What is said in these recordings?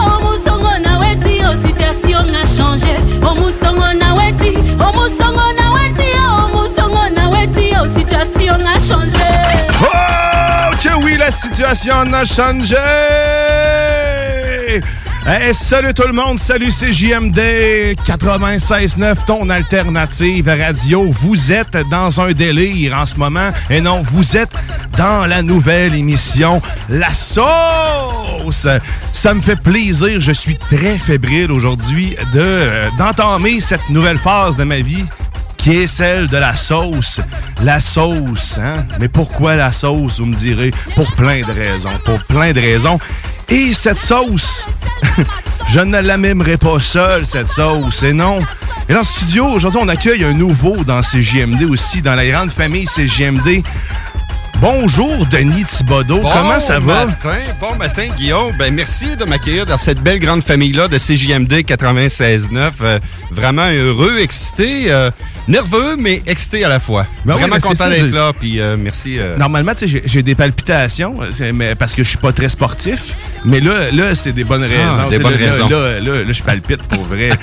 Omusongo naweti o situation a changé omusongo naweti omusongo naweti omusongo naweti o situation a changé Oh, que oui, la situation a changé! Salut tout le monde, salut c'est JMD 96.9, ton alternative radio. Vous êtes dans un délire en ce moment, et non, vous êtes dans la nouvelle émission La Sauce. Ça me fait plaisir, je suis très fébrile aujourd'hui de euh, d'entamer cette nouvelle phase de ma vie qui est celle de la sauce. La sauce, hein? Mais pourquoi la sauce, vous me direz? Pour plein de raisons. Pour plein de raisons. Et cette sauce, je ne la pas seule, cette sauce. Et non. Et dans le studio, aujourd'hui, on accueille un nouveau dans CGMD aussi, dans la grande famille CGMD. Bonjour, Denis Thibodeau. Comment ça va? matin, bon matin, Guillaume. Ben, merci de m'accueillir dans cette belle grande famille-là de CJMD 96.9. Euh, vraiment heureux, excité, euh, nerveux, mais excité à la fois. Ben vraiment content d'être là, puis euh, merci. Normalement, j'ai- des palpitations mais parce que je suis pas très sportif. Mais là, là c'est des bonnes raisons. Ah, des Tu sais, bonnes là, raisons. Là, là, là, je palpite pour vrai.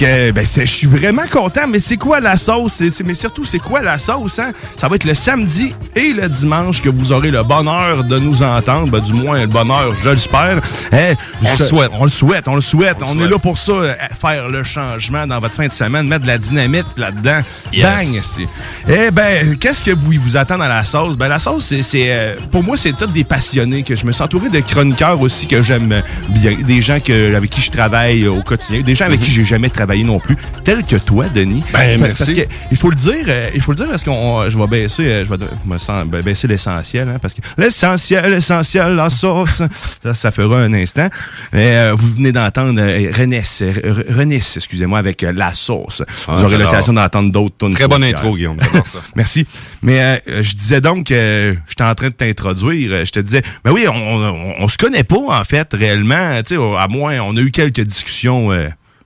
Ben, je suis vraiment content. Mais c'est quoi la sauce? Mais surtout, c'est quoi la sauce? Hein? Ça va être le samedi et le dimanche que vous aurez le bonheur de nous entendre. Ben, du moins, le bonheur, je l'espère. On le souhaite. On le souhaite, on le souhaite. On est là pour ça, euh, faire le changement dans votre fin de semaine, mettre de la dynamite là-dedans. Yes. Bang! Eh ben, qu'est-ce que vous, vous attend dans la sauce? Ben, la sauce, c'est, euh, pour moi, c'est tout des passionnés que je me suis entouré de chroniqueurs aussi que j'aime bien, des gens que, avec qui je travaille au quotidien, des gens avec qui j'ai jamais travaillé non plus, tels que toi, Denis. Ben, Fait- merci. Parce que, il faut le dire, euh, il faut le dire parce qu'on, je vais baisser, je vais me sens- ben, baisser l'essentiel, hein, parce que l'essentiel, l'essentiel, la sauce, ça, ça fera un instant. Mais, euh, vous venez d'entendre euh, Renesse, euh, Renesse, excusez-moi, avec euh, la sauce. Ah, vous aurez l'occasion d'entendre d'autres tunes Très bonne intro, Guillaume. ça. Merci. Mais je disais donc que j'étais en train de t'introduire. Je te disais, mais oui, on, on, on se connaît pas en fait réellement. Tu sais, à moins, on a eu quelques discussions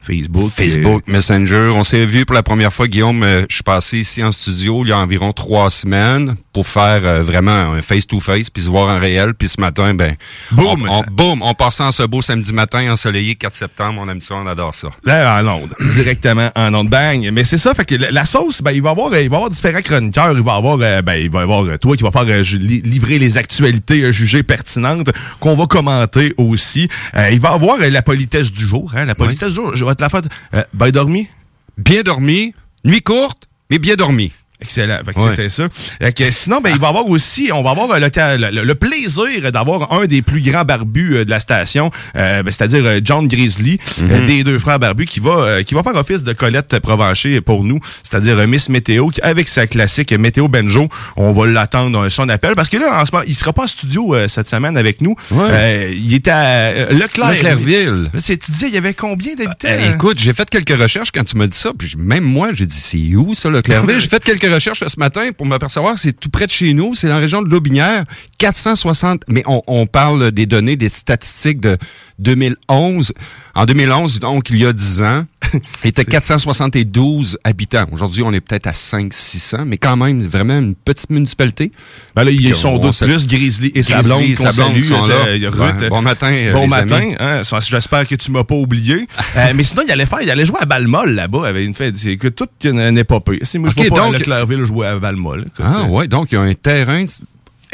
euh, Facebook. Facebook, Messenger. On s'est vu pour la première fois, Guillaume. euh, je suis passé ici en studio il y a environ trois semaines pour faire euh, vraiment un face-to-face, puis se voir en réel. Puis ce matin, ben, Boum, on, on- boum, on passe en ce beau samedi matin ensoleillé 4 septembre. On aime ça, on adore ça. Là, en onde. Directement en onde. Bang. Mais c'est ça, fait que la, la sauce, ben, il va y avoir, il va y avoir différents chroniqueurs. Il va y avoir, ben, il va y avoir toi qui va faire livrer les actualités jugées pertinentes qu'on va commenter aussi. Il va y avoir la politesse du jour, hein. La politesse du jour. Je te la. Euh, ben dormi? Bien dormi, nuit courte, mais bien dormi. Excellent. Fait que Ouais. c'était ça. Fait que sinon, ben, il va avoir aussi, on va avoir euh, le, le, le plaisir d'avoir un des plus grands barbus euh, de la station, euh, ben, c'est-à-dire euh, John Grizzly, euh, des deux frères barbus, qui va, qui va faire office de Colette Provencher pour nous, c'est-à-dire Miss Météo, qui- avec sa classique Météo Benjo. On va l'attendre son appel, parce que là, en ce moment, il sera pas en studio euh, cette semaine avec nous. Ouais. Euh, il était à Leclerc. Leclercville. Tu disais, il y avait combien d'habitants? Eh, écoute, j'ai fait quelques recherches quand tu m'as dit ça, puis même moi, j'ai dit c'est où ça, le Clairville? j'ai fait quelques recherches ce matin pour m'apercevoir c'est tout près de chez nous, c'est dans la région de Lobinière, 460, mais on, on parle des données, des statistiques de 2011. En 2011, donc il y a 10 ans, il était 472 habitants. Aujourd'hui, on est peut-être à 5 600, mais quand même vraiment une petite municipalité. Ben là, ils sont on- d'autres plus, Grizzly et sa blonde, Grizzly, qu'on sa blonde salue, sont euh, Ruth. bon matin, euh, Bon les matin. Hein, J'espère que tu m'as pas oublié. Euh, mais sinon, il allait faire, il allait jouer à Balmol là-bas. Une fête, c'est que tout n'est pas peu. Si moi, je Ok, vais pas donc- à Leclercville jouer à Balmol. Ah euh, ouais, donc il y a un terrain.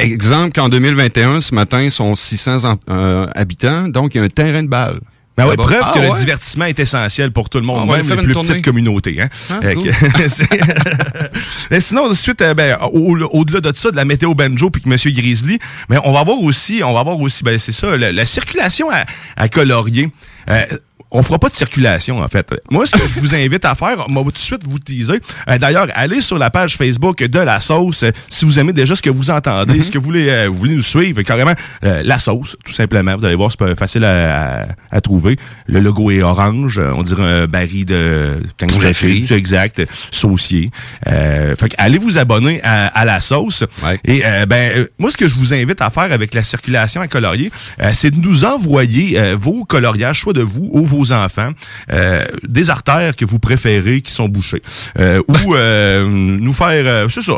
Exemple qu'en 2021, ce matin, ils sont 600 en- euh, habitants, donc il y a un terrain de balle. Ben ouais, preuve Ah que le divertissement est essentiel pour tout le On monde, va même aller faire les plus tournée. petites communautés. Hein? Ah, Euh, cool. Mais sinon, ensuite, euh, ben, au- au-delà de ça, de la météo banjo puis que M. Grizzly, mais on va avoir aussi, on va avoir aussi, ben c'est ça, la, la circulation à, à colorier. Euh, on fera pas de circulation, en fait. Moi, ce que je vous invite à faire, on va tout de suite vous teaser. Euh, D'ailleurs, allez sur la page Facebook de La Sauce euh, si vous aimez déjà ce que vous entendez, Mm-hmm. ce que vous voulez, euh, vous voulez nous suivre, carrément, euh, La Sauce, tout simplement. Vous allez voir, c'est pas facile à, à- à trouver. Le logo est orange, on dirait un baril de c'est exact, saucier. Euh, fait que allez vous abonner à, à La Sauce. Ouais. Et ben, moi, ce que je vous invite à faire avec la circulation à colorier, euh, c'est de nous envoyer vos coloriages, soit de vous ou vos enfants, euh, des artères que vous préférez qui sont bouchées. Euh, ou euh, nous faire, c'est ça.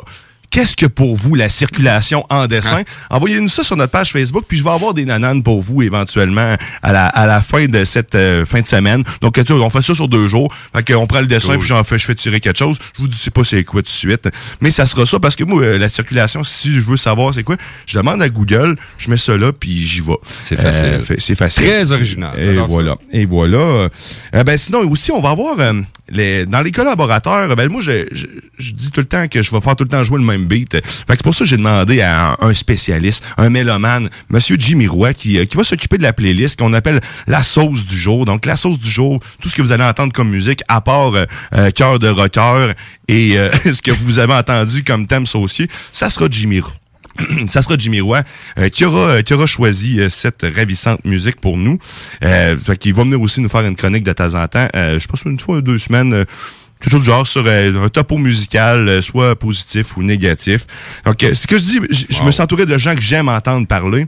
Qu'est-ce que pour vous la circulation en dessin? Envoyez-nous ça sur notre page Facebook, puis je vais avoir des nananes pour vous éventuellement à la, à la fin de cette euh, fin de semaine. Donc, tu on fait ça sur deux jours. Fait qu'on prend le dessin, Cool. puis j'en fais, je fais tirer quelque chose. Je vous dis pas c'est quoi tout de suite. Mais ça sera ça parce que moi, euh, la circulation, si je veux savoir c'est quoi, je demande à Google, je mets ça là, puis j'y vais. C'est facile. fait- c'est facile. Très original. Et ça. voilà. Et voilà. Euh, ben sinon aussi, on va avoir euh, les dans les collaborateurs. Ben moi, je, je, je dis tout le temps que je vais faire tout le temps jouer le même beat. Fait que c'est pour ça que j'ai demandé à un, spécialiste, un mélomane, Monsieur Jimmy Roy, qui, euh, qui va s'occuper de la playlist qu'on appelle la sauce du jour. Donc la sauce du jour, tout ce que vous allez entendre comme musique, à part euh, euh, cœur de rocker et euh, ce que vous avez entendu comme thème saucier, ça sera Jimmy Roy. ça sera Jimmy Roy euh, qui aura euh, qui aura choisi euh, cette ravissante musique pour nous. Euh, fait qu'il va venir aussi nous faire une chronique de temps en temps. Euh, je pense une fois ou deux semaines. euh, quelque chose du genre sur euh, un topo musical, euh, soit positif ou négatif. Donc, euh, ce que je dis, je me suis entouré de gens que j'aime entendre parler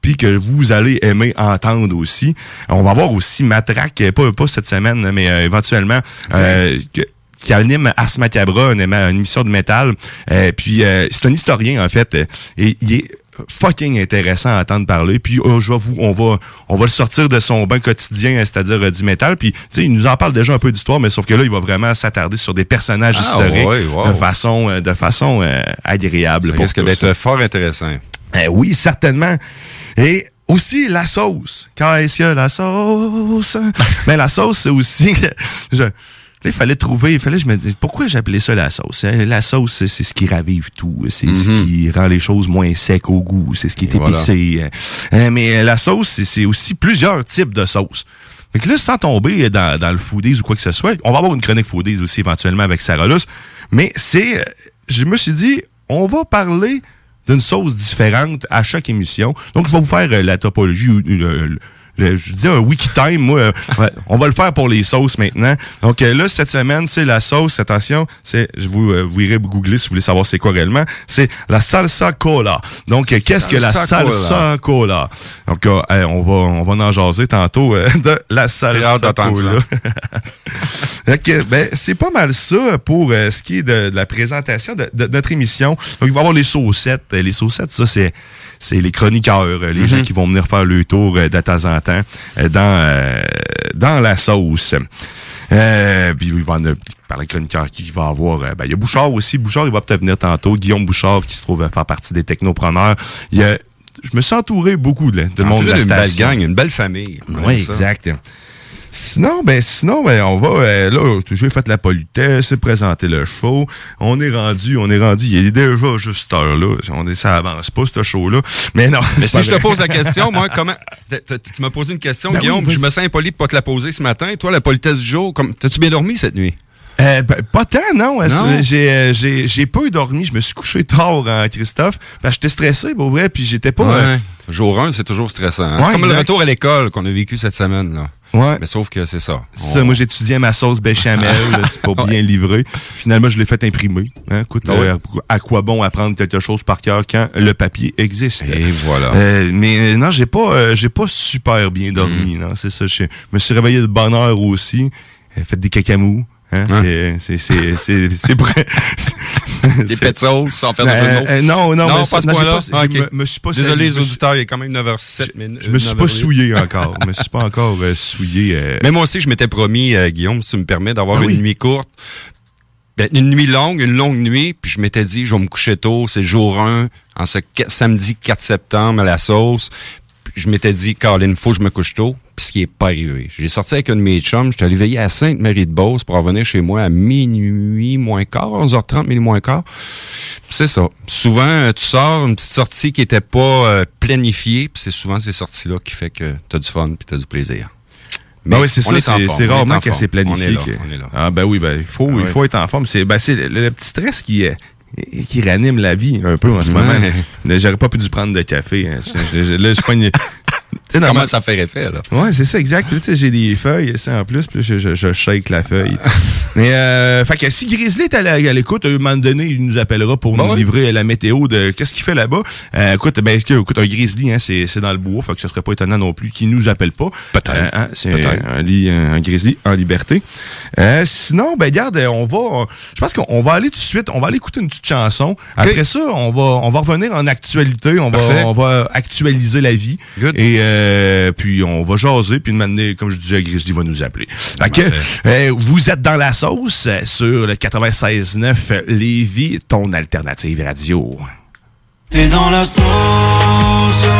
puis que vous allez aimer entendre aussi. On va voir aussi Matraque, pas, pas cette semaine, mais euh, éventuellement, euh, que- qui anime Ars Macabra, une, une émission de métal. Euh, puis euh, c'est un historien, en fait, euh, et il est fucking intéressant à entendre parler. Puis euh, je vais vous, on va, on va le sortir de son bain quotidien, euh, c'est-à-dire euh, du métal. Puis tu sais, il nous en parle déjà un peu d'histoire, mais sauf que là, il va vraiment s'attarder sur des personnages Ah, historiques ouais, wow. de façon, euh, de façon euh, agréable. Ça pour risque d'être fort intéressant. Eh oui, certainement. Et aussi la sauce. Qu'est-ce que la sauce? Mais la sauce, c'est aussi... je- Là, il fallait trouver, il fallait, je me dis, pourquoi j'appelais ça la sauce? hein? La sauce, c'est ce qui ravive tout. C'est ce Mhm. qui rend les choses moins secs au goût. C'est ce qui est Et épicé. Euh, mais euh, la sauce, c'est- aussi plusieurs types de sauces. Fait que là, sans tomber dans, dans le foodies ou quoi que ce soit, on va avoir une chronique foodies aussi éventuellement avec Sarah. Mais c'est, euh, je me suis dit, on va parler d'une sauce différente à chaque émission. Donc, je vais vous faire la topologie, le- je dis un wiki time, moi. euh, on va le faire pour les sauces maintenant. Donc euh, là, cette semaine, c'est la sauce. Attention, c'est, je vous, euh, vous irez googler si vous voulez savoir c'est quoi réellement. C'est la salsa cola. Donc, qu'est-ce que la Salsa cola. Donc, on va, on va en jaser tantôt de la salsa cola. Que, ben, c'est pas mal ça pour euh, ce qui est de, de la présentation de, de notre émission. Donc, il va y avoir les saucettes. Les saucettes, ça, c'est c'est les chroniqueurs, euh, les gens qui vont venir faire le tour euh, de temps en temps euh, dans, euh, dans la sauce. Euh, puis il va en parler de chroniqueurs qui va avoir. ben, il y a Bouchard aussi. Bouchard, il va peut-être venir tantôt. Guillaume Bouchard, qui se trouve à faire partie des technopreneurs. Il y a, je me suis entouré beaucoup de, de monde de la une belle gang, une belle famille. Oui, exact. Sinon, ben, sinon, ben, on va, euh, là, j'ai fait la politesse, présenté le show. On est rendu, on est rendu, il est déjà juste heure, là. On est, ça avance pas, ce show-là. Mais non. Mais si je te pose la question, moi, comment. Tu m'as posé une question, Ben Guillaume, je me sens impoli de pas te la poser ce matin. Toi, la politesse du jour, comme... t'as-tu bien dormi cette nuit? Euh, ben, pas tant, non. Non? J'ai, euh, j'ai, j'ai pas eu dormi. Je me suis couché tard, hein, Christophe. Ben, j'étais stressé, pour vrai, puis j'étais pas. euh, Jour 1, c'est toujours stressant. hein. Ouais, c'est comme le retour à l'école qu'on a vécu cette semaine. Là. Ouais. Mais sauf que c'est ça. Ça, On- moi, j'étudiais ma sauce béchamel, là, c'est pas bien livré. Finalement, je l'ai fait imprimer. Hein, écoute, Ah ouais? euh, à quoi bon apprendre quelque chose par cœur quand le papier existe? Et voilà. Euh, mais euh, non, j'ai pas, euh, j'ai pas super bien dormi. Mm. Non, c'est ça. Je me suis réveillé de bonne heure aussi. Euh, fait des cacamous. Hein, Hein? C'est, c'est. Des pets de sauce sans faire de Euh, mots? euh, non, non, Non, mais pas ce point-là. pas- Ah, je ok. me, me suis pas Désolé les je auditeurs, il est quand même 9h07 minutes. Je me suis pas souillé encore. Je me suis pas encore euh, souillé. euh, Mais moi aussi, je m'étais promis, euh, Guillaume, si tu me permets, d'avoir Ah une oui. nuit courte. Ben, une nuit longue, une longue nuit, puis je m'étais dit, je vais me coucher tôt, c'est jour 1, en ce samedi 4 septembre à la sauce. Je m'étais dit, Caroline, faut que je me couche tôt, puis ce qui est pas arrivé. J'ai sorti avec un de mes chums, j'étais allé veiller à Sainte-Marie-de-Beauce pour revenir chez moi à minuit moins quart, 11h30, minuit moins quart. C'est ça. Souvent, euh, tu sors une petite sortie qui était pas euh, planifiée, puis c'est souvent ces sorties-là qui fait que tu as du fun puis tu as du plaisir. Ben oui, c'est ça, est c'est est rarement en que forme. c'est planifié. On est là, que- on est là. Ah ben oui, ben il faut, Ah il faut être en forme. C'est ben, c'est le, le petit stress qui euh, qui réanime la vie un peu en ce moment. J'aurais pas pu du prendre de café. hein. Je- je- Là, je pogne. Comment ça fait effet, là? Ouais, c'est ça, exact. Puis j'ai des feuilles, ça, en plus, puis je, je, je shake la feuille. Mais, euh, fait que si Grizzly est à l'écoute, à un moment donné, il nous appellera pour Bon, nous ouais. livrer la météo de qu'est-ce qu'il fait là-bas. Euh, écoute, ben, écoute, un Grizzly, hein, c'est, c'est dans le bois, fait que ce serait pas étonnant non plus qu'il nous appelle pas. Peut-être. Euh, hein, c'est Peut-être. un, un Grizzly en liberté. Euh, sinon, ben, garde, on va, je pense qu'on va aller tout de suite, on va aller écouter une petite chanson. Après ça, on va, on va revenir en actualité, on va, on va actualiser la vie. Good. Et euh, puis on va jaser, puis de comme je disais, Grizzly va nous appeler. Fait que, euh, vous êtes dans la sauce sur le 96.9 Lévis, ton alternative radio. T'es dans la sauce.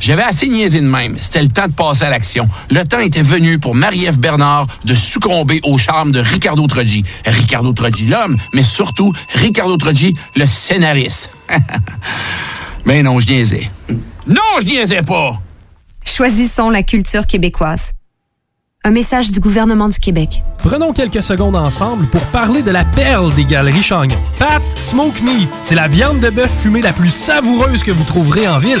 J'avais assez niaisé de même. C'était le temps de passer à l'action. Le temps était venu pour Marie-Ève Bernard de succomber au charme de Ricardo Troggi. Ricardo Troggi, l'homme, mais surtout Ricardo Troggi, le scénariste. Mais non, je niaisais. Non, je niaisais pas! Choisissons la culture québécoise. Un message du gouvernement du Québec. Prenons quelques secondes ensemble pour parler de la perle des galeries Chagnon. Pat Smoke Meat, c'est la viande de bœuf fumée la plus savoureuse que vous trouverez en ville.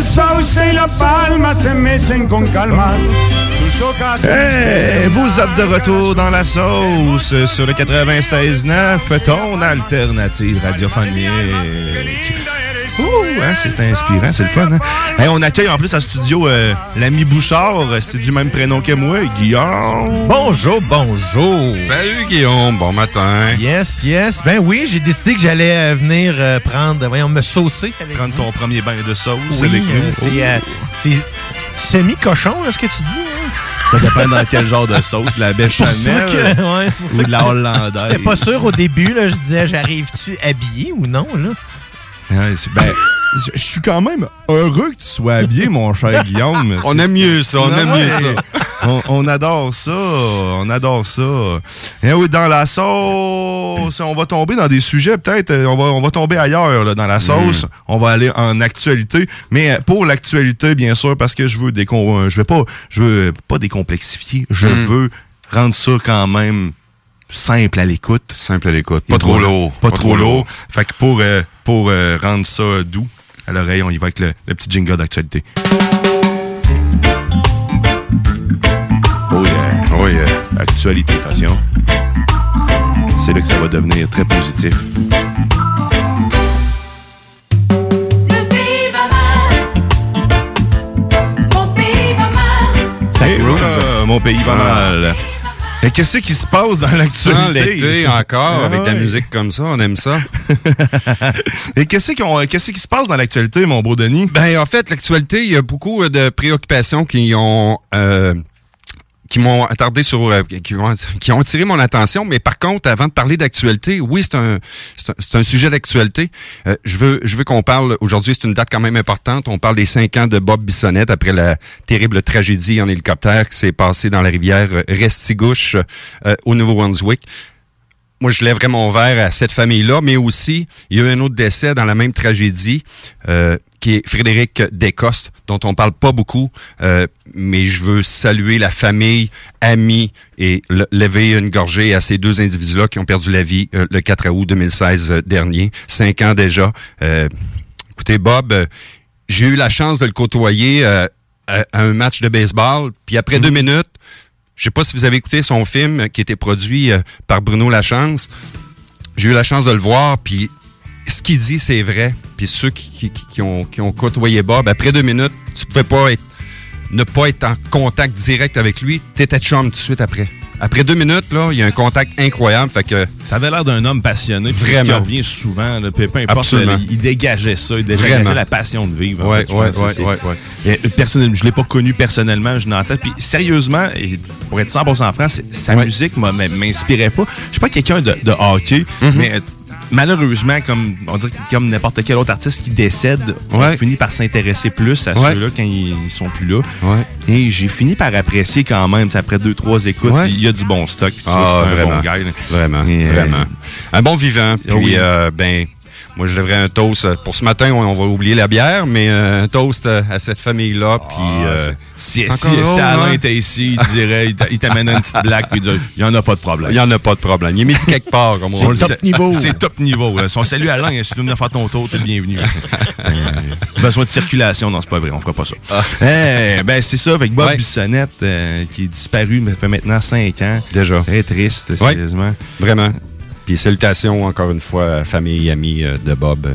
El sauce y la palma se mecen con calma. Tus hojas Hey, vous êtes de retour dans la sauce sur le 96.9, ton alternative radiophonique. Ouh, hein, c'est inspirant, c'est le fun. Hein? Hey, on accueille en plus à studio euh, l'ami Bouchard, c'est du même prénom que moi, Guillaume. Bonjour, bonjour. Salut Guillaume, bon matin. Yes, yes. Ben oui, j'ai décidé que j'allais euh, venir euh, prendre, voyons, me saucer avec Prendre vous. ton premier bain de sauce Oui, avec nous. c'est semi-cochon, ce que tu dis. Hein? Ça dépend dans quel genre de sauce, de la béchamel que- ouais, ou de la hollandaise. J'étais pas sûr au début, là, je disais, j'arrive-tu habillé ou non, là? Ouais, ben, je suis quand même heureux que tu sois habillé, mon cher Guillaume. On aime mieux ça, on aime Ouais. mieux ça. On, on adore ça, on adore ça. Et oui, dans la sauce, on va tomber dans des sujets peut-être, euh, on va, on va tomber ailleurs là, dans la sauce. On va aller en actualité, mais euh, pour l'actualité, bien sûr, parce que je veux décom, euh, je veux pas, je veux pas décomplexifier, je Mm. veux rendre ça quand même simple à l'écoute. Simple à l'écoute, pas trop lourd. Pas, trop lourd. Fait que pour, euh, pour euh, rendre ça doux à l'oreille, on y va avec le, le petit jingle d'actualité. Oh yeah. Oh yeah. Actualité, attention. C'est là que ça va devenir très positif. Le pays va mal. Mon pays va mal. Hey, voilà, mon pays va mal. Et qu'est-ce qui se passe dans l'actualité? l'été encore, Ah avec de la ouais. musique comme ça, on aime ça. Et qu'est-ce qu'on- qu'est-ce qui se passe dans l'actualité, mon beau Denis? Ben, en fait, l'actualité, il y a beaucoup euh, de préoccupations qui ont euh, qui m'ont attardé sur euh, qui, ont, qui ont attiré mon attention. Mais par contre, avant de parler d'actualité, oui, c'est un un, un sujet d'actualité. Euh, je veux je veux qu'on parle aujourd'hui. C'est une date quand même importante. On parle des cinq ans de Bob Bissonnette après la terrible tragédie en hélicoptère qui s'est passée dans la rivière Restigouche euh, au Nouveau-Brunswick. Moi, je lèverais mon verre à cette famille-là, mais aussi, il y a eu un autre décès dans la même tragédie, euh, qui est Frédéric Descostes, dont on parle pas beaucoup, euh, mais je veux saluer la famille, amis, et le- lever une gorgée à ces deux individus-là qui ont perdu la vie euh, le 4 août 2016 euh, dernier, cinq ans déjà. Euh, écoutez, Bob, euh, j'ai eu la chance de le côtoyer euh, à, à un match de baseball, puis après deux minutes, je sais pas si vous avez écouté son film qui était produit euh, par Bruno Lachance. J'ai eu la chance de le voir, puis ce qu'il dit, c'est vrai. Puis ceux qui, ont, côtoyé Bob, après deux minutes, tu pouvais pas être, ne pas être en contact direct avec lui. T'étais chum tout de suite après. Après deux minutes, là, il y a un contact incroyable. Fait que Ça avait l'air d'un homme passionné. ce qui Vraiment. revient souvent. Là, peu, importe, là, il dégageait ça. Il dégageait Vraiment. la passion de vivre. je ouais, c'est- ouais, ouais. Et, euh, personnellement, je l'ai pas connu personnellement, je. Puis sérieusement, pour être 100% franc, sa musique m'a- m'inspirait pas. Je suis pas quelqu'un de, de hockey, Mm-hmm. mais euh, malheureusement, comme on dirait comme n'importe quel autre artiste qui décède, on Ouais. finit par s'intéresser plus à Ouais. ceux-là quand ils, ils sont plus là. Ouais. Et j'ai fini par apprécier quand même, après deux, trois écoutes, il y a du bon stock. puis tu Ah, vois c'est un vraiment. bon gars. Vraiment, Et, euh, vraiment. Un bon vivant. Puis, oui. euh, ben, moi, je lèverais un toast. euh, Pour ce matin, on, on va oublier la bière, mais euh, un toast euh, à cette famille-là. Puis, euh, Si, c'est si, encore si drôle, Alain hein? était ici, il dirait, il t'a- il t'amènerait une petite blague, puis il dirait, il n'y en a pas de problème. il n'y en a pas de problème. Il est midi quelque part, comme on dit. le sait. C'est top niveau. Son salut Alain, si tu veux venir faire ton tour, t'es le bienvenu. Besoin de circulation, non, c'est pas vrai, on fera pas ça. Eh, ben, c'est ça, avec Bob Ouais. Bissonnette, euh, qui est disparu, mais fait maintenant cinq ans. Déjà. Très triste, Ouais. sérieusement. Vraiment. Puis salutations encore une fois famille et amis euh, de Bob, euh,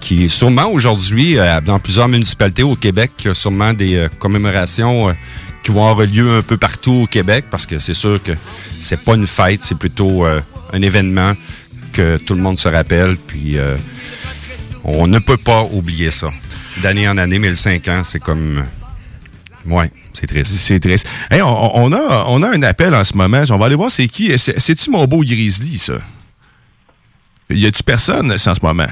qui sûrement aujourd'hui, euh, dans plusieurs municipalités au Québec, il y a sûrement des commémorations qui vont avoir lieu un peu partout au Québec, parce que c'est sûr que c'est pas une fête, c'est plutôt un événement que tout le monde se rappelle, puis on ne peut pas oublier ça. D'année en année, 1005 ans, c'est comme... Ouais, c'est triste. C'est triste. Hey, on, on a, on a un appel en ce moment. On va aller voir c'est qui. C'est- C'est-tu mon beau Grizzly, ça? Y a-tu personne en ce moment?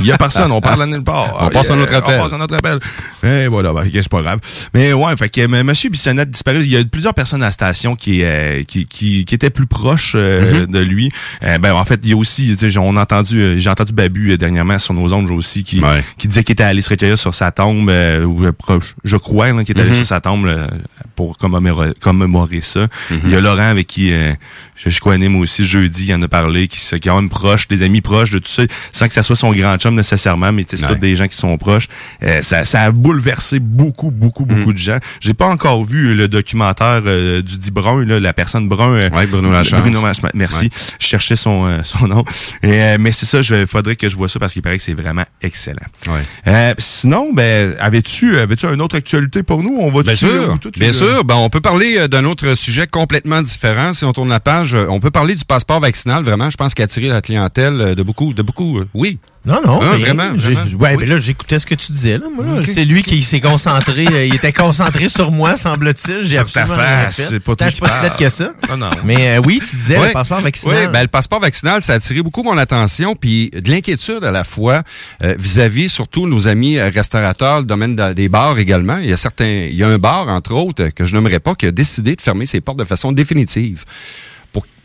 Il y a personne, on parle à nulle part. On passe à notre Euh, appel. On passe à notre appel. Et voilà, ben, c'est pas grave. Mais ouais, fait que M. Monsieur Bissonnette disparu. Il y a plusieurs personnes à la station qui, euh, qui, qui, qui étaient plus proches euh, Mhm. de lui. Euh, ben, en fait, il y a aussi, on a entendu, euh, j'ai entendu Babu euh, dernièrement sur nos ondes aussi qui, qui disait qu'il était allé se recueillir sur sa tombe, ou proche, je crois, qu'il est allé Mhm. sur sa tombe là, pour commémorer, commémorer ça. Mhm. Il y a Laurent avec qui euh, je, je connais moi aussi jeudi, il en a parlé, qui, qui est quand même proche, des amis proches de tout ça, sans que ça soit son grand chum nécessairement, mais tu c'est Ouais. tous des gens qui sont proches. Euh, ça, ça a bouleversé beaucoup, beaucoup, beaucoup Mhm. de gens. J'ai pas encore vu le documentaire euh, du dit Brun, là, la personne Brun. euh, Ouais, Bruno Lachance. Bruno Lachance, merci. Ouais. Je cherchais son, euh, son nom. Et, euh, mais c'est ça, il faudrait que je vois ça parce qu'il paraît que c'est vraiment excellent. Ouais. Euh, sinon, ben, avais-tu avais-tu une autre actualité pour nous? On va Bien sûr, bien sûr. Ben, on peut parler d'un autre sujet complètement différent. Si on tourne la page, on peut parler du passeport vaccinal. Vraiment, je pense attiré la clientèle de beaucoup, de beaucoup. oui. Non, non. Mais vraiment. Ouais, Oui. ben là, j'écoutais ce que tu disais. Là, moi. C'est lui qui s'est concentré. euh, il était concentré sur moi, semble-t-il. J'ai absolument rien fait. c'est pas je si que ça. Non, non. Mais euh, oui, tu disais le passeport vaccinal. Oui, ben, le passeport vaccinal, ça a attiré beaucoup mon attention, puis de l'inquiétude à la fois euh, vis-à-vis surtout nos amis euh, restaurateurs, le domaine de- des bars également. Il y a certains, il y a un bar entre autres que je n'aimerais pas qui a décidé de fermer ses portes de façon définitive.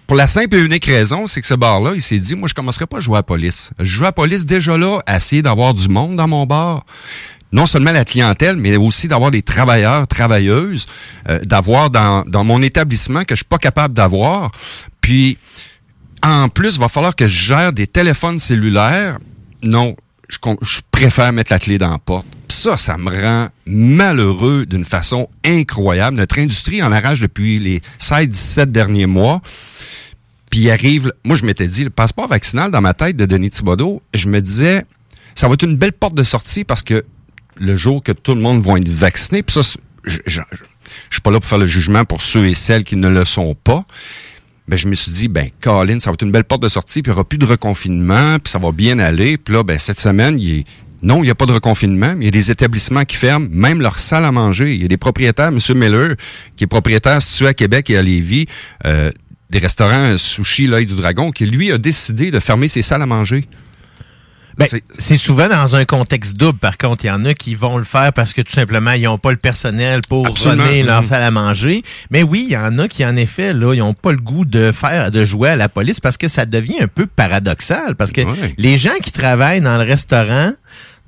Pour, la simple et unique raison, c'est que ce bar-là, il s'est dit, moi, je commencerai pas à jouer à police. Je à police déjà là, à essayer d'avoir du monde dans mon bar non seulement la clientèle, mais aussi d'avoir des travailleurs, travailleuses, euh, d'avoir dans, mon établissement que je suis pas capable d'avoir. Puis, en plus, il va falloir que je gère des téléphones cellulaires. Non, je préfère mettre la clé dans la porte. Ça, ça me rend malheureux d'une façon incroyable. Notre industrie en arrache depuis les 16-17 derniers mois. Puis arrive, moi je m'étais dit, le passeport vaccinal dans ma tête de Denis Thibodeau, je me disais, ça va être une belle porte de sortie parce que le jour que tout le monde va être vacciné, puis ça, je, je suis pas là pour faire le jugement pour ceux et celles qui ne le sont pas. Ben, je me suis dit, ben, Colin, ça va être une belle porte de sortie, puis il n'y aura plus de reconfinement, puis ça va bien aller. Puis là, ben, cette semaine, il est- non, il n'y a pas de reconfinement, il y a des établissements qui ferment, même leur salle à manger. Il y a des propriétaires, M. Miller, qui est propriétaire situé à Québec et à Lévis, euh, des restaurants sushi, l'œil du dragon, qui lui a décidé de fermer ses salles à manger. Ben, c'est souvent dans un contexte double. Par contre, il y en a qui vont le faire parce que tout simplement, ils n'ont pas le personnel pour donner leur Mhm. salle à manger. Mais oui, il y en a qui, en effet, là, ils n'ont pas le goût de faire, de jouer à la police parce que ça devient un peu paradoxal. Parce que Ouais. les gens qui travaillent dans le restaurant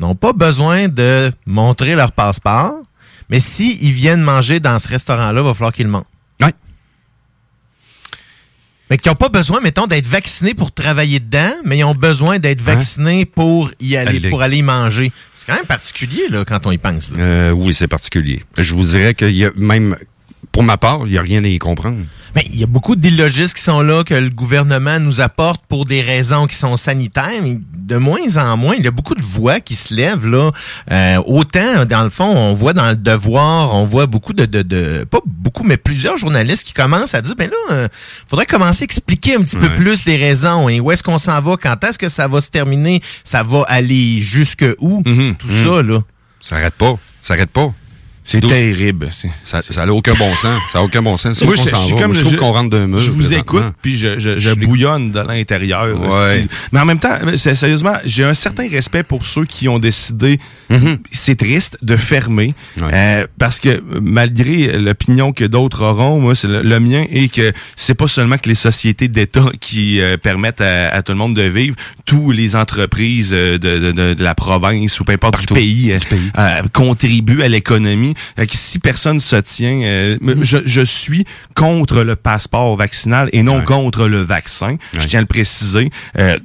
n'ont pas besoin de montrer leur passeport. Mais s'ils viennent manger dans ce restaurant-là, il va falloir qu'ils le montrent. Ouais. Mais qui n'ont pas besoin, mettons, d'être vaccinés pour travailler dedans, mais ils ont besoin d'être vaccinés pour y aller, Hein? Pour aller y manger. C'est quand même particulier, là, quand on y pense. là. Euh, oui, c'est particulier. Je vous dirais y a même, pour ma part, il n'y a rien à y comprendre. Mais il y a beaucoup d'illogistes qui sont là, que le gouvernement nous apporte pour des raisons qui sont sanitaires. Mais de moins en moins, il y a beaucoup de voix qui se lèvent là. Euh, autant, dans le fond, on voit dans le devoir, on voit beaucoup de, de, de- pas beaucoup, mais plusieurs journalistes qui commencent à dire, ben là, euh, faudrait commencer à expliquer un petit peu plus les raisons et où est-ce qu'on s'en va, quand est-ce que ça va se terminer, ça va aller jusque où, Mhm. tout Mhm. ça là. Ça arrête pas. Ça arrête pas. C'est terrible. Ça ça n'a aucun bon sens. Ça n'a aucun bon sens. Moi, je, comme Moi, je trouve qu'on rentre d'un mur. Je vous écoute, puis je, je, je Je l'écoute. bouillonne de l'intérieur. Ouais. Mais en même temps, sérieusement, j'ai un certain respect pour ceux qui ont décidé, Mhm. c'est triste, de fermer. Ouais. Euh, parce que malgré l'opinion que d'autres auront, moi, c'est le, le mien est que c'est pas seulement que les sociétés d'État qui euh, permettent à, à tout le monde de vivre, tous les entreprises euh, de, de, de, de la province ou peu importe Partout. du pays, Du pays. euh, contribuent à l'économie. Fait que si personne se tient, euh, Mm-hmm. je, je suis contre le passeport vaccinal et non Ouais. contre le vaccin. Je tiens à le préciser. Euh,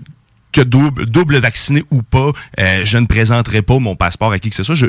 que double, double vacciné ou pas, euh, je ne présenterai pas mon passeport à qui que ce soit. Je,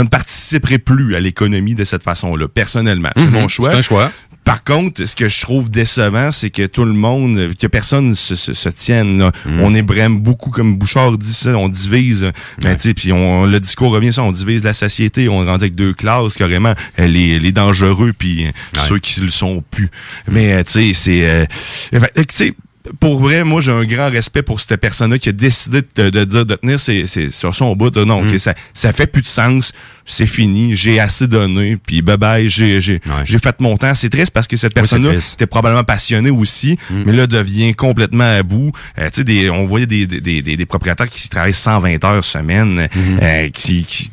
ne participerai plus à l'économie de cette façon-là, personnellement. C'est Mhm. mon choix. C'est un choix. Par contre, ce que je trouve décevant, c'est que tout le monde, que personne se, se, se tienne. là. Mhm. On est vraiment beaucoup, comme Bouchard dit ça, on divise. Mais tu sais, puis on, le discours revient ça, on divise la société. On rendu avec deux classes carrément, euh, les, les dangereux puis euh, ceux qui le sont plus. Mais euh, tu sais, c'est, euh, ben, tu sais. Pour vrai, moi, j'ai un grand respect pour cette personne-là qui a décidé de, de dire de tenir ses, ses- sur son bout, de non, ok, ça, ça fait plus de sens, c'est fini, j'ai assez donné, puis bye bye, j'ai, j'ai, Ouais. j'ai fait mon temps. C'est triste parce que cette Oui, personne-là triste. était probablement passionnée aussi, mais là devient complètement à bout. Euh, tu sais, des, on voyait des, des, des, des propriétaires qui travaillent 120 heures semaine, euh, qui, qui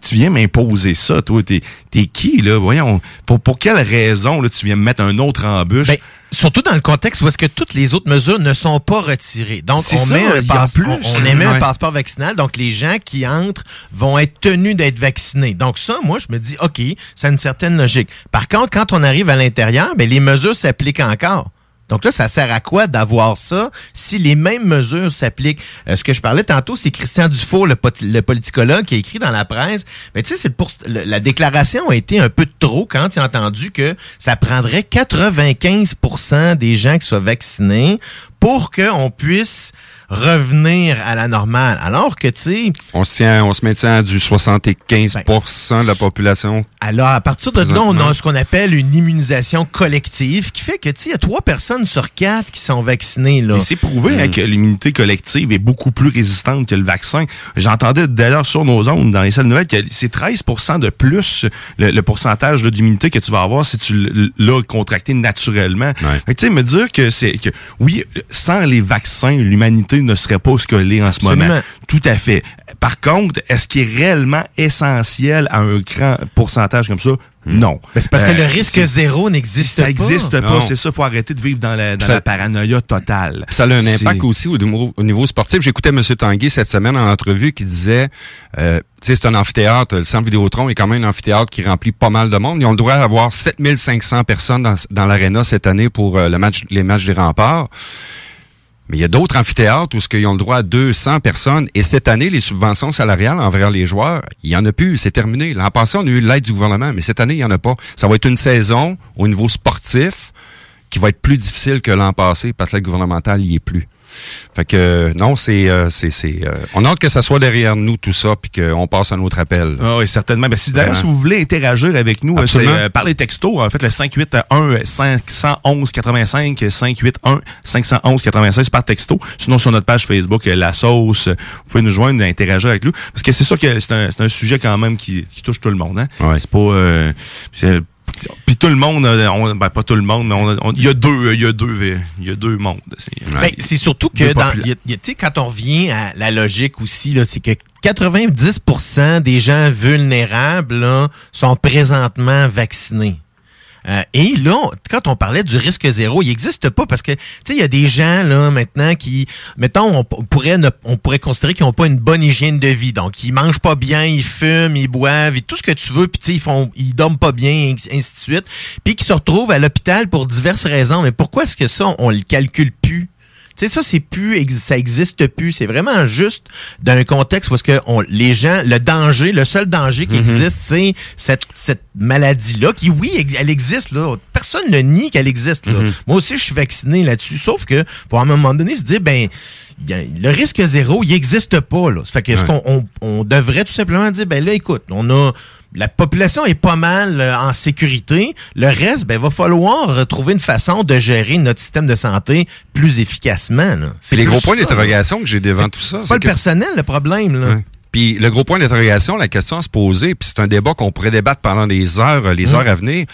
tu viens m'imposer ça, toi, t'es, t'es qui là? Voyons, pour pour quelle raison là tu viens me mettre un autre embûche Ben, surtout dans le contexte où est-ce que toutes les autres mesures ne sont pas retirées. Donc, on ça, met un passe- plus. on, on émet un passeport vaccinal. Donc, les gens qui entrent vont être tenus d'être vaccinés. Donc, ça, moi, je me dis, OK, ça a une certaine logique. Par contre, quand on arrive à l'intérieur, ben, les mesures s'appliquent encore. Donc là, ça sert à quoi d'avoir ça si les mêmes mesures s'appliquent? Euh, ce que je parlais tantôt, c'est Christian Dufault, le, politicologue, qui a écrit dans la presse. Mais tu sais, c'est pour la déclaration a été un peu trop quand il a entendu que ça prendrait 95% des gens qui soient vaccinés pour qu'on puisse revenir à la normale. Alors que, tu sais, On se tient, on se maintient à du 75% de la population. alors à partir de là, on a ce qu'on appelle une immunisation collective qui fait que, tu sais, il y a trois personnes sur quatre qui sont vaccinées, là. C'est prouvé hein, que l'immunité collective est beaucoup plus résistante que le vaccin. J'entendais d'ailleurs sur nos ondes, dans les salles nouvelles, que c'est 13% de plus le, le pourcentage d'immunité que tu vas avoir si tu l'as contracté naturellement. Tu sais, me dire que c'est que oui, sans les vaccins, l'humanité ne serait pas ce qu'elle est en ce Absolument. moment. Tout à fait. Par contre, est-ce qu'il est réellement essentiel à un grand pourcentage comme ça? Non. Ben, c'est parce que Euh, le risque c'est- zéro n'existe ça pas. n'existe pas. C'est ça, faut arrêter de vivre dans la, dans Ça- la paranoïa totale. Ça a un impact aussi au niveau, au niveau sportif. J'écoutais M. Tanguy cette semaine en entrevue qui disait, euh, tu sais, c'est un amphithéâtre, le centre Vidéotron est quand même un amphithéâtre qui remplit pas mal de monde. Ils ont le droit d'avoir 7500 personnes dans, dans l'aréna cette année pour euh, le match, les matchs des remparts. Mais il y a d'autres amphithéâtres où ce qu'ils ont le droit à 200 personnes. Et cette année, les subventions salariales envers les joueurs, il y en a plus. C'est terminé. L'an passé, on a eu l'aide du gouvernement, mais cette année, il y en a pas. Ça va être une saison au niveau sportif qui va être plus difficile que l'an passé parce que l'aide gouvernementale n'y est plus. Fait que non, c'est euh, c'est c'est euh, on a hâte que ça soit derrière nous tout ça puis qu'on passe à un autre appel. Ah oui, certainement. Ben, si d'ailleurs, Vraiment. si vous voulez interagir avec nous, euh, c'est par les textos, en fait, le 581 511 85 581 511 96 par texto. Sinon, sur notre page Facebook, La Sauce, vous pouvez nous joindre et interagir avec nous. Parce que c'est sûr que c'est un, c'est un sujet quand même qui, qui touche tout le monde. Hein? Ouais. C'est pas... euh, Puis tout le monde, euh, on- ben pas tout le monde, mais il y a deux, il y a deux, il y a deux mondes. C'est Ben, c'est surtout que dans, y a- y a- tu sais, quand on revient à la logique aussi, c'est que 90% des gens vulnérables là, sont présentement vaccinés. Euh, et là, on- quand on parlait du risque zéro, il n'existe pas parce que tu sais, il y a des gens là maintenant qui, mettons, on, on pourrait ne- on pourrait considérer qu'ils n'ont pas une bonne hygiène de vie, donc ils mangent pas bien, ils fument, ils boivent, et tout ce que tu veux, puis tu sais, ils font, ils dorment pas bien, et ainsi de suite, puis qui se retrouvent à l'hôpital pour diverses raisons. Mais pourquoi est-ce que ça, on le calcule plus? Tu sais, ça, c'est plus, ex- ça existe plus. C'est vraiment juste d'un contexte parce que on, les gens, le danger, le seul danger qui Mhm. existe, c'est cette, cette maladie-là, qui, oui, elle existe, là. Personne ne nie qu'elle existe, là. Mhm. Moi aussi, je suis vacciné là-dessus. Sauf que, pour à un moment donné se dire, ben, il y a- le risque zéro, il existe pas, là. Ça fait que, Ouais. qu'on on, on devrait tout simplement dire, ben là, écoute, on a, la population est pas mal euh, en sécurité. Le reste, ben, va falloir trouver une façon de gérer notre système de santé plus efficacement. C'est les gros points d'interrogation que j'ai devant tout ça. C'est pas le que- personnel le problème, là. Ouais. Puis le gros point d'interrogation, la question à se poser, puis c'est un débat qu'on pourrait débattre pendant des heures, euh, les heures à venir,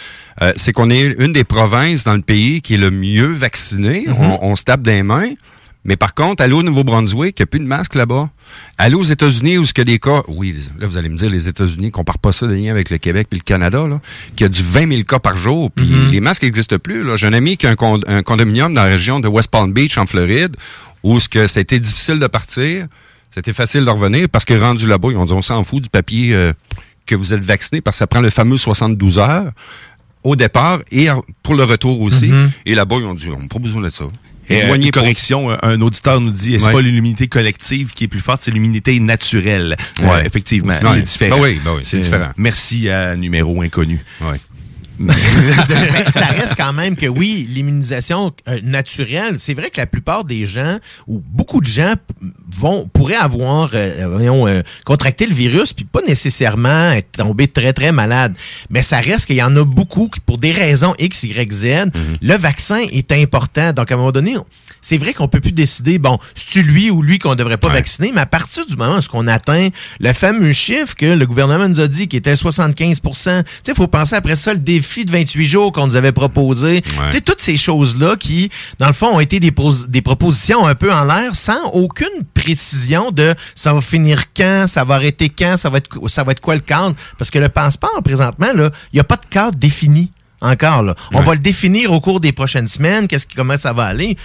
euh, c'est qu'on est une des provinces dans le pays qui est le mieux vaccinée. Mm-hmm. on, on se tape des mains. Mais par contre, allez au Nouveau-Brunswick, il n'y a plus de masque là-bas. Allez aux États-Unis où ce qu'il y a des cas, oui, là vous allez me dire les États-Unis, compare pas ça de lien avec le Québec puis le Canada, là, qu'il y a du 20 000 cas par jour, puis Mm-hmm. les masques n'existent plus. là. J'ai un ami qui a un, con- un condominium dans la région de West Palm Beach en Floride, où ce que ça a été difficile de partir, c'était facile de revenir parce que rendu là-bas, ils ont dit on s'en fout du papier euh, que vous êtes vacciné parce que ça prend le fameux 72 heures au départ et pour le retour aussi. Mhm. Et là-bas, ils ont dit on n'a pas besoin de ça. Et, euh, une correction, euh, un auditeur nous dit, c'est Ouais. pas l'immunité collective qui est plus forte, c'est l'immunité naturelle. Ouais. Euh, effectivement, Ouais. c'est différent. Ben oui, ben oui, c'est différent. Merci à numéro inconnu. Ça reste quand même que oui, l'immunisation euh, naturelle, c'est vrai que la plupart des gens ou beaucoup de gens vont pourraient avoir euh, voyons, euh, contracté le virus puis pas nécessairement être tombé très très malade. Mais ça reste qu'il y en a beaucoup qui pour des raisons X Y Z, le vaccin est important. Donc à un moment donné, on- c'est vrai qu'on peut plus décider bon, c'est lui ou lui qu'on devrait pas Ouais. vacciner, mais à partir du moment où on atteint le fameux chiffre que le gouvernement nous a dit qui était 75 tu sais, il faut penser après ça le défi de 28 jours qu'on nous avait proposé. Tu sais, toutes ces choses-là qui, dans le fond, ont été des, pos- des propositions un peu en l'air sans aucune précision de ça va finir quand, ça va arrêter quand, ça va être, ça va être quoi le cadre. Parce que le passeport, présentement, là, il n'y a pas de cadre défini encore. Là. On Ouais. va le définir au cours des prochaines semaines, qu'est-ce qui, comment ça va aller.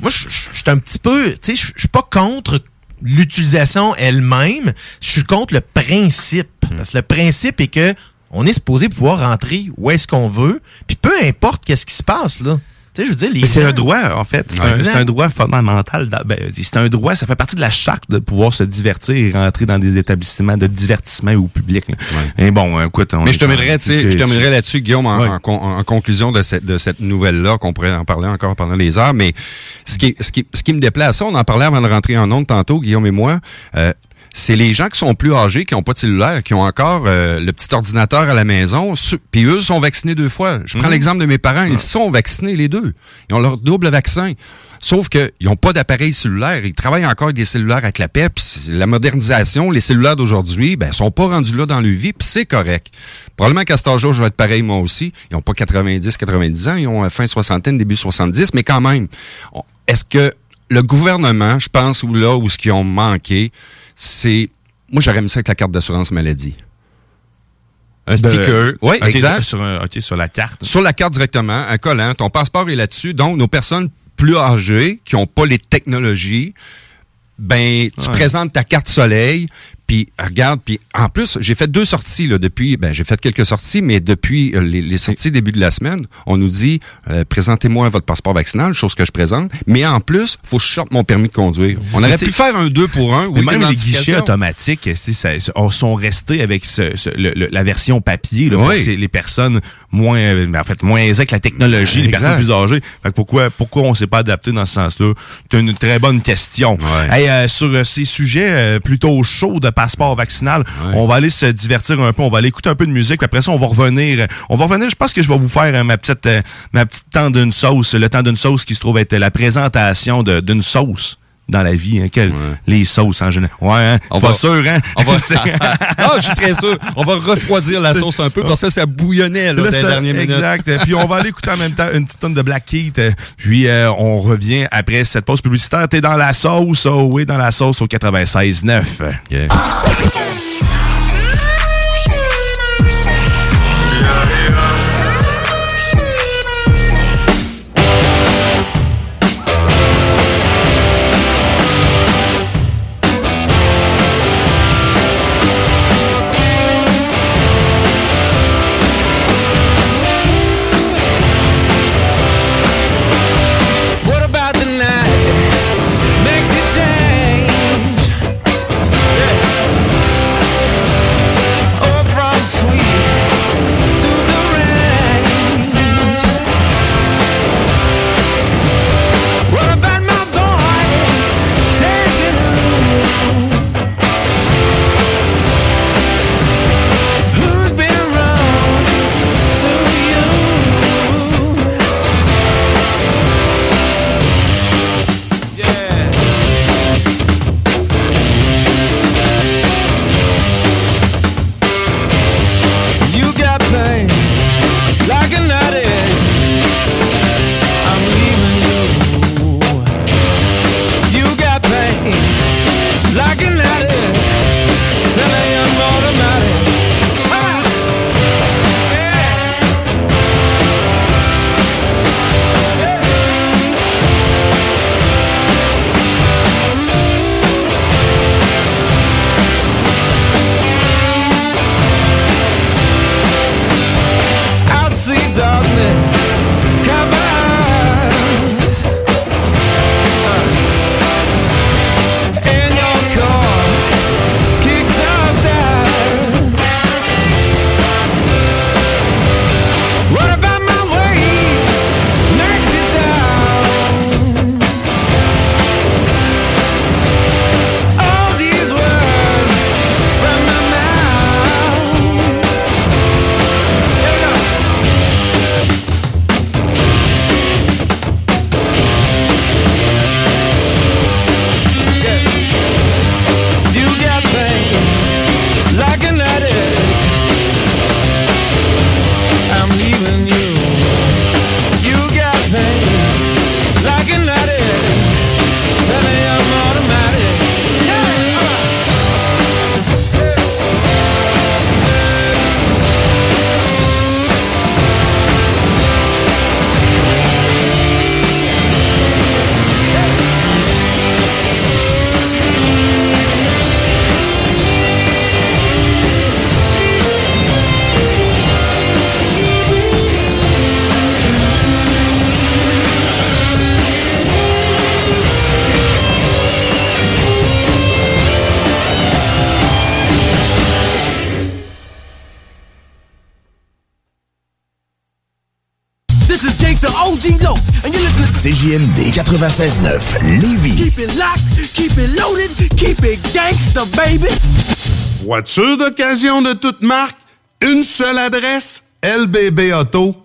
Moi, je suis un petit peu, tu sais, je je suis pas contre l'utilisation elle-même, je suis contre le principe. Parce que le principe est que on est supposé pouvoir rentrer où est-ce qu'on veut, puis peu importe qu'est-ce qui se passe, là. Tu sais, je veux dire, les Mais c'est gens- un droit, en fait. C'est Ouais. un, Exact. c'est un droit fondamental. d'a- ben, c'est un droit, ça fait partie de la charte de pouvoir se divertir et rentrer dans des établissements de divertissement ou public. là. Et bon, écoute, on Mais je terminerai, tu sais, c'est- je terminerai là-dessus, Guillaume, en, Ouais. en en conclusion de cette, de cette nouvelle-là, qu'on pourrait en parler encore pendant les heures. Mais ce qui, ce qui, ce qui me déplaît à ça, on en parlait avant de rentrer en onde tantôt, Guillaume et moi. euh, c'est les gens qui sont plus âgés, qui n'ont pas de cellulaire, qui ont encore euh, le petit ordinateur à la maison, puis eux sont vaccinés deux fois. Je prends Mhm. l'exemple de mes parents, ils sont vaccinés les deux. Ils ont leur double vaccin. Sauf qu'ils n'ont pas d'appareil cellulaire. Ils travaillent encore avec des cellulaires avec la PEP. C'est La modernisation, les cellulaires d'aujourd'hui, ben, sont pas rendus là dans le vie, puis c'est correct. Probablement qu'à cet âge-là, je vais être pareil moi aussi. Ils n'ont pas 90, 90 ans, ils ont euh, fin soixantaine, début 70, mais quand même. Est-ce que le gouvernement, je pense, ou là où ce qu'ils ont manqué, c'est... Moi, j'aurais mis ça avec la carte d'assurance maladie. Un De- sticker. Oui, exact. Sur, un- sur la carte. Sur la carte directement, un collant, ton passeport est là-dessus. Donc, nos personnes plus âgées, qui n'ont pas les technologies, ben, tu Ouais. présentes ta carte soleil, puis regarde, puis en plus, j'ai fait deux sorties là, depuis, ben, j'ai fait quelques sorties, mais depuis euh, les, les sorties début de la semaine, on nous dit, euh, présentez-moi votre passeport vaccinal, chose que je présente, mais en plus, faut que je sorte mon permis de conduire. On Mais aurait pu faire un 2 pour 1. Mais même les guichets automatiques, ça- on sont restés avec ce- ce- le- le- la version papier. Là, Oui. pour c'est les personnes moins, euh, en fait, moins aisées avec la technologie, les personnes plus âgées. Fait que pourquoi, pourquoi on s'est pas adapté dans ce sens-là? C'est une très bonne question. Hey, euh, sur euh, ces sujets euh, plutôt chauds passeport vaccinal, on va aller se divertir un peu, on va aller écouter un peu de musique, puis après ça, on va revenir. On va revenir. Je pense que je vais vous faire euh, ma petite, euh, ma petite temps d'une sauce, le temps d'une sauce qui se trouve être la présentation d'une sauce dans la vie, hein, que les sauces en général. Ouais, hein, On pas va- sûr, hein? On va, ah, je suis très sûr. On va refroidir la sauce un peu parce que ça bouillonnait là, Là, dans les dernières minutes. Exact. Puis on va aller écouter en même temps une petite tonne de Black. Euh, Puis euh, on revient après cette pause publicitaire. T'es dans la sauce, oh oui, dans la sauce au 96.9. What 96.9 Lévis. Keep it locked, keep it loaded, keep it gangsta, baby. Voiture d'occasion de toute marque, une seule adresse, lbbauto.com.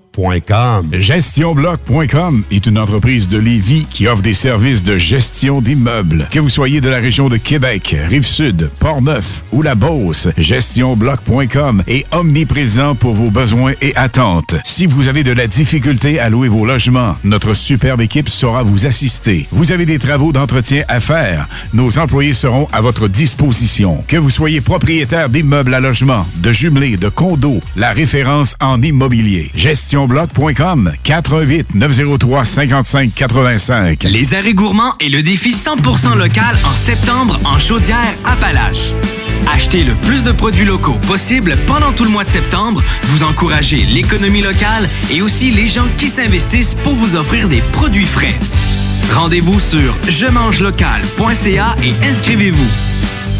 GestionBloc.com est une entreprise de Lévis qui offre des services de gestion d'immeubles. Que vous soyez de la région de Québec, Rive-Sud, Port-Neuf ou la Beauce, GestionBloc.com est omniprésent pour vos besoins et attentes. Si vous avez de la difficulté à louer vos logements, notre superbe équipe saura vous assister. Vous avez des travaux d'entretien à faire, nos employés seront à votre disposition. Que vous soyez propriétaire d'immeubles à logement, de jumelés, de condos, la référence en immobilier. GestionBloc.com 418 903 55 85. Les arrêts gourmands et le défi 100% local en septembre en chaudière Appalaches. Achetez le plus de produits locaux possible pendant tout le mois de septembre. Vous encouragez l'économie locale et aussi les gens qui s'investissent pour vous offrir des produits frais. Rendez-vous sur je mange local.ca et inscrivez-vous.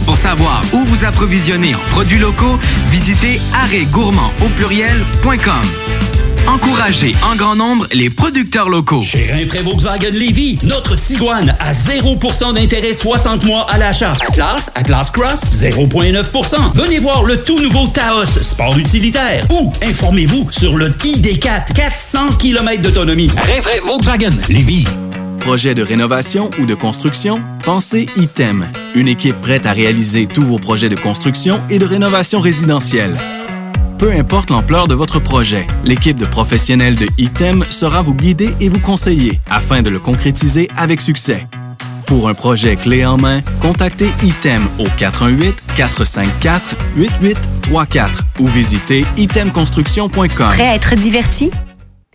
Pour savoir où vous approvisionner en produits locaux, visitez arrêtgourmand au pluriel.com. Encouragez en grand nombre les producteurs locaux. Chez Rinfraie Volkswagen Lévy, notre Tiguan à 0% d'intérêt 60 mois à l'achat. Atlas, Atlas Cross, 0,9%. Venez voir le tout nouveau Taos, sport utilitaire. Ou informez-vous sur le ID4, 400 km d'autonomie. Rinfraie Volkswagen Lévy. Projet de rénovation ou de construction? Pensez ITEM, une équipe prête à réaliser tous vos projets de construction et de rénovation résidentielle. Peu importe l'ampleur de votre projet, l'équipe de professionnels de ITEM sera vous guider et vous conseiller afin de le concrétiser avec succès. Pour un projet clé en main, contactez ITEM au 418-454-8834 ou visitez itemconstruction.com. Prêt à être diverti?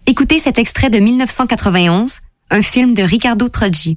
Écoutez cet extrait de 1991, un film de Ricardo Troggi.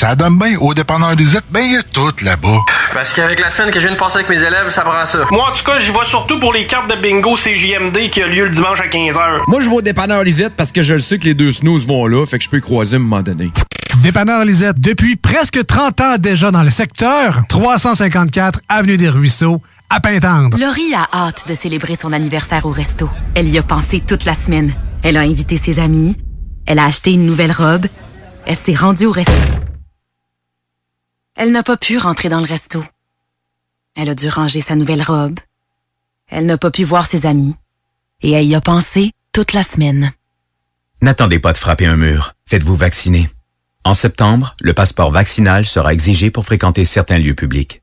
Ça donne bien au dépanneur Lisette, ben il y a tout là-bas. Parce qu'avec la semaine que je viens de passer avec mes élèves, ça prend ça. Moi, en tout cas, j'y vais surtout pour les cartes de bingo CJMD qui a lieu le dimanche à 15h. Moi, je vais au dépanneur Lisette parce que je le sais que les deux snooze vont là, fait que je peux y croiser à un moment donné. Dépanneur Lisette, depuis presque 30 ans déjà dans le secteur, 354 Avenue des Ruisseaux, à Pintendre. Laurie a hâte de célébrer son anniversaire au resto. Elle y a pensé toute la semaine. Elle a invité ses amis. Elle a acheté une nouvelle robe. Elle s'est rendue au resto. Elle n'a pas pu rentrer dans le resto. Elle a dû ranger sa nouvelle robe. Elle n'a pas pu voir ses amis. Et elle y a pensé toute la semaine. N'attendez pas de frapper un mur. Faites-vous vacciner. En septembre, le passeport vaccinal sera exigé pour fréquenter certains lieux publics.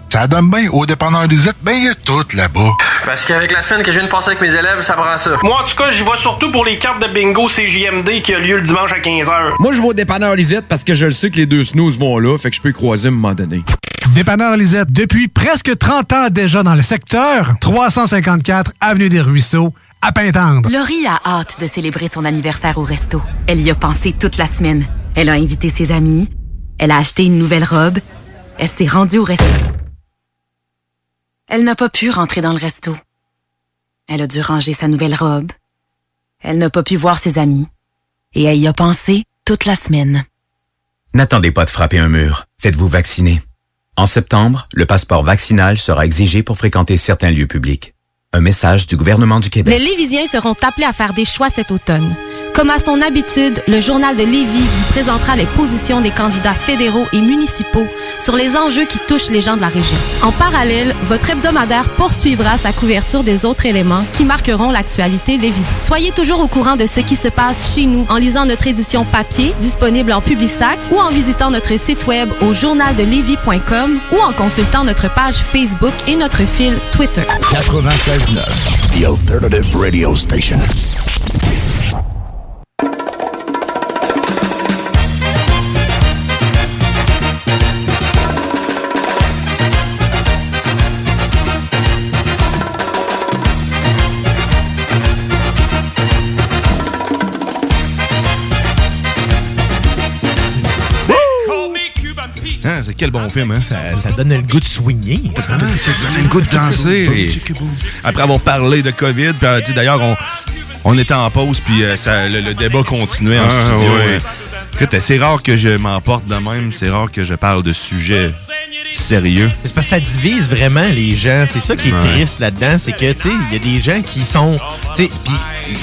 Ça donne bien au dépanneur Lisette, ben il y a tout là-bas. Parce qu'avec la semaine que je viens de passer avec mes élèves, ça prend ça. Moi, en tout cas, j'y vais surtout pour les cartes de bingo CJMD qui a lieu le dimanche à 15h. Moi, je vais au dépanneur Lisette parce que je le sais que les deux snooze vont là, fait que je peux y croiser à un moment donné. Dépanneur Lisette, depuis presque 30 ans déjà dans le secteur, 354 Avenue des Ruisseaux, à Pintendre. Laurie a hâte de célébrer son anniversaire au resto. Elle y a pensé toute la semaine. Elle a invité ses amis. Elle a acheté une nouvelle robe. Elle s'est rendue au resto. Elle n'a pas pu rentrer dans le resto. Elle a dû ranger sa nouvelle robe. Elle n'a pas pu voir ses amis. Et elle y a pensé toute la semaine. N'attendez pas de frapper un mur. Faites-vous vacciner. En septembre, le passeport vaccinal sera exigé pour fréquenter certains lieux publics. Un message du gouvernement du Québec. Les Lévisiens seront appelés à faire des choix cet automne. Comme à son habitude, le journal de Lévis vous présentera les positions des candidats fédéraux et municipaux sur les enjeux qui touchent les gens de la région. En parallèle, votre hebdomadaire poursuivra sa couverture des autres éléments qui marqueront l'actualité lévisienne. Soyez toujours au courant de ce qui se passe chez nous en lisant notre édition papier disponible en Publisac ou en visitant notre site web au journaldelevis.com ou en consultant notre page Facebook et notre fil Twitter. 96.9, The Alternative Radio Station. Quel bon film, hein? Ça, donne le goût de swinguer. Ah, c'est le goût de danser. Et après avoir parlé de COVID, d'ailleurs, on, on était en pause, puis euh, ça- le, le débat continuait en Ah, studio. ouais. Écoute, c'est rare que je m'emporte de même, c'est rare que je parle de sujets sérieux. C'est parce que ça divise vraiment les gens. C'est ça qui est Ouais. triste là-dedans. C'est que, tu sais, il y a des gens qui sont. Tu sais, puis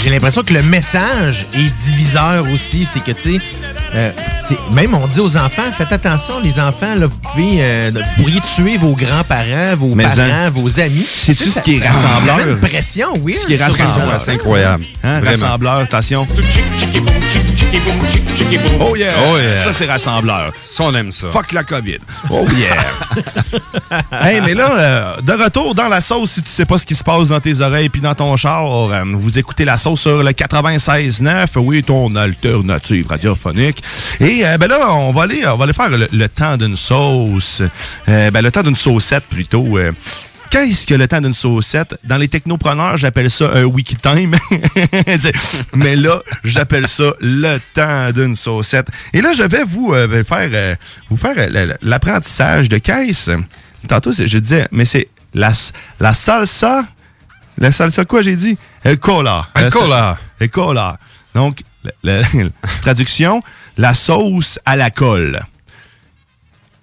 j'ai l'impression que le message est diviseur aussi. C'est que, tu sais, euh, c'est- même on dit aux enfants, faites attention, les enfants, là, vous pouvez, euh, vous pourriez tuer vos grands-parents, vos Mais parents, hein, vos amis. sais-tu Tu sais, ce qui est rassembleur? une pression, oui. Ce qui est les rassembleur, c'est incroyable. Hein, rassembleur, attention. Oh yeah! Oh yeah. Ça, c'est rassembleur. Ça, on aime ça. Fuck la COVID. Oh yeah! hey, mais là, euh, de retour dans la sauce, si tu sais pas ce qui se passe dans tes oreilles puis dans ton char, euh, vous écoutez la sauce sur le 96.9, oui, ton alternative radiophonique. Et euh, ben là, on va aller, on va aller faire le, le temps d'une sauce. Euh, ben, le temps d'une saucette, plutôt. euh. Qu'est-ce que le temps d'une saucette? Dans les technopreneurs, j'appelle ça un wiki time. Mais là, j'appelle ça le temps d'une saucette. Et là, je vais vous euh, faire, vous faire l'apprentissage de caisse. Tantôt, je disais, mais c'est la, la salsa? La salsa quoi, j'ai dit? El cola. El cola. El cola. Donc, la, la- traduction, la sauce à la colle.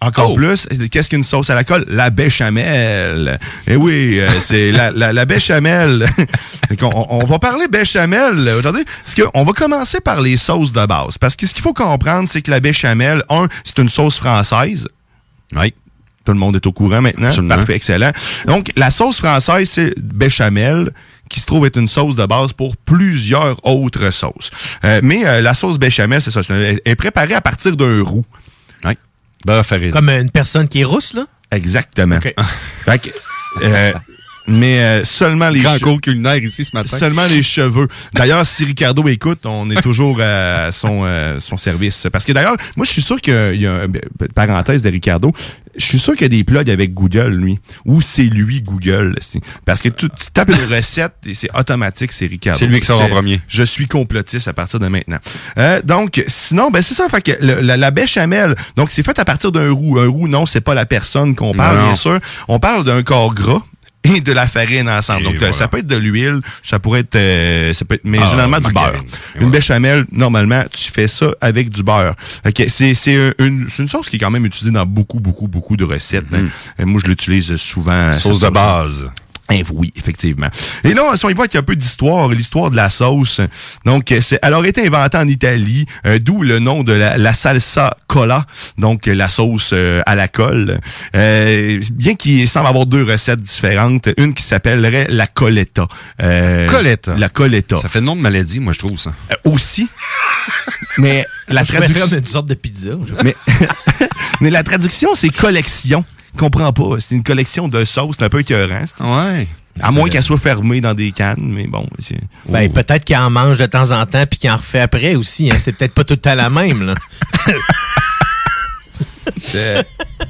Encore Oh. plus, qu'est-ce qu'une sauce à la colle? La béchamel. Eh oui, euh, c'est la, la, la béchamel. On, on va parler béchamel aujourd'hui, parce qu'on va commencer par les sauces de base. Parce que ce qu'il faut comprendre, c'est que la béchamel, un, c'est une sauce française. Oui. Tout le monde est au courant maintenant. Absolument. Parfait, excellent. Donc, la sauce française, c'est béchamel qui se trouve être une sauce de base pour plusieurs autres sauces. Euh, mais euh, la sauce béchamel, c'est ça, c'est- elle est préparée à partir d'un roux. Oui. Beurre farine. Comme une personne qui est rousse, là? Exactement. OK. Fait que, euh, mais euh, seulement les Grand cours culinaire ici ce matin. Seulement les cheveux. D'ailleurs, si Ricardo écoute, on est toujours à son, euh, son service. Parce que d'ailleurs, moi, je suis sûr qu'il y a, il y a un- parenthèse de Ricardo, je suis sûr qu'il y a des plugs avec Google, lui. Ou c'est lui, Google. Parce que tu, tu tapes une recette et c'est automatique, c'est Ricardo. C'est lui qui sort en premier. Je suis complotiste à partir de maintenant. Euh, donc, sinon, ben c'est ça. Fait que le- la, la béchamel, donc c'est fait à partir d'un roux. Un roux, non, c'est pas la personne qu'on parle, non. bien sûr. On parle d'un corps gras et de la farine ensemble. Et Donc, euh, voilà. ça peut être de l'huile, ça pourrait être, euh, ça peut être, mais Ah, généralement du beurre. Une béchamel, normalement, tu fais ça avec du beurre. Ok, c'est c'est un- une, c'est une sauce qui est quand même utilisée dans beaucoup, beaucoup, beaucoup de recettes. hein. Euh, Moi, je l'utilise souvent. Mhm. Sauce de base. Oui, effectivement. Et là, si on y voit qu'il y a un peu d'histoire, l'histoire de la sauce. Donc, euh, c'est, elle aurait été inventée en Italie, euh, d'où le nom de la, la salsa cola, donc euh, la sauce euh, à la colle. Euh, bien qu'il semble avoir deux recettes différentes, une qui s'appellerait la coletta. Euh, Coletta. La coletta. Ça fait nom de maladie, moi, je trouve ça. Euh, aussi. Mais la traduction... comme une sorte de pizza. Mais, mais la traduction, c'est collection. Comprends pas. C'est une collection de sauces, c'est un peu écœurant. c'est- Ouais. À moins qu'elle soit fermée dans des cannes, mais bon. c'est- Ben, peut-être qu'il en mange de temps en temps puis qu'il en refait après aussi. hein. C'est peut-être pas tout le temps la même, là. C'est-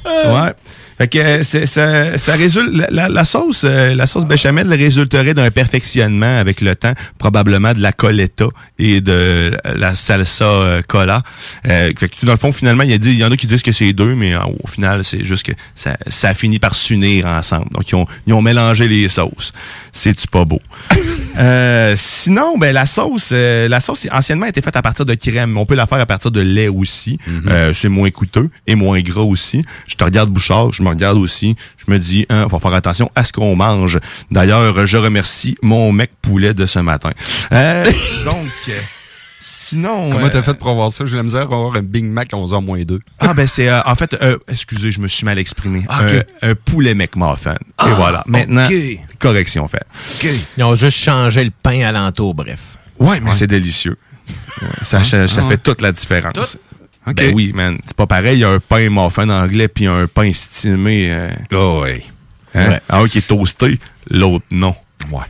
ouais. Fait que euh, c'est- ça, ça résulte la, la- sauce euh, la sauce béchamel résulterait d'un perfectionnement avec le temps probablement de la coletta et de la salsa euh, cola. Euh, fait que dans le fond finalement il y a dit il y en a qui disent que c'est deux mais au final c'est juste que ça ça finit par s'unir ensemble. Donc ils ont ils ont mélangé les sauces. C'est-tu pas beau? Euh, sinon, ben la sauce, euh, la sauce anciennement était faite à partir de crème. On peut la faire à partir de lait aussi. Euh, c'est moins coûteux et moins gras aussi. Je te regarde Bouchard, je me regarde aussi. Je me dis, hein, faut faire attention à ce qu'on mange. D'ailleurs, je remercie mon mec poulet de ce matin. Euh, donc, euh, sinon, Comment euh, t'as fait pour avoir ça? J'ai la misère à avoir un Big Mac à 11h moins 2. ah ben c'est euh, en fait euh, excusez je me suis mal exprimé Ah. Un- poulet McMuffin Ah, et voilà maintenant correction faite Ils ont juste changé le pain alentour, bref. Ouais, mais c'est délicieux. Euh, Ça, ça, ça Ah. fait toute la différence. Tout? Ben oui, man. C'est pas pareil, il y a un pain muffin anglais puis un pain stimé. euh, Oh, ouais. hein? Ouais. Un qui est toasté, l'autre non. Ouais.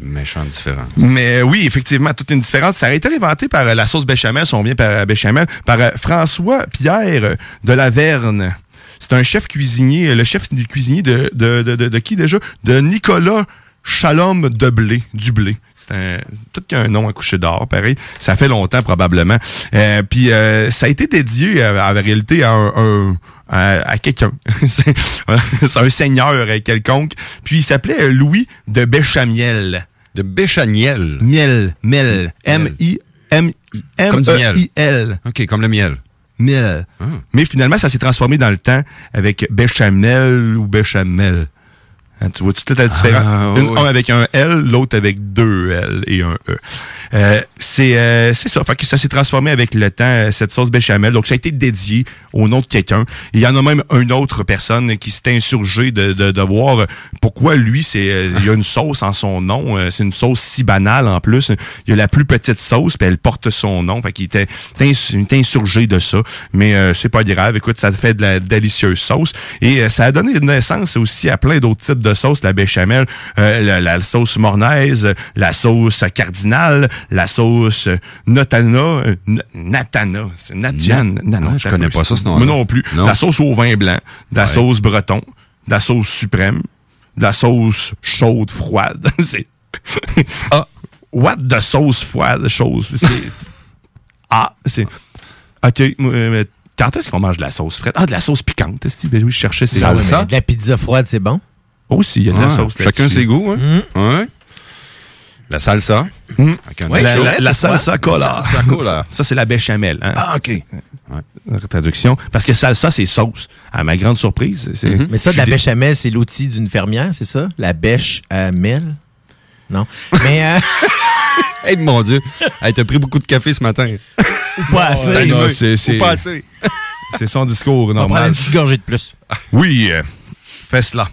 Méchante différence. Mais oui, effectivement, toute une différence. Ça a été inventé par euh, la sauce béchamel, si on vient par euh, béchamel, par euh, François Pierre de la Verne. C'est un chef cuisinier, le chef du cuisinier de, de, de, de, de qui déjà? De Nicolas Chalom de Blé, du blé. C'est un, tout qu'un nom à coucher d'or, pareil. Ça fait longtemps, probablement. Euh, Puis euh, ça a été dédié, euh, en réalité, à un... un- à, à quelqu'un. c'est c'est un seigneur euh, quelconque. Puis il s'appelait Louis de Béchamiel. De Béchaniel. Miel, Miel. M-I, M, Comme du miel. M-E-I-L. OK, comme le miel. Miel. Mais finalement, ça s'est transformé dans le temps avec béchamel ou béchamel. Hein, tu vois toute la différence? Ah, Une- oui. Un avec un L, l'autre avec deux L et un E. Euh, c'est euh, c'est ça. Fait que ça s'est transformé avec le temps, euh, cette sauce béchamel. Donc, ça a été dédié au nom de quelqu'un. Il y en a même une autre personne qui s'est insurgée de, de, de voir pourquoi lui, c'est euh, il y a une sauce en son nom. Euh, C'est une sauce si banale en plus. Il y a la plus petite sauce, puis elle porte son nom. Fait qu'il était, insurgé de ça. Mais euh, c'est pas grave. Écoute, ça fait de la délicieuse sauce. Et ça a donné naissance aussi à plein d'autres types de sauces. La béchamel, euh, la, la sauce mornaise, la sauce cardinale, la sauce notana, euh, natana. C'est natiane. Na- Non, non, Ah, je connais pas ça, ce. Moi non plus. Non. La sauce au vin blanc, de la Ouais. sauce breton, de la sauce suprême, de la sauce chaude, froide. c'est... ah, what de sauce froide, chose? C'est... ah, c'est... OK, euh, quand est-ce qu'on mange de la sauce frette? Ah, de la sauce piquante. Est-ce que- ben oui, je cherchais ces Ah ouais, mais de la pizza froide, c'est bon? Aussi, il y a de la Ah, sauce Chacun ses goûts, hein? Ouais. La salsa. Ouais, la, nacho. la- la salsa cola. La salsa cola. Ça, c'est la béchamel. Hein? Ah, OK. Traduction. Parce que salsa, c'est sauce. À ma grande surprise. c'est- Mhm. Mais ça, de la béchamel, c'est l'outil d'une fermière, c'est ça? La bêche à mel? Non. Mais, euh, Hey, mon Dieu. Hey, t'as pris beaucoup de café ce matin. ou pas assez. Non, c'est- c'est- Ou pas assez. C'est son discours On va prendre normal. une petite gorgée de plus. Oui, euh, fais cela.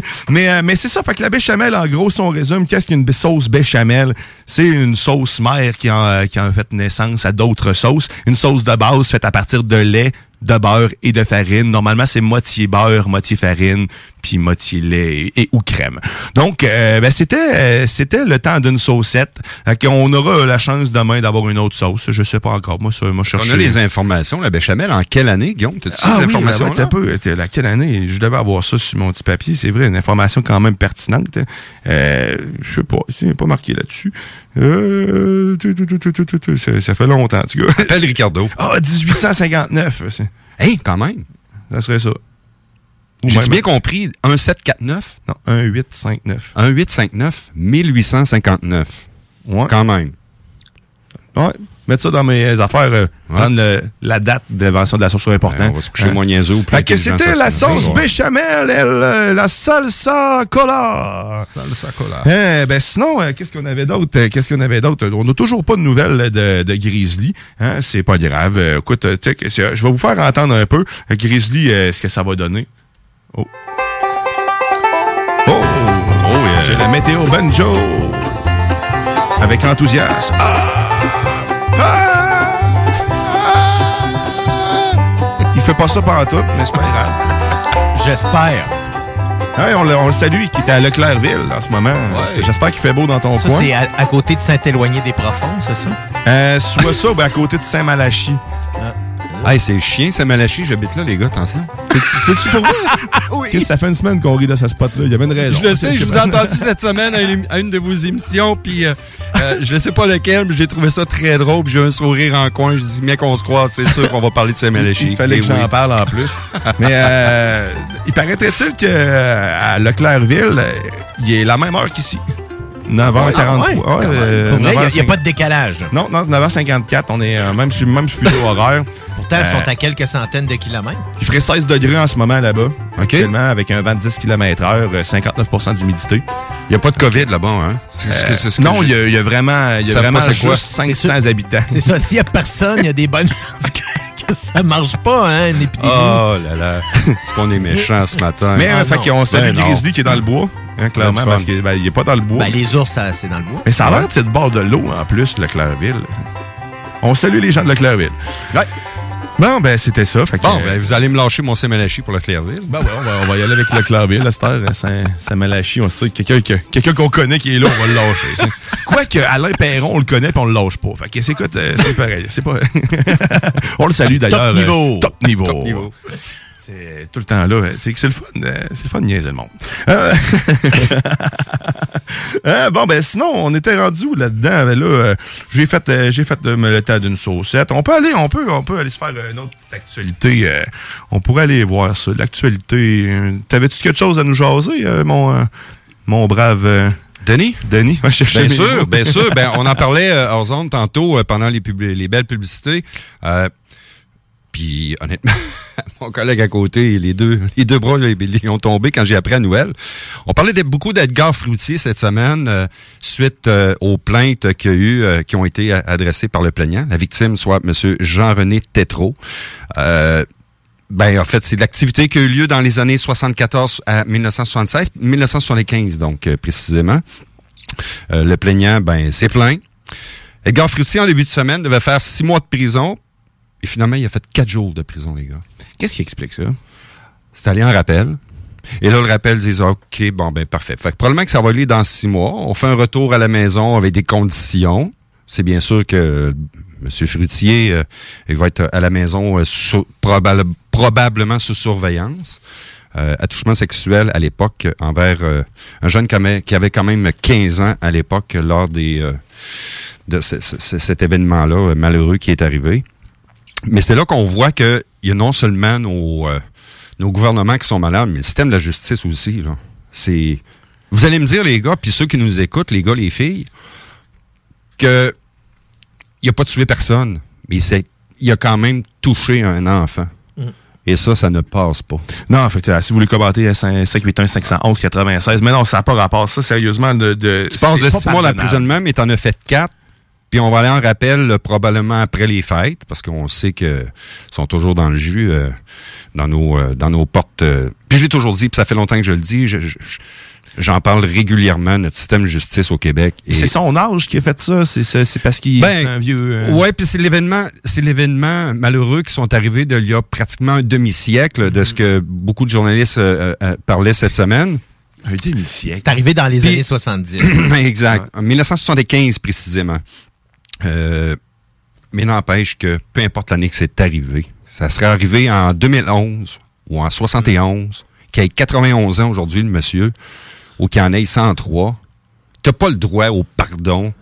mais euh, mais c'est ça, fait que la béchamel, en gros, si on résume, qu'est-ce qu'une sauce béchamel? C'est une sauce mère qui a, qui a fait naissance à d'autres sauces. Une sauce de base faite à partir de lait, de beurre et de farine. Normalement, c'est moitié beurre, moitié farine, puis moitié lait et, ou crème. Donc, euh, ben, c'était euh, c'était le temps d'une saucette. Qu'on aura la chance demain d'avoir une autre sauce. Je sais pas encore. Moi, ça, moi, je On cherchais... a les informations, la béchamel. En quelle année, Guillaume? T'as-tu Ah ces oui, informations ouais, t'as peu. La quelle année? Je devais avoir ça sur mon petit papier. C'est vrai, une information quand même pertinente. Euh, je sais pas. C'est pas marqué là-dessus. Euh, tu- tu- tu- ça, ça fait longtemps, tu gars. Appelle Ricardo. Ah, 1859. c'est- Hey, quand même. Ça serait ça. J'ai bien compris. 1749? Non, 1859. 1859, 1859. Ouais. Quand même. Ouais. Mettre ça dans mes affaires, euh, prendre le- la date d'invention de la sauce sur important. Ouais, on va se coucher moins niaiseux plus Fait que c'était la sauce béchamel, elle, euh, la salsa cola. Salsa cola. Eh, ben sinon, euh, qu'est-ce qu'on avait d'autre? Euh, Qu'est-ce qu'on avait d'autre? On n'a toujours pas de nouvelles euh, de, de Grizzly. Hein? C'est pas grave. Euh, écoute, euh, je vais vous faire entendre un peu. Euh, Grizzly, euh, ce que ça va donner. Oh. Oh! C'est la météo banjo. Avec enthousiasme. Ah! Ah! Il fait pas ça pendant tout, mais c'est pas grave. J'espère. Ouais, on, le, on le salue, qui était à Leclercville en ce moment. J'espère qu'il fait beau dans ton Ça, coin. c'est à, à côté de Saint-Éloigné des Profonds, c'est ça? Euh, soit ça, ben, à côté de Saint-Malachie. Hey, c'est chien, c'est Malachi, j'habite là, les gars, attention. C'est-tu pour vous? Que ça fait une semaine qu'on rit de ce spot-là? Il y avait une raison. Je le sais, je vous ai entendu cette semaine à une, à une de vos émissions, puis euh, euh, je ne sais pas lequel, mais j'ai trouvé ça très drôle, puis j'ai un sourire en coin. Je dis, mec, qu'on se croise, c'est sûr qu'on va parler de Saint-Malachie. Il fallait Et que j'en oui. parle en plus. Mais euh, il paraîtrait-il qu'à Leclercville, euh, il est la même heure qu'ici? 9h43. Ah ouais? Ouais, Quand même. euh, Pour vrai, il y a- 9h50. il y a pas de décalage. Non, non, 9h54. On est euh, même sur le même fuseau horaire. Pourtant, ils Euh, sont à quelques centaines de kilomètres. Il ferait 16 degrés en ce moment là-bas. Actuellement, avec un vent de 10 km heure, euh, 59% d'humidité. Il n'y a pas de COVID là-bas, hein? C'est ce que- c'est ce que Euh, non, il y, a- il y a vraiment, y a c'est quoi? juste 500 habitants. C'est ça. S'il y a personne, il y a des bonnes chances que, que ça marche pas, hein, une épidémie. Oh là là, est-ce qu'on est méchant ce matin? Mais Ah, euh, fait qu'on salue Ben. Grizzly qui est dans le bois, hein, clairement, parce qu'il ben, est pas dans le bois. Ben, les ours, ça, c'est dans le bois. Mais ça a l'air de cette bord de l'eau, en plus, le Clairville. On salue les gens de Leclerville. Ouais. Bon, ben, c'était ça. Fait que, Bon, euh, ben, vous allez me lâcher mon Saint-Malachie pour le Clairville. ben ouais, on va, on va y aller avec le Clairville, heure. Saint- Saint-Malachie, on sait que quelqu'un que- quelqu'un qu'on connaît qui est là, on va le lâcher. Quoique, Alain Perron, on le connaît puis on le lâche pas. Fait que, c'est, euh, c'est pareil. C'est pas... on le salue d'ailleurs. Top niveau. euh, top niveau. Top niveau. C'est tout le temps là. C'est que c'est le fun. C'est le fun de niaiser le monde. Euh, euh, bon, ben sinon, on était rendu où là-dedans? Ben là, euh, j'ai fait, euh, j'ai fait euh, le temps d'une saucette. On peut aller, on peut, on peut aller se faire une autre petite actualité. on pourrait aller voir ça, l'actualité. T'avais-tu quelque chose à nous jaser, mon, mon brave... Denis? Denis, va chercher Bien sûr, bien sûr. Ben, on en parlait hors zone tantôt pendant les, pub- les belles publicités. Puis honnêtement, mon collègue à côté, les deux, les deux bras ils, ont tombé quand j'ai appris la nouvelle. On parlait de- beaucoup d'Edgar Fruitier cette semaine euh, suite euh, aux plaintes qu'il y a eu, euh, qui ont été adressées par le plaignant. La victime soit M. Jean-René Tétrault. Ben, en fait, c'est l'activité qui a eu lieu dans les années 74 à 1976, 1975, donc, précisément. Le plaignant, ben, s'est plaint. Edgar Fruitier, en début de semaine, devait faire six mois de prison. Et finalement, il a fait quatre jours de prison, les gars. Qu'est-ce qui explique ça? C'est allé en rappel. Et là, le rappel disait, OK, bon, ben, parfait. Fait que probablement que ça va aller dans six mois. On fait un retour à la maison avec des conditions. C'est bien sûr que M. Fruitier, euh, il va être à la maison euh, probable- probablement sous surveillance. Euh, attouchement sexuel à l'époque envers euh, un jeune qui avait, qui avait quand même 15 ans à l'époque lors des euh, de ce- ce- ce- cet événement-là euh, malheureux qui est arrivé. Mais c'est là qu'on voit qu'il y a non seulement nos, euh, nos gouvernements qui sont malades, mais le système de la justice aussi. Là. C'est. Vous allez me dire, les gars, puis ceux qui nous écoutent, les gars, les filles, que il a pas tué personne, mais il a quand même touché un enfant. Mm. Et ça, ça ne passe pas. Non, en fait, euh, si vous voulez commenter, 581 511 96. Mais non, ça n'a pas rapport. Ça, sérieusement, de. de Tu passes de pas six mois pardonnable. d'emprisonnement, mais t'en as fait quatre. Puis on va aller en rappel euh, probablement après les fêtes, parce qu'on sait que sont toujours dans le jus, euh, dans nos euh, dans nos portes. euh. Puis j'ai toujours dit, puis ça fait longtemps que je le dis, je- je- j'en parle régulièrement, notre système de justice au Québec. Et C'est son âge qui a fait ça. C'est c'est- c'est parce qu'il Ben, c'est un vieux. euh, Ouais, puis c'est l'événement, c'est l'événement malheureux qui sont arrivés de il y a pratiquement un demi-siècle de ce que beaucoup de journalistes euh, euh, parlaient cette semaine. Un demi-siècle. C'est arrivé dans les années 70. exact. En 1975 précisément. Euh, mais n'empêche que peu importe l'année que c'est arrivé, ça serait arrivé en 2011 ou en 71, qui ait 91 ans aujourd'hui, le monsieur, ou qui en ait 103, t'as pas le droit au pardon,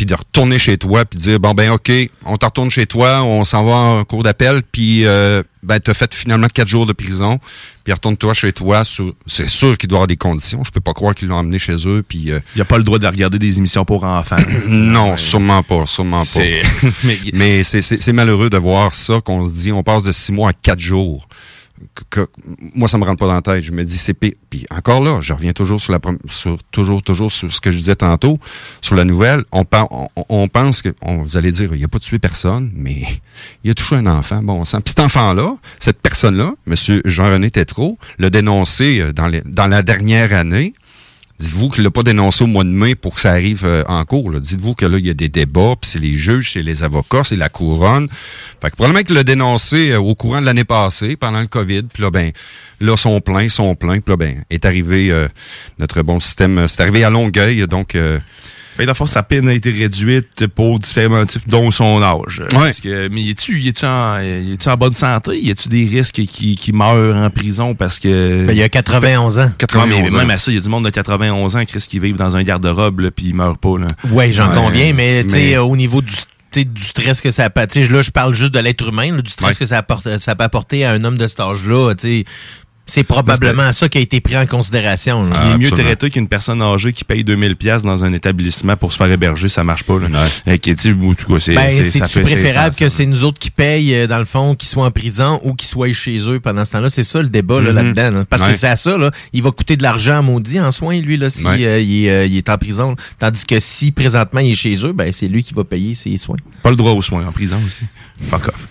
puis de retourner chez toi, puis de dire, bon ben ok, on te retourne chez toi, on s'en va en cours d'appel, puis euh, ben t'as fait finalement quatre jours de prison, puis retourne-toi chez toi. sur- C'est sûr qu'il doit y avoir des conditions, je peux pas croire qu'ils l'ont emmené chez eux, puis... euh, Il n'y a pas le droit de regarder des émissions pour enfants. non, sûrement pas, sûrement pas. Mais mais c'est malheureux de voir ça, qu'on se dit, on passe de six mois à quatre jours. Moi, ça me rentre pas dans la tête. Je me dis, c'est pire. Puis encore là, je reviens toujours sur la sur, toujours, toujours sur ce que je disais tantôt, sur la nouvelle. On, on pense que, on, vous allez dire, il a pas tué personne, mais il a touché un enfant, bon sang. Puis cet enfant-là, cette personne-là, M. Jean-René Tétrault, l'a dénoncé euh, dans, les- dans la dernière année. Dites-vous qu'il l'a pas dénoncé au mois de mai pour que ça arrive euh, en cours. Dites-vous que là, il y a des débats, puis c'est les juges, c'est les avocats, c'est la couronne. Fait que probablement qu'il l'a dénoncé euh, au courant de l'année passée, pendant le COVID, puis là, ben, là, son plein, son plein, puis là, ben, est arrivé euh, notre bon système. euh, C'est arrivé à Longueuil, donc... Fait que, dans sa peine a été réduite pour différents motifs, dont son âge. Parce que, mais y est-tu, y est-tu en, en bonne santé? Y a-tu des risques qui, qui meurent en prison parce que. Ben, il y a 91 ans. 91 mais, 91 ans. même à ça, il y a du monde de 91 ans, Chris, qui vivent dans un garde-robe, puis ils meurent pas, là. Oui, j'en Ouais. conviens, mais, tu sais, Mais- euh, au niveau du du stress que ça peut tu sais, là je parle juste de l'être humain là, du stress Ouais. que ça, apporte, ça peut apporter à un homme de cet âge-là tu sais, c'est probablement ça qui a été pris en considération là. Il est mieux traité qu'une personne âgée qui paye 2000 pièces dans un établissement pour se faire héberger, ça marche pas. Là. Qui, tu sais, ou, en tout cas, c'est Ben, préférable c'est- que c'est nous autres qui payent, euh, dans le fond, qu'ils soient en prison ou qu'ils soient chez eux pendant ce temps-là. C'est ça le débat là, Mhm. là-dedans. là. Parce Ouais. que c'est à ça, là, il va coûter de l'argent à maudit en soins, lui, là, si Ouais. euh, il, est, euh, il est en prison. Tandis que si présentement il est chez eux, ben c'est lui qui va payer ses soins. Pas le droit aux soins en prison aussi. Fuck off.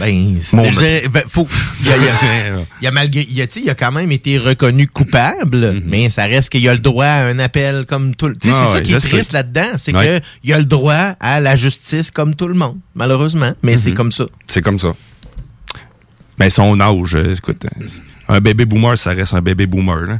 Ben, Mon je dirais, ben, faut, il y a, il y a- il y a malgré, il y a, tu sais, il a quand même été reconnu coupable, mais ça reste qu'il a le droit à un appel comme tout le, tu sais, Ah c'est ça ouais, qui est triste là-dedans, c'est Ouais. que il y a le droit à la justice comme tout le monde, malheureusement, mais c'est Mhm. comme ça. C'est comme ça. Ben, son âge, euh, écoute, euh, un bébé boomer, ça reste un bébé boomer. Là.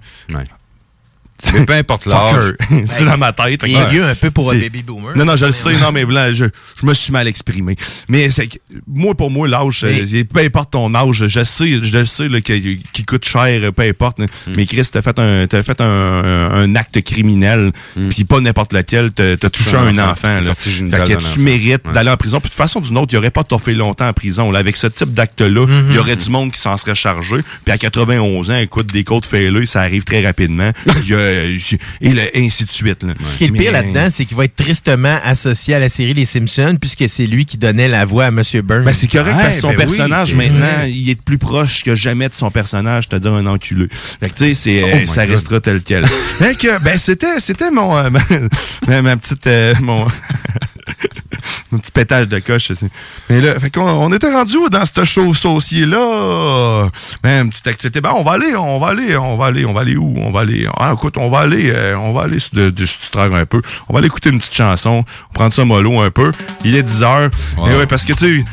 Mais peu importe l'âge. C'est dans ma tête. Il est vieux un peu pour un baby boomer. Non, non, je le sais, non, mais là, je, je me suis mal exprimé. Mais c'est que, moi, pour moi, l'âge, Mais- euh, peu importe ton âge, je sais, je le sais, qu'il qu'il coûte cher, peu importe. Hmm. Mais Chris, t'as fait un, t'as fait un, un, acte criminel, puis pas n'importe lequel, t'as t'as touché un enfant, enfant, là. Fait que tu mérites Ouais. d'aller en prison. Puis de toute façon, d'une autre, il aurait pas toffé longtemps en prison, là. Avec ce type d'acte-là, il y aurait du monde qui s'en serait chargé. Puis à 91 ans, écoute, des côtes fêlées, ça arrive très rapidement. Il euh, et le- ainsi de suite. là. Ce qui est le pire là-dedans, c'est qu'il va être tristement associé à la série Les Simpsons, puisque c'est lui qui donnait la voix à M. Burns. Ben, c'est correct parce que son ben personnage maintenant, vrai. il est plus proche que jamais de son personnage, c'est-à-dire un enculé. Fait que tu sais, Oh euh, ça God. restera tel quel. fait que, ben c'était, c'était mon, euh, ma, ma petite, euh, mon, mon petit pétage de coche. Mais là, fait qu'on on était rendu où dans ce show saucier là. Ben, une petite activité. Ben, on va aller, on va aller, on va aller, on va aller où? On va aller. Ah, écoute, on va aller, euh, on va aller se distraire un peu. On va aller écouter une petite chanson, prendre ça mollo un peu. Il est 10 heures. Et ouais, parce que tu sais.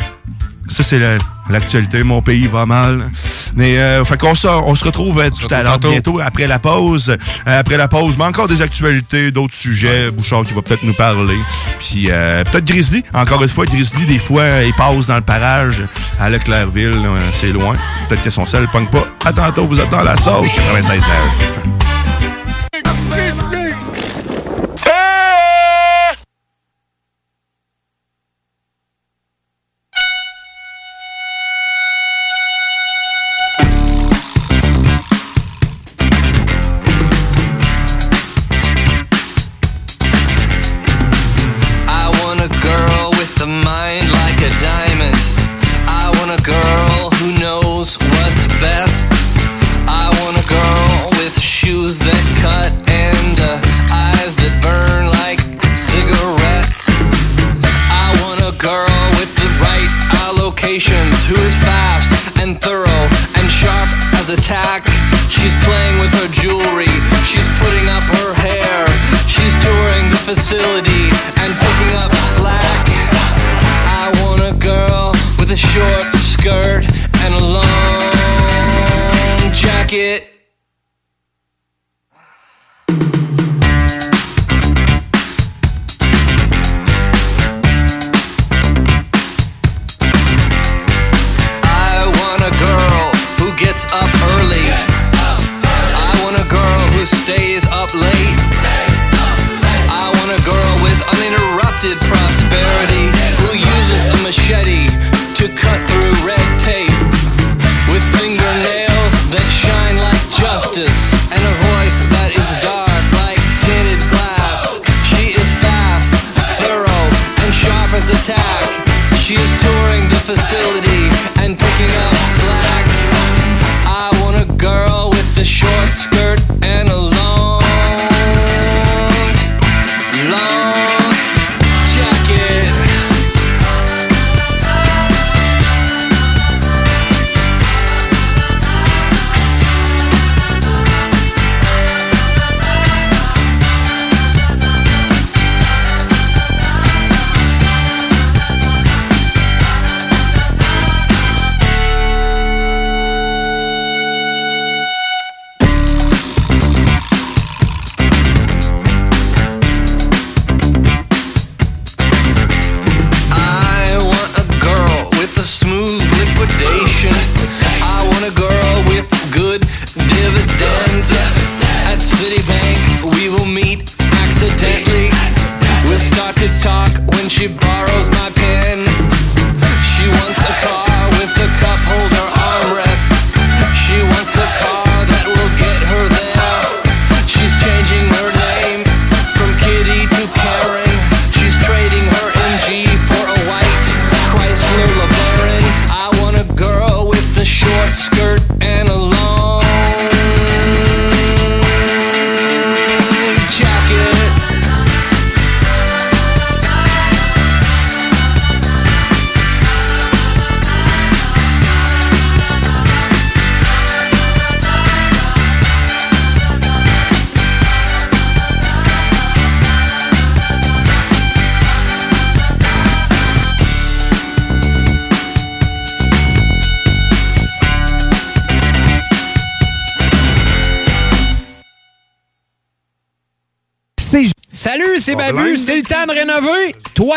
Ça, c'est la- l'actualité. Mon pays va mal. Mais, euh, fait qu'on se, on se retrouve euh, tout à l'heure, bientôt, après la pause. Euh, après la pause, mais encore des actualités, d'autres sujets. Bouchard qui va peut-être nous parler. Puis, euh, peut-être Grizzly. Encore une fois, Grizzly, des fois, il passe dans le parage à Leclercville. c'est loin. Peut-être que son sel pogne pas. À tantôt, vous êtes dans la sauce. 96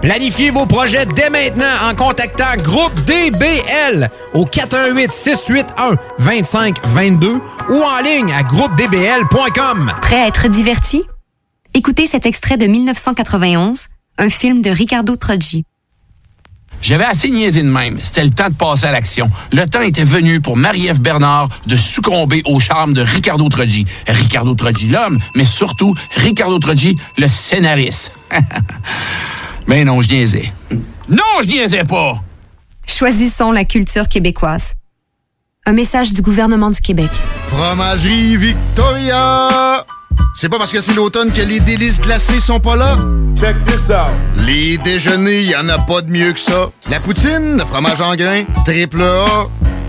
Planifiez vos projets dès maintenant en contactant Groupe DBL au 418-681-2522 ou en ligne à groupedbl.com. Prêt à être diverti? Écoutez cet extrait de 1991, un film de Ricardo Troggi. J'avais assez niaisé de même. C'était le temps de passer à l'action. Le temps était venu pour Marie-Ève Bernard de succomber au charme de Ricardo Troggi. Ricardo Troggi l'homme, mais surtout Ricardo Troggi le scénariste. mais non, je niaisais. Non, je niaisais pas! Choisissons la culture québécoise. Un message du gouvernement du Québec. Fromagerie Victoria! C'est pas parce que c'est l'automne que les délices glacées sont pas là? Check this out! Les déjeuners, y en a pas de mieux que ça. La poutine, le fromage en grains, triple A.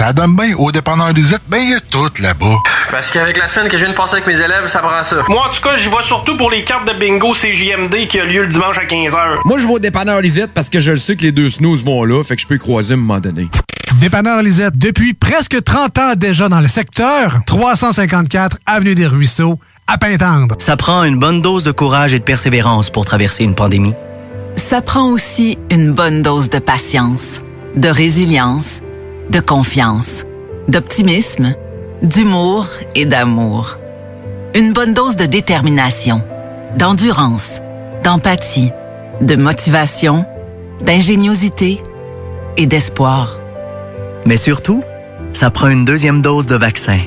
Ça donne bien au dépanneur Lisette, ben il y a tout là-bas. Parce qu'avec la semaine que je viens de passer avec mes élèves, ça prend ça. Moi, en tout cas, j'y vais surtout pour les cartes de bingo CJMD qui a lieu le dimanche à 15h. Moi, je vais au dépanneur Lisette parce que je le sais que les deux snooze vont là, fait que je peux y croiser à un moment donné. Dépanneur Lisette, depuis presque 30 ans déjà dans le secteur, 354 Avenue des Ruisseaux, à Pintendre. Ça prend une bonne dose de courage et de persévérance pour traverser une pandémie. Ça prend aussi une bonne dose de patience, de résilience, de confiance, d'optimisme, d'humour et d'amour. Une bonne dose de détermination, d'endurance, d'empathie, de motivation, d'ingéniosité et d'espoir. Mais surtout, ça prend une deuxième dose de vaccin.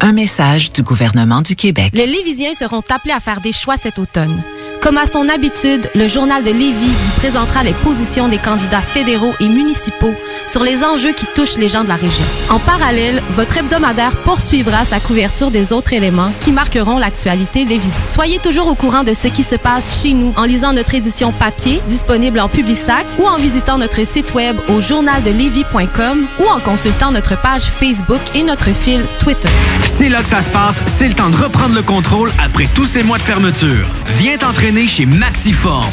Un message du gouvernement du Québec. Les Lévisiens seront appelés à faire des choix cet automne. Comme à son habitude, le journal de Lévis vous présentera les positions des candidats fédéraux et municipaux sur les enjeux qui touchent les gens de la région. En parallèle, votre hebdomadaire poursuivra sa couverture des autres éléments qui marqueront l'actualité lévisienne. Soyez toujours au courant de ce qui se passe chez nous en lisant notre édition papier disponible en Publisac ou en visitant notre site web au journaldelevis.com ou en consultant notre page Facebook et notre fil Twitter. C'est là que ça se passe, c'est le temps de reprendre le contrôle après tous ces mois de fermeture. Viens t'entraîner chez Maxiform.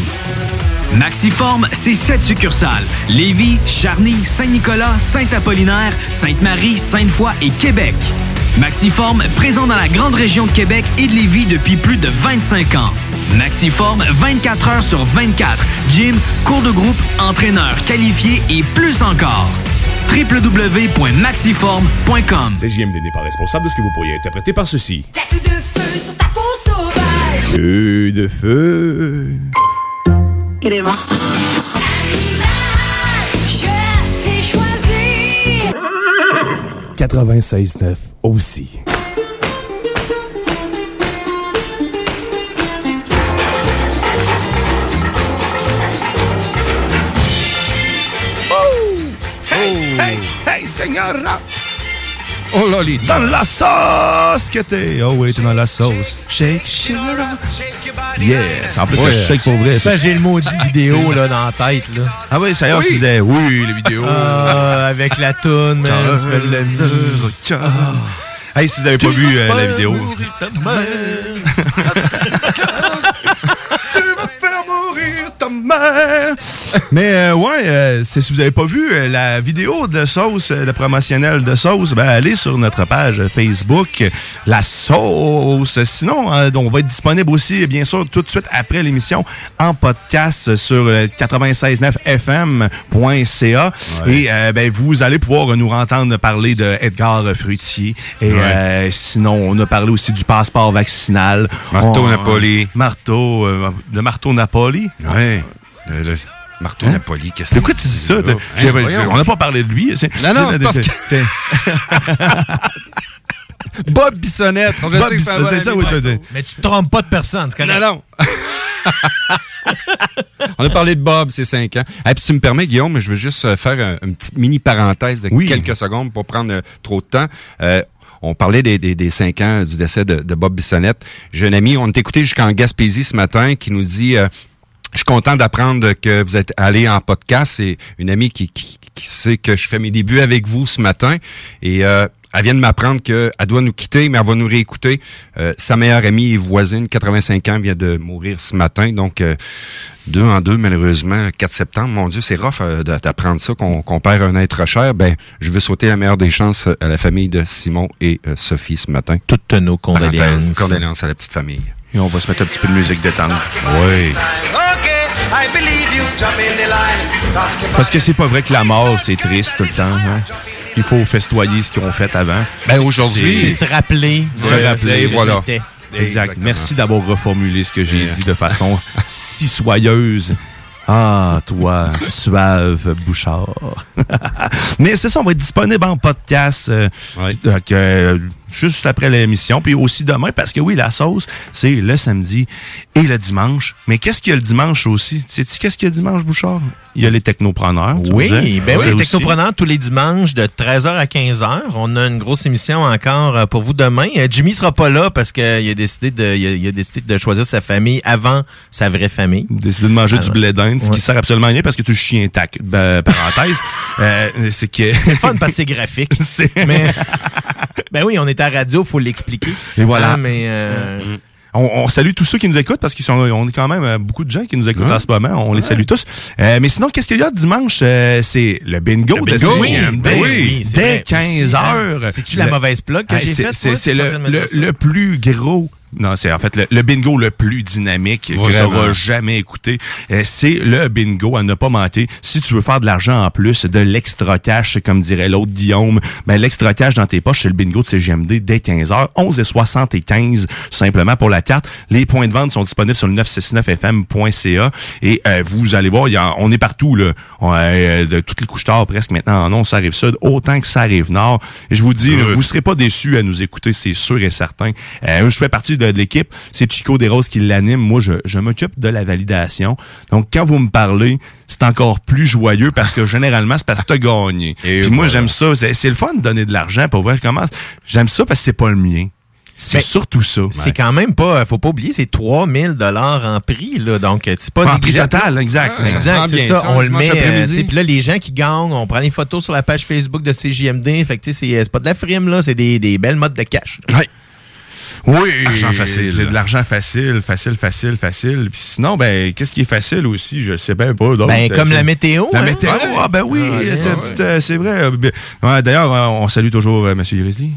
Maxiform, c'est sept succursales. Lévis, Charny, Saint-Nicolas, Saint-Apollinaire, Sainte-Marie, Sainte-Foy et Québec. Maxiform, présent dans la grande région de Québec et de Lévis depuis plus de 25 ans. Maxiform, 24 heures sur 24. Gym, cours de groupe, entraîneur qualifié et plus encore. www.maxiform.com CJMD n'est pas responsable de ce que vous pourriez interpréter par ceci. Tête de feu sur ta peau sauvage. Feu de feu. Animal, je t'ai choisi. 96.9 aussi. Hey, hey, hey, señora! Oh là, les dans la sauce que t'es. Oh oui, t'es dans la sauce. Shake, shake, Yes. En plus, Ouais. je shake pour vrai. Ça, j'ai le maudit vidéo là, dans la tête. Là. Ah oui, ça y est, on se disait, oui, les vidéos. Ah, avec la toune, man, tu l'as mis. Hey, si vous avez pas vu euh, la vidéo. ta mère. Mais euh, ouais, euh, c'est- si vous avez pas vu euh, la vidéo de sauce, euh, le promotionnel de sauce, ben allez sur notre page Facebook, la sauce. Sinon, euh, on va être disponible aussi, bien sûr, tout de suite après l'émission en podcast sur euh, 969fm.ca. Et ben, vous allez pouvoir nous entendre parler de Edgar Fruitier. Et Ouais. euh, sinon, on a parlé aussi du passeport vaccinal. Marteau On- Napoli. Marteau, euh, le marteau Napoli. Ouais. Le, le marteau Hein? Napoli, qu'est-ce De quoi tu dis ça? Hein, on n'a pas parlé de lui. c'est- Non, non, c'est parce que- Bob Bissonnette. Je Bob sais que ça c'est ça, oui, Mais tu te trompes pas de personne, c'est correct. Non, non. On a parlé de Bob, c'est 5 ans. Et puis, si tu me permets, Guillaume, je veux juste euh, faire un- une petite mini parenthèse de Oui. quelques secondes pour prendre euh, trop de temps. Euh, on parlait des, des, des 5 ans du décès de, de Bob Bissonnette. J'ai un ami, on est écouté jusqu'en Gaspésie ce matin, qui nous dit... euh, je suis content d'apprendre que vous êtes allé en podcast. C'est une amie qui, qui, qui sait que je fais mes débuts avec vous ce matin. Et euh, elle vient de m'apprendre qu'elle doit nous quitter, mais elle va nous réécouter. Euh, sa meilleure amie et voisine, 85 ans, vient de mourir ce matin. Donc, euh, deux en deux, malheureusement, 4 septembre. Mon Dieu, c'est rough euh, d'apprendre ça, qu'on qu'on perd un être cher. Ben, je veux souhaiter la meilleure des chances à la famille de Simon et euh, Sophie ce matin. Toutes nos condoléances. Condoléances à la petite famille. Et on va se mettre un petit peu de musique détente. Oui. Parce que c'est pas vrai que la mort, c'est triste tout le temps. hein. Il faut festoyer ce qu'ils ont fait avant. Ben, aujourd'hui- C'est se rappeler. Se rappeler, voilà. Exact. Exactement. Merci d'avoir reformulé ce que j'ai dit de façon si soyeuse. Ah, toi, suave Bouchard. Mais c'est ça, on va être disponible en podcast euh, donc, euh, juste après l'émission, puis aussi demain, parce que oui, la sauce, c'est le samedi et le dimanche. Mais qu'est-ce qu'il y a le dimanche aussi? Sais-tu qu'est-ce qu'il y a dimanche, Bouchard? Il y a les technopreneurs. Oui, ben oui, les Technopreneurs tous les dimanches de 13h à 15h. On a une grosse émission encore euh, pour vous demain. Euh, Jimmy sera pas là parce qu'il a décidé de il a, il a décidé de choisir sa famille avant sa vraie famille. décidé de manger du blé d'Inde, ce qui sert absolument à rien parce que tu chiens tac. Ben, parenthèse. euh, c'est que. C'est fun parce que c'est graphique. mais ben oui, on est à radio, faut l'expliquer. Et voilà. Ah, mais euh, On, on salue tous ceux qui nous écoutent parce qu'ils sont, on est quand même euh, beaucoup de gens qui nous écoutent Ouais. en ce moment. On les salue tous. Euh, mais sinon, qu'est-ce qu'il y a dimanche? Euh, c'est le bingo Le de bingo. CGMD. Ben oui, c'est Dès vrai 15 aussi, hein. heures. C'est-tu la Le- mauvaise plug que Hey, j'ai c'est- faite, C'est c'est Tu le, le plus gros. Non, c'est en fait le, le bingo le plus dynamique que tu n'auras jamais écouté. Euh, c'est le bingo à ne pas manquer. Si tu veux faire de l'argent en plus, de l'extra cash, comme dirait l'autre Guillaume, ben l'extra cash dans tes poches, c'est le bingo de CGMD dès 15h, 11 et 75 simplement pour la carte. Les points de vente sont disponibles sur le 969fm.ca et euh, vous allez voir, il y a- on est partout là, On, euh, de toutes les couches tard presque maintenant en non, ça arrive sud, autant que ça arrive nord. Et je vous dis, là, vous serez pas déçus à nous écouter, c'est sûr et certain. Euh, je fais partie de, de l'équipe, c'est Chico Desroses qui l'anime. Moi, je, je m'occupe de la validation. Donc, quand vous me parlez, c'est encore plus joyeux parce que généralement, c'est parce que t'as gagné. Et Puis moi, voilà. j'aime ça. C'est c'est le fun de donner de l'argent pour voir comment. J'aime ça parce que c'est pas le mien. C'est Ben, surtout ça. C'est quand même pas, faut pas oublier, c'est 3000 dollars en prix, là. Donc, c'est pas En prix total, exact. Ah, Exact, prend c'est ça. ça, on le met. euh, Puis là, les gens qui gagnent, on prend les photos sur la page Facebook de CJMD. Fait que, tu sais, c'est- c'est pas de la frime, là. C'est des, des belles modes de cash. Oui, Argent facile. C'est de l'argent facile, facile, facile, facile. Puis sinon, ben, qu'est-ce qui est facile aussi? Je sais bien pas. Ben, comme la météo. La hein? météo, ah ben oui, Ah, c'est ouais. euh, c'est vrai. ouais, D'ailleurs, on salue toujours euh, Monsieur Grizzly.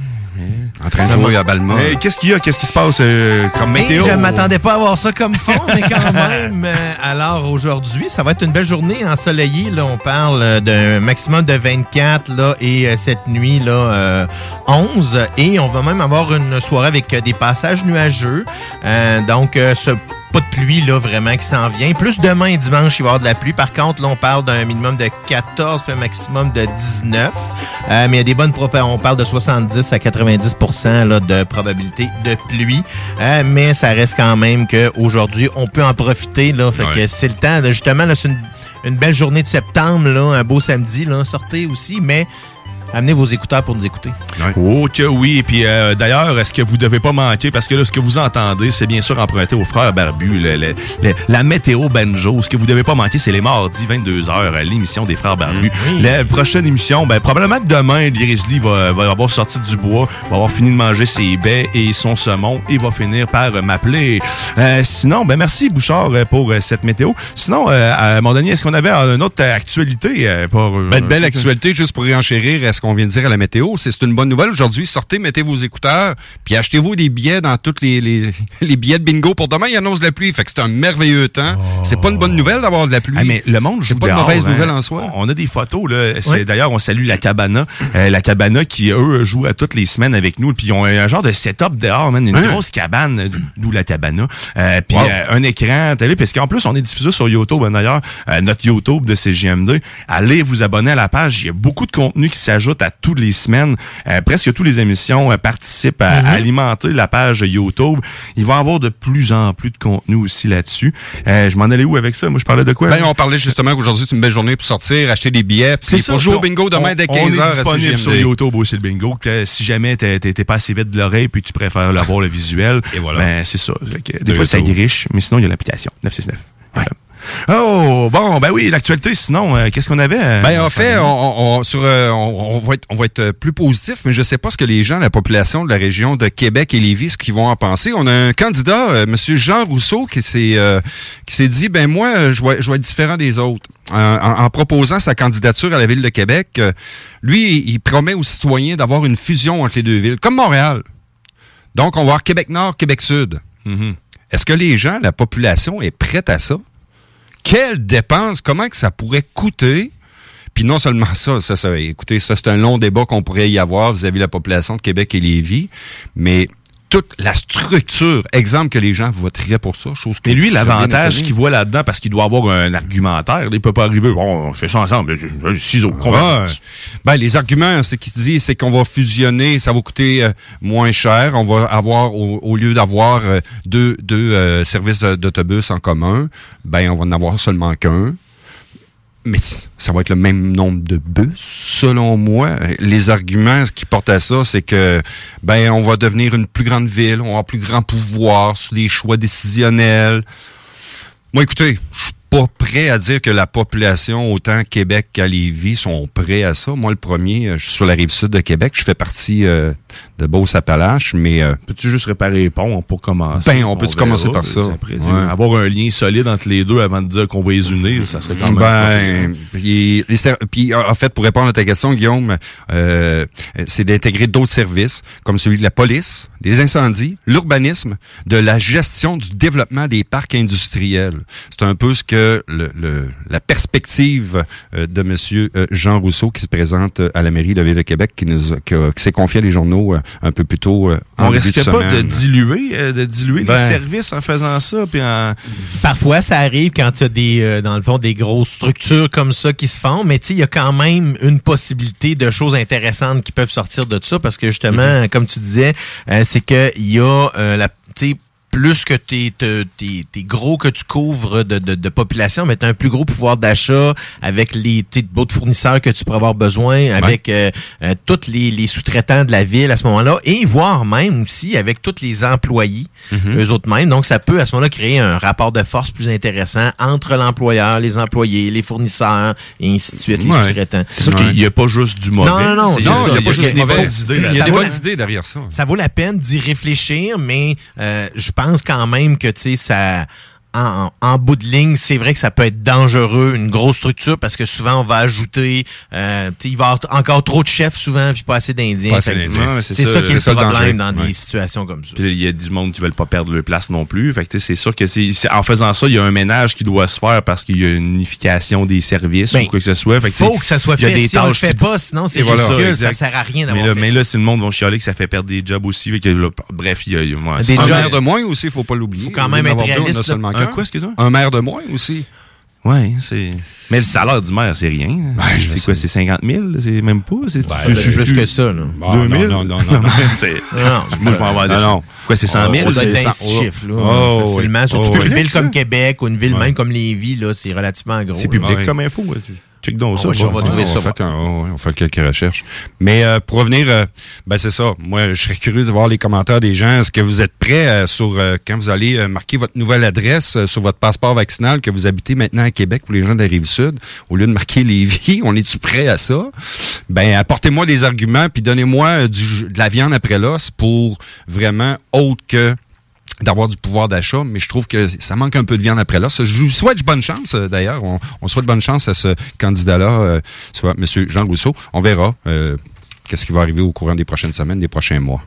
En train de jouer à Balma. Hey, qu'est-ce qu'il y a? Qu'est-ce qui se passe euh, comme Et météo? je m'attendais pas à avoir ça comme fond, mais quand même. euh, alors aujourd'hui, ça va être une belle journée ensoleillée. Là, on parle euh, d'un maximum de 24 là, et euh, cette nuit là, euh, 11. Et on va même avoir une soirée avec des passages nuageux. Euh, donc, euh, ce pas de pluie là vraiment qui s'en vient. Plus demain et dimanche, il va y avoir de la pluie. Par contre, là, on parle d'un minimum de 14 puis un maximum de 19. Euh, mais il y a des bonnes On parle de 70 à 90% là, de probabilité de pluie. Euh, mais ça reste quand même qu'aujourd'hui, on peut en profiter. Là, fait que c'est le temps. justement, là, c'est une, une belle journée de septembre, là, un beau samedi. Là, sortez aussi, mais amenez vos écouteurs pour nous écouter. Oh que oui. Et puis euh, d'ailleurs, est-ce que vous devez pas manquer parce que là, ce que vous entendez, c'est bien sûr emprunté aux frères Barbus, le- le- le- la météo banjo. Ce que vous devez pas manquer, c'est les mardis 22h, l'émission des frères Barbus. La prochaine émission, ben probablement demain, Grizzly va, va avoir sorti du bois, va avoir fini de manger ses baies et son saumon et va finir par euh, m'appeler. Euh, sinon, ben merci Bouchard euh, pour euh, cette météo. Sinon, euh, à mon dernier, est-ce qu'on avait euh, une autre actualité euh, pour euh, Ben, une belle actualité, juste pour réenchérir à ce qu'on vient de dire à la météo. C'est une bonne nouvelle aujourd'hui. Sortez, mettez vos écouteurs, puis achetez-vous des billets dans tous les, les, les billets de bingo pour demain. Il annonce la pluie. Fait que c'est un merveilleux temps. C'est pas une bonne nouvelle d'avoir de la pluie. Ah, mais le monde joue C'est pas une dehors, mauvaise hein. nouvelle en soi. On a des photos là. C'est Ouais. d'ailleurs on salue la Cabana, Euh, la Cabana qui eux jouent à toutes les semaines avec nous. Puis ils ont un genre de setup dehors, man, une Hein? grosse cabane, euh, d'où la Cabana. Euh, puis Wow. euh, un écran télé. Parce qu'en plus on est diffusé sur YouTube hein, d'ailleurs, notre YouTube de CGM2. Allez vous abonner à la page. Il y a beaucoup de contenu qui s'ajoute rajoute à toutes les semaines. Euh, presque toutes les émissions euh, participent à, Mhm. à alimenter la page YouTube. Il va y avoir de plus en plus de contenu aussi là-dessus. Euh, je m'en allais où avec ça? Moi, je parlais de quoi? Ben, on parlait justement qu'aujourd'hui, c'est une belle journée pour sortir, acheter des billets, puis pour jouer au bingo demain dès 15h On est à disponible sur. YouTube aussi, le bingo. Que, euh, si jamais t'es pas assez vite de l'oreille puis tu préfères l'avoir le visuel, ben c'est ça. Que des De fois, ça YouTube. griche, mais sinon, il y a l'application 969. Oh, bon, ben oui, l'actualité, sinon, euh, qu'est-ce qu'on avait? euh, Ben, en fait, on, sur, euh, on, on va être, on va être plus positif, mais je sais pas ce que les gens, la population de la région de Québec et Lévis, ce qu'ils vont en penser. On a un candidat, Monsieur Jean Rousseau, qui s'est qui s'est dit, ben moi, je vais, je vais être différent des autres. En, en proposant sa candidature à la ville de Québec, lui, il promet aux citoyens d'avoir une fusion entre les deux villes, comme Montréal. Donc, on va avoir Québec-Nord, Québec-Sud. Est-ce que les gens, la population est prête à ça? Quelles dépenses, comment que ça pourrait coûter? Puis non seulement ça, ça, ça écoutez, ça c'est un long débat qu'on pourrait y avoir vis-à-vis de la population de Québec et Lévis, mais toute la structure, exemple que les gens voteraient pour ça, chose que Mais lui, l'avantage qu'il voit là-dedans, parce qu'il doit avoir un argumentaire, il peut pas arriver, bon, on fait ça ensemble, ciseaux. Ben, les arguments, c'est qu'il se dit, c'est qu'on va fusionner, ça va coûter euh, moins cher. On va avoir, au, au lieu d'avoir euh, deux, deux euh, services d'autobus en commun, ben, on va en avoir seulement qu'un. Mais ça va être le même nombre de bus, selon moi. Les arguments qui portent à ça, c'est que ben on va devenir une plus grande ville, on avoir plus grand pouvoir sur les choix décisionnels. Moi, écoutez, je pas prêt à dire que la population, autant Québec qu'à Lévis, sont prêts à ça. Moi, le premier, euh, je suis sur la rive sud de Québec. Je fais partie euh, de Beauce-Appalaches, mais... euh, Peux-tu juste réparer les ponts pour commencer? Ben, on peut-tu commencer par ça? après, Ouais. Avoir un lien solide entre les deux avant de dire qu'on va les unir, ça serait quand même... Ben, puis, en fait, pour répondre à ta question, Guillaume, euh, c'est d'intégrer d'autres services, comme celui de la police, des incendies, l'urbanisme, de la gestion du développement des parcs industriels. C'est un peu ce que le, le- la perspective euh, de Monsieur euh, Jean Rousseau qui se présente euh, à la mairie de la Ville de Québec, qui nous a- qui, a- qui s'est confié à les journaux un peu plus tôt en On de pas de diluer, de diluer Ben. les services en faisant ça, puis en... Parfois, ça arrive quand il y a des, dans le fond, des grosses structures comme ça qui se font, mais tu sais, il y a quand même une possibilité de choses intéressantes qui peuvent sortir de ça parce que justement, comme tu disais, c'est que il y a la, tu plus que t'es t'es gros que tu couvres de, de, de population, mais tu as un plus gros pouvoir d'achat avec les d'autres fournisseurs que tu pourrais avoir besoin, avec euh, euh, tous les, les sous-traitants de la ville à ce moment-là, et voire même aussi avec tous les employés, Mhm. eux autres mêmes. Donc, ça peut à ce moment-là créer un rapport de force plus intéressant entre l'employeur, les employés, les fournisseurs, et ainsi de suite, les sous-traitants. C'est sûr qu'il n'y a pas juste du mauvais. Non, non, non. Il y a pas juste des vaut- idées, il y a des bonnes idées derrière ça. ça vaut la peine d'y réfléchir, mais euh, je pense quand même que tu sais ça. En, en- en bout de ligne, c'est vrai que ça peut être dangereux, une grosse structure, parce que souvent on va ajouter, euh, tu sais, il va y avoir encore trop de chefs souvent, puis pas assez d'Indiens. Fait C'est ça, qui est le ça problème danger. dans Ouais. des situations comme ça. Il y a du monde qui veulent pas perdre leur place non plus. Fait que tu sais, c'est sûr que c'est en faisant ça, il y a un ménage qui doit se faire parce qu'il y a une unification des services Ben, ou quoi que ce soit. Fait que, faut que ça soit il y a fait. des Si on le tâches fait qui- pas, sinon c'est voilà, ridicule, ça sert à rien Mais d'avoir fait mais ça. là, c'est le monde va chialer que ça fait perdre des jobs aussi. Fait que là, bref, il y a, il y a- ouais, Des jobs. de moins aussi, faut pas l'oublier. Faut quand même être réaliste. Un quoi, excuse-moi? Un maire de moins aussi. Ouais, c'est. Mais le salaire du maire, c'est rien. je c'est quoi, c'est 50 000? C'est même pas? C'est Ben, plus que ça, là. Bah, 2000? non, non, non, non. Non, Moi, je vais en avoir des non. Quoi, c'est 100 000? Ça doit être dans C'est ces 100 chiffres, là. Oh, facilement. oui. Surtout Oh, pour une oui. ville comme Québec ou une ville Ouais. même comme Lévis, là, c'est relativement gros. C'est public Ouais. comme info. Check donc ça. on va trouver ça. On fait quelques recherches. Mais euh, pour revenir, euh, ben c'est ça. Moi, je serais curieux de voir les commentaires des gens. Est-ce que vous êtes prêts euh, sur euh, quand vous allez euh, marquer votre nouvelle adresse sur votre passeport vaccinal que vous habitez maintenant à Québec pour les gens de la rive sud, au lieu de marquer Lévis, on est-tu prêt à ça? Ben apportez-moi des arguments puis donnez-moi de la viande après l'os pour vraiment autre que d'avoir du pouvoir d'achat, mais je trouve que ça manque un peu de viande après là. Je vous souhaite bonne chance, euh, d'ailleurs. On, on souhaite bonne chance à ce candidat-là, euh, soit M. Jean Rousseau. On verra euh, qu'est-ce qui va arriver au courant des prochaines semaines, des prochains mois.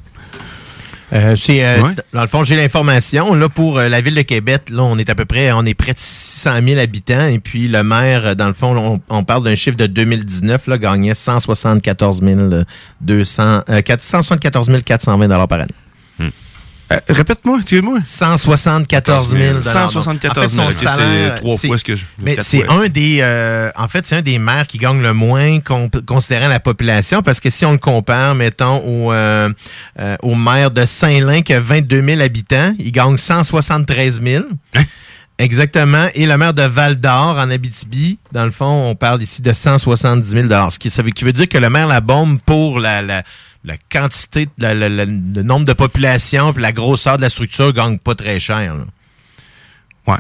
Euh, euh, Ouais. dans le fond, j'ai l'information. Là, pour euh, la ville de Québec, là, on est à peu près, on est près de 600 000 habitants. Et puis, le maire, dans le fond, on, on parle d'un chiffre de 2019, là, gagnait 174 200, euh, 4- 174 420 par année. Euh, Répète-moi, excuse-moi. 174 000 174 En fait, 000. son Ok, salaire, c'est trois fois ce que je- Mais c'est un des. euh, en fait, c'est un des maires qui gagne le moins con- considérant la population parce que si on le compare, mettons, au, euh, euh, au maire de Saint-Lin qui a 22 000 habitants, il gagne 173 000. Hein? Exactement. Et le maire de Val d'Or, en Abitibi, dans le fond, on parle ici de 170 000 Ce qui, ça veut, qui veut dire que le maire La Bombe, pour la, la, la quantité, la- la- la- le nombre de population puis la grosseur de la structure, gagne pas très cher. là. Ouais.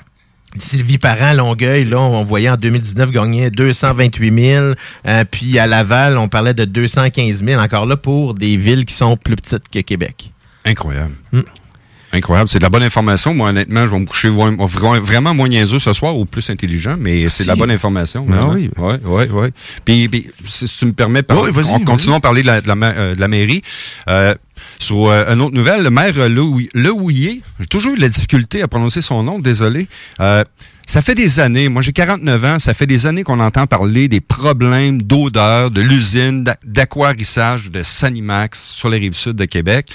Sylvie Parent, Longueuil, là, on voyait en 2019 gagner 228 000. Euh, puis à Laval, on parlait de 215 000. Encore là, pour des villes qui sont plus petites que Québec. Incroyable. Hmm. Incroyable. C'est de la bonne information. Moi, honnêtement, je vais me coucher vra- vra- vraiment moins niaiseux ce soir ou plus intelligent, mais c'est de la bonne information. Ah vraiment. oui. Oui, oui, oui. Puis, puis, si tu me permets, par- Oui, vas-y. continuons à parler de la, de la ma- euh, de la mairie. Euh, sur euh, une autre nouvelle, le maire Lehouillier, j'ai toujours eu de la difficulté à prononcer son nom, désolé. Ça fait des années, moi j'ai 49 ans, ça fait des années qu'on entend parler des problèmes d'odeur de l'usine d'a- d'aquarissage de Sanimax sur les rives sud de Québec.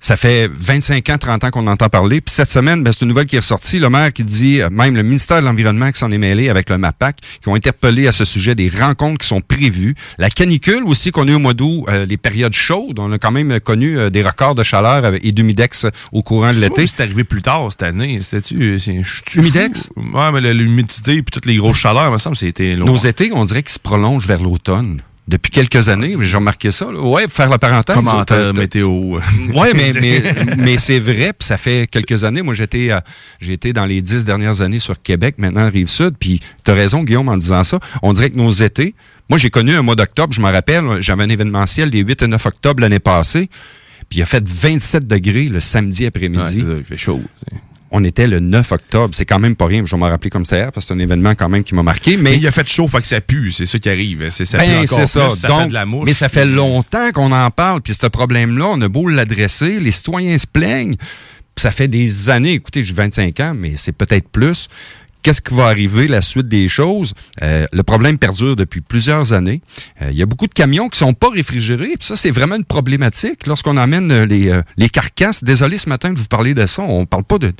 Ça fait 25 ans, 30 ans qu'on entend parler. Puis cette semaine, ben, c'est une nouvelle qui est ressortie. Le maire qui dit, euh, même le ministère de l'Environnement qui s'en est mêlé avec le MAPAC, qui ont interpellé à ce sujet des rencontres qui sont prévues. La canicule aussi qu'on a eu au mois d'août, euh, les périodes chaudes. On a quand même connu euh, des records de chaleur et d'humidex au courant de l'été. C'est arrivé plus tard cette année. C'était-tu. Humidex? Ouais, mais l'humidité puis toutes les grosses chaleurs, il me semble c'était long. Nos étés, on dirait qu'ils se prolongent vers l'automne. Depuis quelques années, j'ai remarqué ça. Là. Ouais, pour faire la parenthèse. Commentaire t'as- t'as- météo. Ouais, mais, mais, mais c'est vrai, puis ça fait quelques années. Moi, j'étais euh, j'ai été dans les dix dernières années sur Québec, maintenant Rive-Sud, puis tu as raison, Guillaume, en disant ça. On dirait que nos étés, moi, j'ai connu un mois d'octobre, je me rappelle, j'avais un événementiel les 8 et 9 octobre l'année passée, puis il a fait 27 degrés le samedi après-midi. Ouais, il fait chaud. On était le 9 octobre. C'est quand même pas rien. Je vais m'en rappeler comme ça hier, parce que c'est un événement quand même qui m'a marqué. Mais Mais il a fait chaud, fait que ça pue. C'est ça qui arrive. C'est ça pue ben, encore c'est ça. ça Donc, fait de la mouche. mais ça fait longtemps qu'on en parle. Puis ce problème-là, on a beau l'adresser, les citoyens se plaignent. Ça fait des années. Écoutez, j'ai 25 ans, mais c'est peut-être plus. Qu'est-ce qui va arriver, la suite des choses? Euh, le problème perdure depuis plusieurs années. Euh, Il y a beaucoup de camions qui sont pas réfrigérés. Puis ça, c'est vraiment une problématique. Lorsqu'on amène euh, les, euh, les carcasses, désolé ce matin de vous parler de ça, on parle pas de,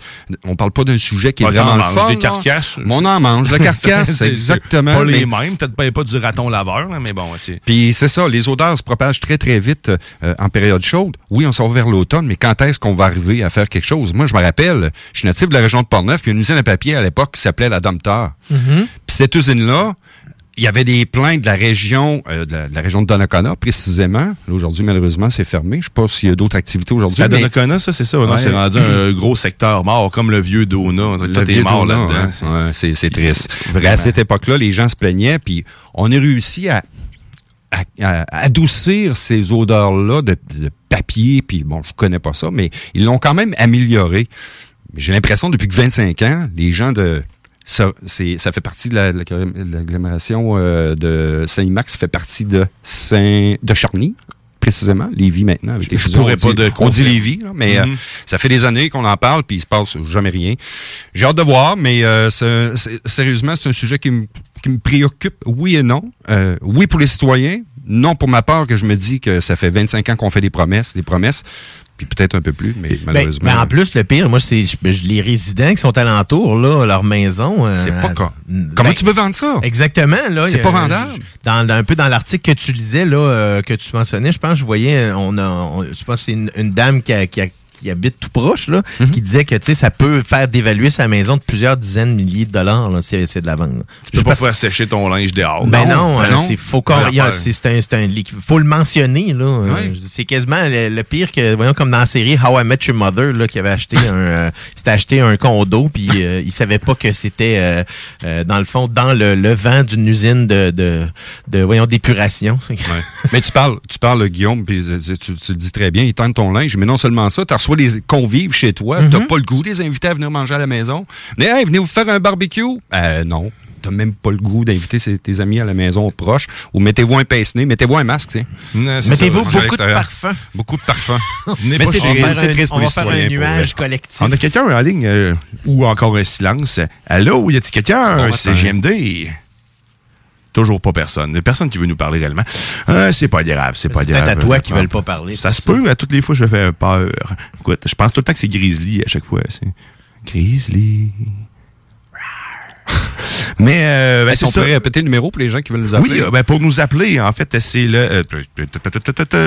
on parle pas d'un sujet qui est Ah, vraiment le fun. des carcasses. Mais on en mange. La carcasse, C'est- c'est exactement. Pas les mêmes. Peut-être pas, pas du raton laveur, là, mais bon, puis c'est ça, les odeurs se propagent très très vite euh, en période chaude. Oui, on va vers l'automne, mais quand est-ce qu'on va arriver à faire quelque chose? Moi, je me rappelle, je suis natif de la région de Portneuf, il y a une usine à papier à l'époque s'appelait la Domtar. Mhm. Puis cette usine-là, il y avait des plaintes de la région, euh, de, la, de la région de Donnacona précisément. Là, Aujourd'hui, malheureusement, c'est fermé. Je sais pas s'il y a d'autres activités aujourd'hui. À mais- Donnacona, ça, c'est ça. Ouais. c'est rendu un gros secteur mort, comme le vieux Dona. Le Tout est vieux mort là-dedans. hein. Ouais, c'est triste. Vraiment. À cette époque-là, les gens se plaignaient, puis on a réussi à, à- à adoucir ces odeurs-là de, de papier, puis bon, je connais pas ça, mais ils l'ont quand même amélioré. J'ai l'impression, depuis que 25 ans, les gens de... Ça, c'est- ça fait partie de la- de la- de l'agglomération euh, de Saint-Max, ça fait partie de Saint de Charny, précisément, Lévis maintenant. Avec les je pourrais on pas dit- de On dit. Lévis, là, mais euh, Mhm. ça fait des années qu'on en parle, puis il se passe jamais rien. J'ai hâte de voir, mais euh, sérieusement, c'est un sujet qui me, qui me préoccupe, oui et non. Euh, oui pour les citoyens, non pour ma part, que je me dis que ça fait 25 ans qu'on fait des promesses, des promesses, puis peut-être un peu plus, mais Ben, malheureusement... mais en plus, le pire, moi, c'est je- je- les résidents qui sont alentour, là, leur maison. euh, C'est pas ben, Comment tu veux vendre ça? Exactement, là. C'est pas vendable. Dans, un peu dans l'article que tu lisais, là, euh, que tu mentionnais, je pense, je voyais, on a, on- je pense c'est une, une dame qui, a- qui, a- qui habite tout proche, là, Mhm. qui disait que, tu sais, ça peut faire dévaluer sa maison de plusieurs dizaines de milliers de dollars, là, si c'est de la vente. là. Tu peux Je pas faire sécher ton linge dehors. ben non, ben euh, c'est faut il c'est un c'est un liqui- faut le mentionner là. Euh, C'est quasiment le, le pire que voyons comme dans la série How I Met Your Mother là qui avait acheté un euh, s'était acheté un condo puis euh, il savait pas que c'était euh, euh, dans le fond dans le, le vent d'une usine de de, de voyons d'épuration. mais tu parles, tu parles, Guillaume, puis tu, tu le dis très bien, ils tendent ton linge, mais non seulement ça, tu reçois des convives chez toi, Mhm. t'as pas le goût des invités à venir manger à la maison. Mais hey, venez vous faire un barbecue? Euh, non. T'as même pas le goût d'inviter tes amis à la maison proche. Ou mettez-vous un pince-nez, mettez-vous un masque, tiens. Non, c'est Mettez-vous beaucoup de l'extérieur. parfum. Beaucoup de parfum. Venez Mais c'est chez- On va triste, un- pour va les faire un citoyens. pour nuage collectif. On a quelqu'un en ligne euh, ou encore un silence. Allô, y a-t-il quelqu'un? Bon C'est. GMD. Toujours pas personne. Personne qui veut nous parler réellement. Euh, c'est pas grave, c'est pas grave. peut-être à toi qui veulent pas parler. Ça se peut, à toutes les fois, je fais peur. Écoute, je pense tout le temps que c'est Grizzly à chaque fois. C'est Grizzly. Mais euh, ben, Est-ce qu'on pourrait répéter le numéro pour les gens qui veulent nous appeler? Oui, euh, ben, pour nous appeler, en fait, c'est le, euh,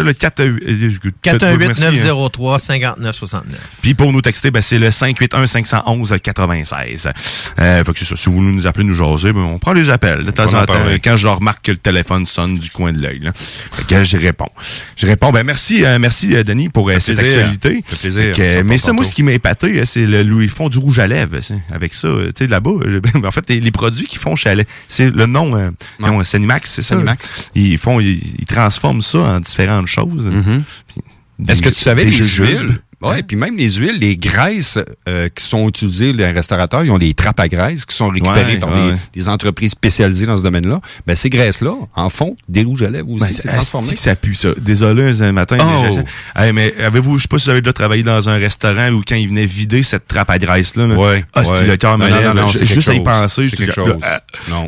le 4, euh, euh, 418-903-5969. Puis pour nous texter, ben, c'est le 581-511-96. Euh, fait que ça. Si vous voulez nous appeler, nous jaser, ben, on prend les appels de temps en temps. Quand je remarque que le téléphone sonne du coin de l'œil. que je réponds. Je réponds. Ben, merci, euh, merci, Denis, pour euh, cette plaisir. actualité. Fait plaisir. Fait que, Ça mais ça, moi, ce qui m'a épaté, euh, c'est le Louis font du rouge à lèvres. c'est- Avec ça, tu sais, là-bas. En fait, les, produits qu'ils font chez c'est le nom, euh, non, Sanimax, c'est ça? Sanimax. Ils font, ils, ils transforment ça en différentes choses. Des- Est-ce que tu savais des les jujubes. Oui, puis même les huiles, les graisses euh, qui sont utilisées, les restaurateurs, ils ont des trappes à graisse qui sont récupérées Ouais, par ouais. des, des entreprises spécialisées dans ce domaine-là. Ben, ces graisses-là, en font des rouges à lèvres aussi. Ben, transformé. que ça pue, ça. Désolé, un matin. Oh. Hey, mais avez-vous, je sais pas si vous avez déjà travaillé dans un restaurant où quand ils venaient vider cette trappe à graisse-là, là, Ouais, ah, si le cœur me lève, juste à y penser. C'est quelque là, chose. ah, Non.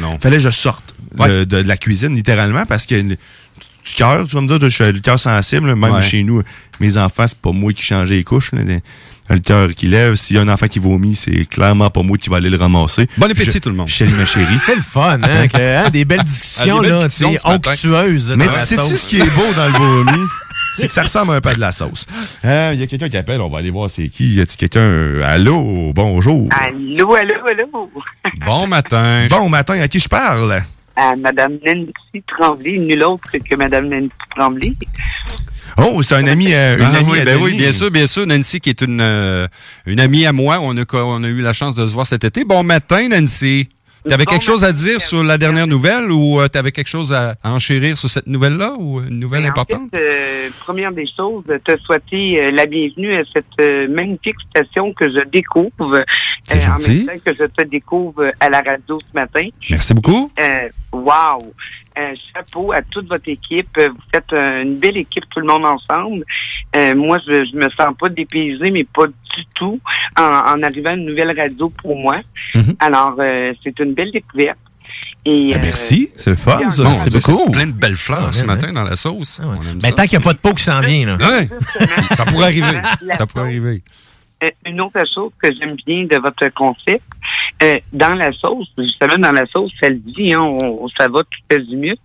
Non. Fallait que je sorte de, de- de la cuisine, littéralement, parce que du cœur, tu vas me dire, je suis le cœur sensible, là, même Ouais. chez nous, mes enfants, c'est pas moi qui changeais les couches, là, le cœur qui lève, s'il y a un enfant qui vomit, c'est clairement pas moi qui va aller le ramasser. Bon appétit, Je- tout le monde. Salue ma chérie. C'est le fun, hein? que, hein, Des belles discussions, Ah, des belles là. C'est ce onctueuse. Mais sais-tu sauce. ce qui est beau dans le vomi? C'est que ça ressemble un peu à de la sauce. Euh, Il y a quelqu'un qui appelle, on va aller voir c'est qui. Y a-t-il quelqu'un? allô, bonjour. Allô, allô, allô. Bon matin. Bon matin, à qui je parle? À Madame Nancy Tremblay, nulle autre que Madame Nancy Tremblay. Oh, c'est un ami, euh, une Ah amie oui, à ben oui, bien sûr, bien sûr. Nancy, qui est une, euh, une amie à moi. On a, co- on a eu la chance de se voir cet été. Bon matin, Nancy. T'avais Bon quelque chose à dire sur la dernière nouvelle ou euh, t'avais quelque chose à enchérir sur cette nouvelle-là ou une nouvelle Mais importante? En fait, euh, première des choses, te souhaiter euh, la bienvenue à cette euh, magnifique station que je découvre. euh, C'est en gentil. même temps que je te découvre à la radio ce matin. Merci beaucoup. Euh, wow! Euh, chapeau à toute votre équipe. Vous faites une belle équipe, tout le monde ensemble. Euh, moi, je, je me sens pas dépaysée, mais pas du tout en, en arrivant à une nouvelle radio pour moi. Mhm. Alors, euh, c'est une belle découverte. Et, Ben, euh, merci, c'est le fun. Bon, c'est beaucoup. Plein de belles fleurs Ah, ce matin dans la sauce. On aime Ben, ça. tant qu'il n'y a pas de peau qui s'en vient, là. Ouais. Ça pourrait arriver. La Ça pourrait arriver. Euh, une autre chose que j'aime bien de votre concept, euh, dans la sauce, justement dans la sauce, ça le dit, hein, on, ça va tout azimut.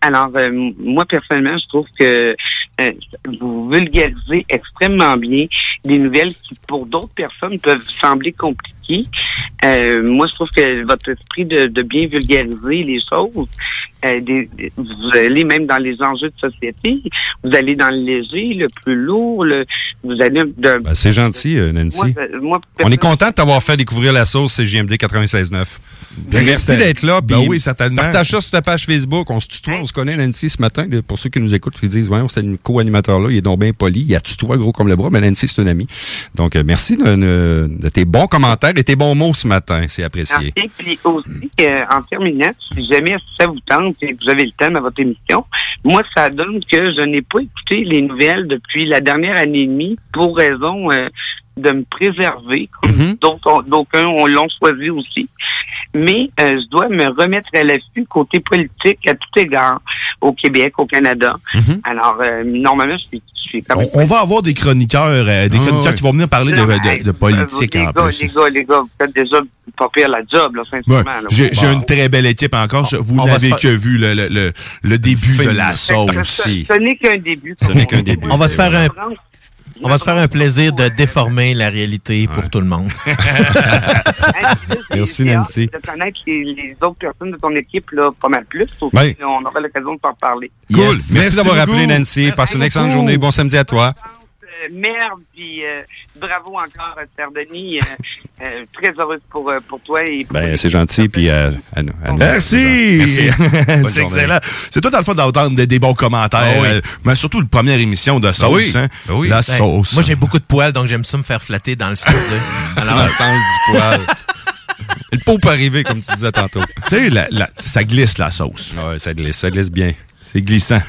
Alors, euh, moi, personnellement, je trouve que euh, vous vulgarisez extrêmement bien des nouvelles qui, pour d'autres personnes, peuvent sembler compliquées. Euh, moi, je trouve que votre esprit de, de bien vulgariser les choses, euh, des- vous allez même dans les enjeux de société, vous allez dans le léger, le plus lourd, le, vous allez Ben, c'est gentil, Nancy. moi, ça- moi, On est content de t'avoir fait découvrir la sauce CGMD 96.9. Bien, Merci d'être là. ben oui, certainement. Partage ça sur ta page Facebook. On se tutoie, on se connaît, Nancy, ce matin. Pour ceux qui nous écoutent, qui disent, ouais, c'est une co-animateur-là, il est donc bien poli, il a tutoie gros comme le bras, mais Nancy, c'est une amie. Donc, euh, merci de, de- de tes bons commentaires et tes bons mots ce matin. C'est apprécié. Merci. Puis aussi, euh, en terminant, si jamais ça vous tente et que vous avez le temps dans votre émission, moi, ça donne que je n'ai pas écouté les nouvelles depuis la dernière année et demie pour raison euh, de me préserver, comme Mhm. d'autres- d'aucuns on l'ont choisi aussi. Mais euh, je dois me remettre à l'affût côté politique à tout égard au Québec, au Canada. Mhm. Alors, euh, normalement, je suis. On, on va avoir des chroniqueurs, euh, des Ah, chroniqueurs qui vont venir parler de, Non, de- de politique les en gars, plus. Les gars, les gars, vous faites déjà pas pire la job, là, sincèrement. Ouais. J'ai Bon. une très belle équipe encore. Je- Vous n'avez que vu le, le, le, le début de la Ce, sauce. ce- ce n'est qu'un début. Ce n'est qu'un début. On va se faire un, on va se faire un plaisir de déformer la réalité pour tout le monde. Merci, Nancy. De connaître les, les autres personnes de ton équipe, là, pas mal plus. Aussi, Ouais. On aura l'occasion de s'en parler. Cool. Yes. Merci, Merci d'avoir appelé, Nancy. Passe une excellente beaucoup. journée. Bon samedi à toi. Merde, puis euh, bravo encore, Père Denis. Euh, euh, très heureuse pour, pour toi. Et pour Ben, c'est gentil. Puis, à nous. à nous. Merci! Merci. C'est excellent. C'est tout à le fun d'entendre des, des bons commentaires. Ah oui. euh, mais surtout la première émission de sauce. oui. hein. Ben oui. La Ben, sauce. Moi, j'ai beaucoup de poils, donc j'aime ça me faire flatter dans le sens de. Dans Alors, le sens du poil. Le pot peut arriver, comme tu disais tantôt. Tu sais, ça glisse la sauce. Ouais, ça glisse, ça glisse bien. C'est glissant.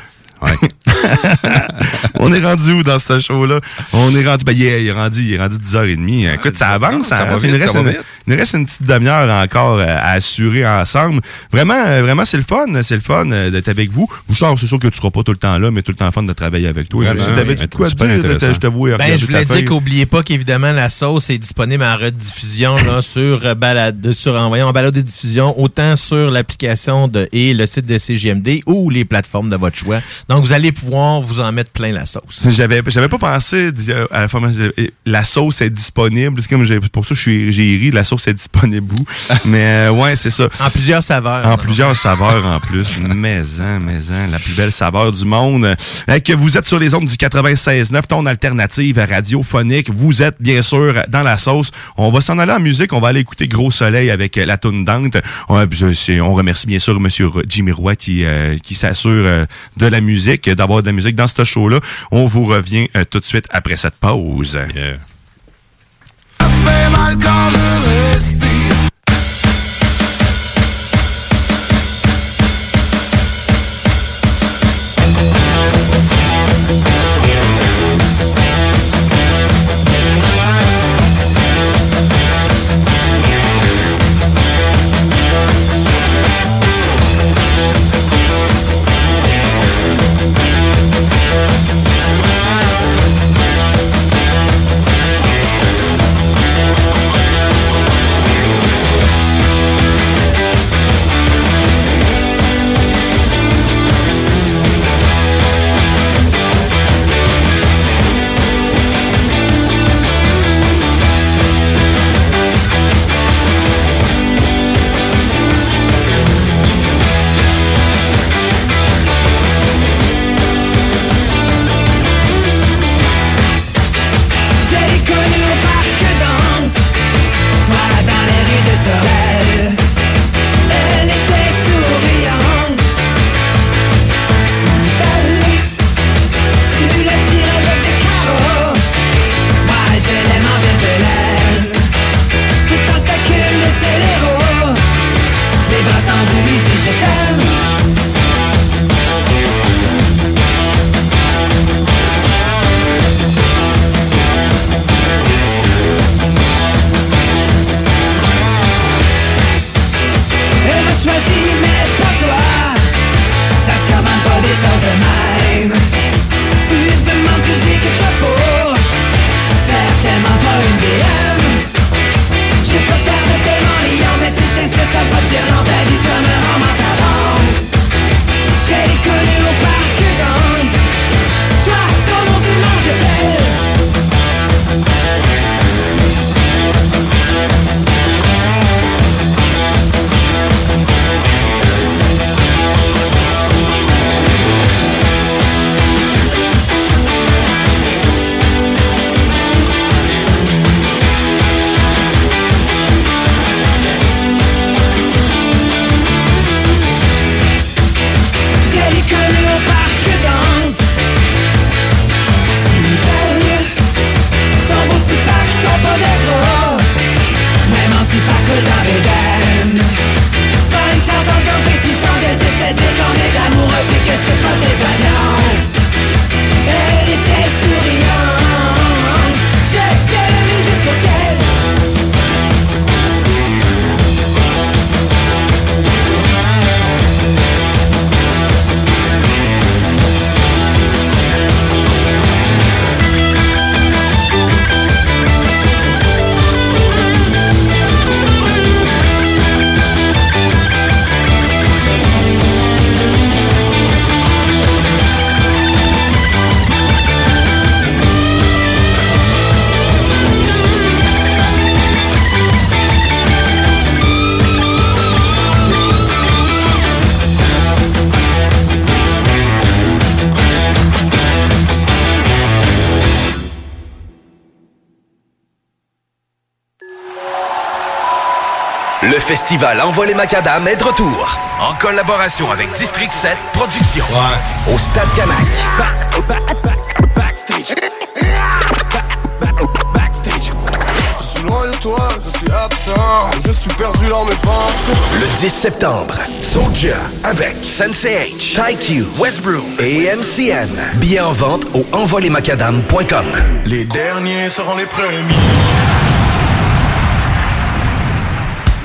Ouais. On est rendu où dans ce show-là? On est rendu, ben, il est, il est rendu, il est rendu 10h30. Écoute, ça avance, ça ça, va vite, ça va vite. Il nous reste une petite demi-heure encore euh, à assurer ensemble. Vraiment, euh, vraiment, c'est le fun. C'est le fun euh, d'être avec vous. Bouchard, c'est sûr que tu seras pas tout le temps là, mais tout le temps fun de travailler avec toi. Vraiment, T'avais-tu oui. de quoi Super dire? intéressant. Je te vois Ben, je voulais dire qu'oubliez pas qu'évidemment, la sauce est disponible en rediffusion là, sur balade, sur, en, voyons, en balade de diffusion, autant sur l'application de et le site de CGMD ou les plateformes de votre choix. Donc, vous allez pouvoir vous en mettre plein la sauce. J'avais, j'avais pas pensé à la formation. La sauce est disponible. C'est comme pour ça que je suis, j'ai ri. La sauce est disponible. où. Mais euh, ouais, c'est ça. En plusieurs saveurs. En plusieurs saveurs en plus. Maison, maison, la plus belle saveur du monde. Euh, que vous êtes sur les ondes du 96.9, ton alternative radiophonique. Vous êtes bien sûr dans la sauce. On va s'en aller en musique. On va aller écouter Gros Soleil avec euh, la toune Dante. On, euh, c'est- on remercie bien sûr Monsieur Jimmy Roy qui, euh, qui s'assure euh, de la musique, d'avoir de la musique dans ce show-là. On vous revient euh, tout de suite après cette pause. fait mal quand festival Envol les Macadam est de retour. En collaboration avec District 7 Productions. Au Stade Canac. Je suis loin de toi, je suis absent Je suis perdu dans mes pensées Le 10 septembre, Soulja avec Sensei H, TyQ, Westbrook et MCN. Billets en vente au envolemacadam.com. Les derniers seront les premiers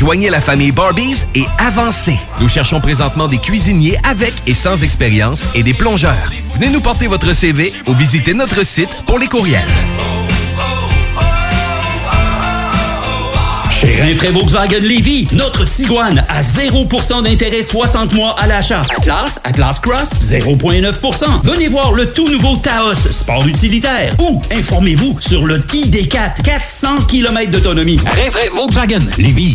Joignez la famille Barbies et avancez. Nous cherchons présentement des cuisiniers avec et sans expérience et des plongeurs. Venez nous porter votre CV ou visitez notre site pour les courriels. Chez Rinfraie Volkswagen Lévy, notre Tiguan à 0% d'intérêt 60 mois à l'achat. Atlas, Atlas Cross, 0,9%. Venez voir le tout nouveau Taos, sport utilitaire. Ou informez-vous sur le ID4, 400 km d'autonomie. Rinfraie Volkswagen Lévy.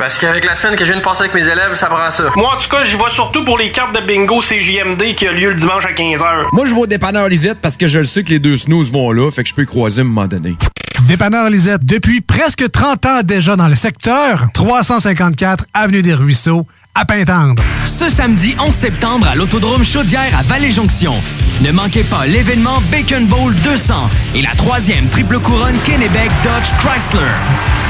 Parce qu'avec la semaine que je viens de passer avec mes élèves, ça prend ça. Moi, en tout cas, j'y vais surtout pour les cartes de bingo CJMD qui a lieu le dimanche à 15h. Moi, je vais au dépanneur Lisette parce que je le sais que les deux snooze vont là, fait que je peux y croiser à un moment donné. Dépanneur Lisette, depuis presque 30 ans déjà dans le secteur, 354 Avenue des Ruisseaux, à Pintendre. Ce samedi 11 septembre à l'Autodrome Chaudière à Vallée-Jonction. Ne manquez pas l'événement Bacon Bowl 200 et la troisième triple couronne Kennebec Dodge Chrysler.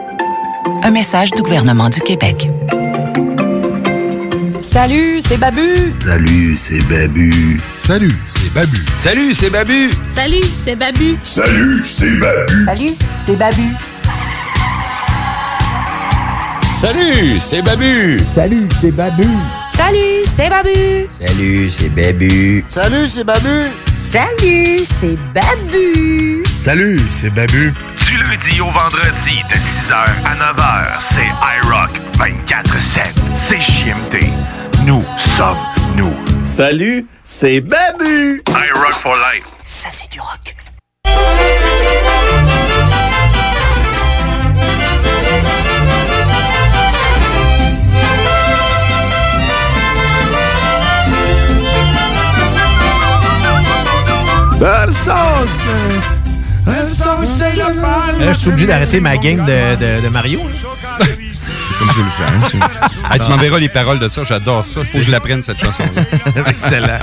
Un message du gouvernement du Québec. Salut, c'est Babu. Salut, c'est Babu. Salut, c'est Babu. Salut, c'est Babu. Salut, c'est Babu. Salut, c'est Babu. Salut, c'est Babu. Salut, c'est Babu. Salut, c'est Babu. Salut, c'est Babu. Salut, c'est Babu. Salut, c'est Babu. Salut, c'est Babu. Salut, c'est Babu. Du lundi au vendredi de 6h à 9h, c'est iRock 24-7. C'est JMD. Nous sommes nous. Salut, c'est Babu. iRock for life. Ça, c'est du rock. Belle Là, je suis obligé d'arrêter ma game de, de- de Mario. Comme tu le. Ah, tu m'enverras les paroles de ça, j'adore ça. Faut que je l'apprenne, cette chanson Excellent.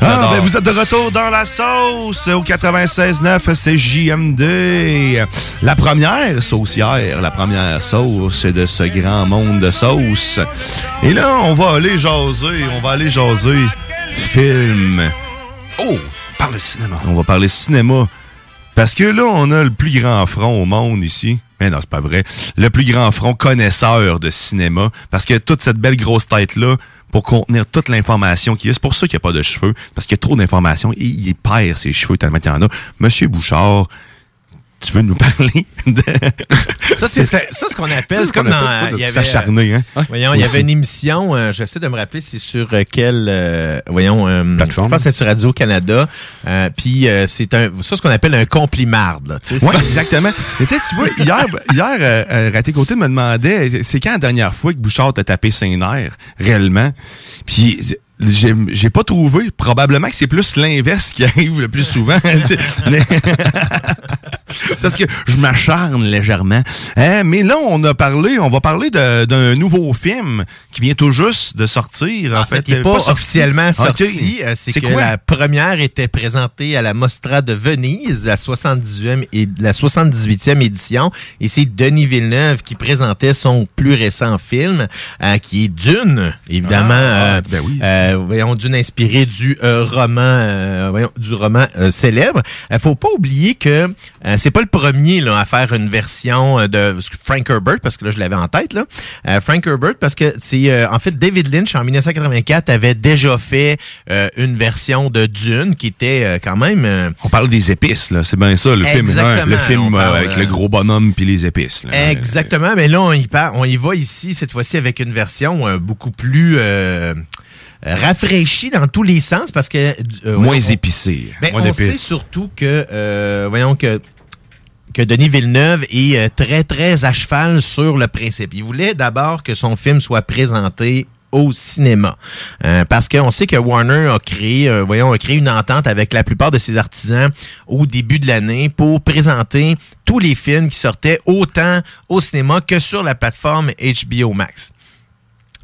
Ah, ben vous êtes de retour dans la sauce au 96.9, c'est JMD. La première saucière, la première sauce de ce grand monde de sauce. Et là, on va aller jaser, on va aller jaser film. Oh, parle cinéma. On va parler cinéma. Parce que là, on a le plus grand front au monde ici. Mais non, c'est pas vrai. Le plus grand front connaisseur de cinéma. Parce que toute cette belle grosse tête-là, pour contenir toute l'information qu'il y a, c'est pour ça qu'il n'y a pas de cheveux. Parce qu'il y a trop d'informations et il perd ses cheveux tellement il y en a. Monsieur Bouchard, tu veux nous parler de... Ça, c'est ce qu'on appelle, c'est ce comme dans. il y avait, s'acharner, hein? euh, Voyons, il y avait une émission, euh, j'essaie de me rappeler, c'est sur euh, quelle, euh, voyons, euh, Plateforme? Je pense que c'est sur Radio-Canada. Puis, c'est un, ça, ce qu'on appelle un complimarde, Oui, exactement. Mais tu sais, tu vois, hier, hier Raté Côté me demandait, c'est quand la dernière fois que Bouchard t'a tapé ses nerfs, réellement? Puis j'ai pas trouvé. Probablement que c'est plus l'inverse qui arrive le plus souvent. Mais- Parce que je m'acharne légèrement. Hein, mais là, on a parlé, on va parler d'un nouveau film qui vient tout juste de sortir. En, En fait, il n'est Euh, pas, officiellement Ok. sorti. Euh, C'est que quoi? la première était présentée à la Mostra de Venise, la 78e et la 78e édition. Et c'est Denis Villeneuve qui présentait son plus récent film, euh, qui est Dune, évidemment. Ah, euh, ben oui. euh, voyons, Dune inspiré du roman, voyons, du roman célèbre. Il faut pas oublier que c'est pas le premier là, à faire une version euh, de Frank Herbert, parce que là je l'avais en tête là. Euh, Frank Herbert, parce que c'est euh, en fait David Lynch en 1984 avait déjà fait euh, une version de Dune qui était euh, quand même. euh, On parle des épices, là. C'est bien ça, le film. Le film parle, avec le gros bonhomme puis les épices. là. Exactement, mais là on y part, on y va ici cette fois-ci avec une version euh, beaucoup plus euh, rafraîchie dans tous les sens parce que euh, Moins on- épicé. Ben, Moins on sait surtout que, euh, voyons que que Denis Villeneuve est euh, très très à cheval sur le principe. Il voulait d'abord que son film soit présenté au cinéma. Euh, parce qu'on sait que Warner a créé, euh, voyons, a créé une entente avec la plupart de ses artisans au début de l'année pour présenter tous les films qui sortaient autant au cinéma que sur la plateforme HBO Max.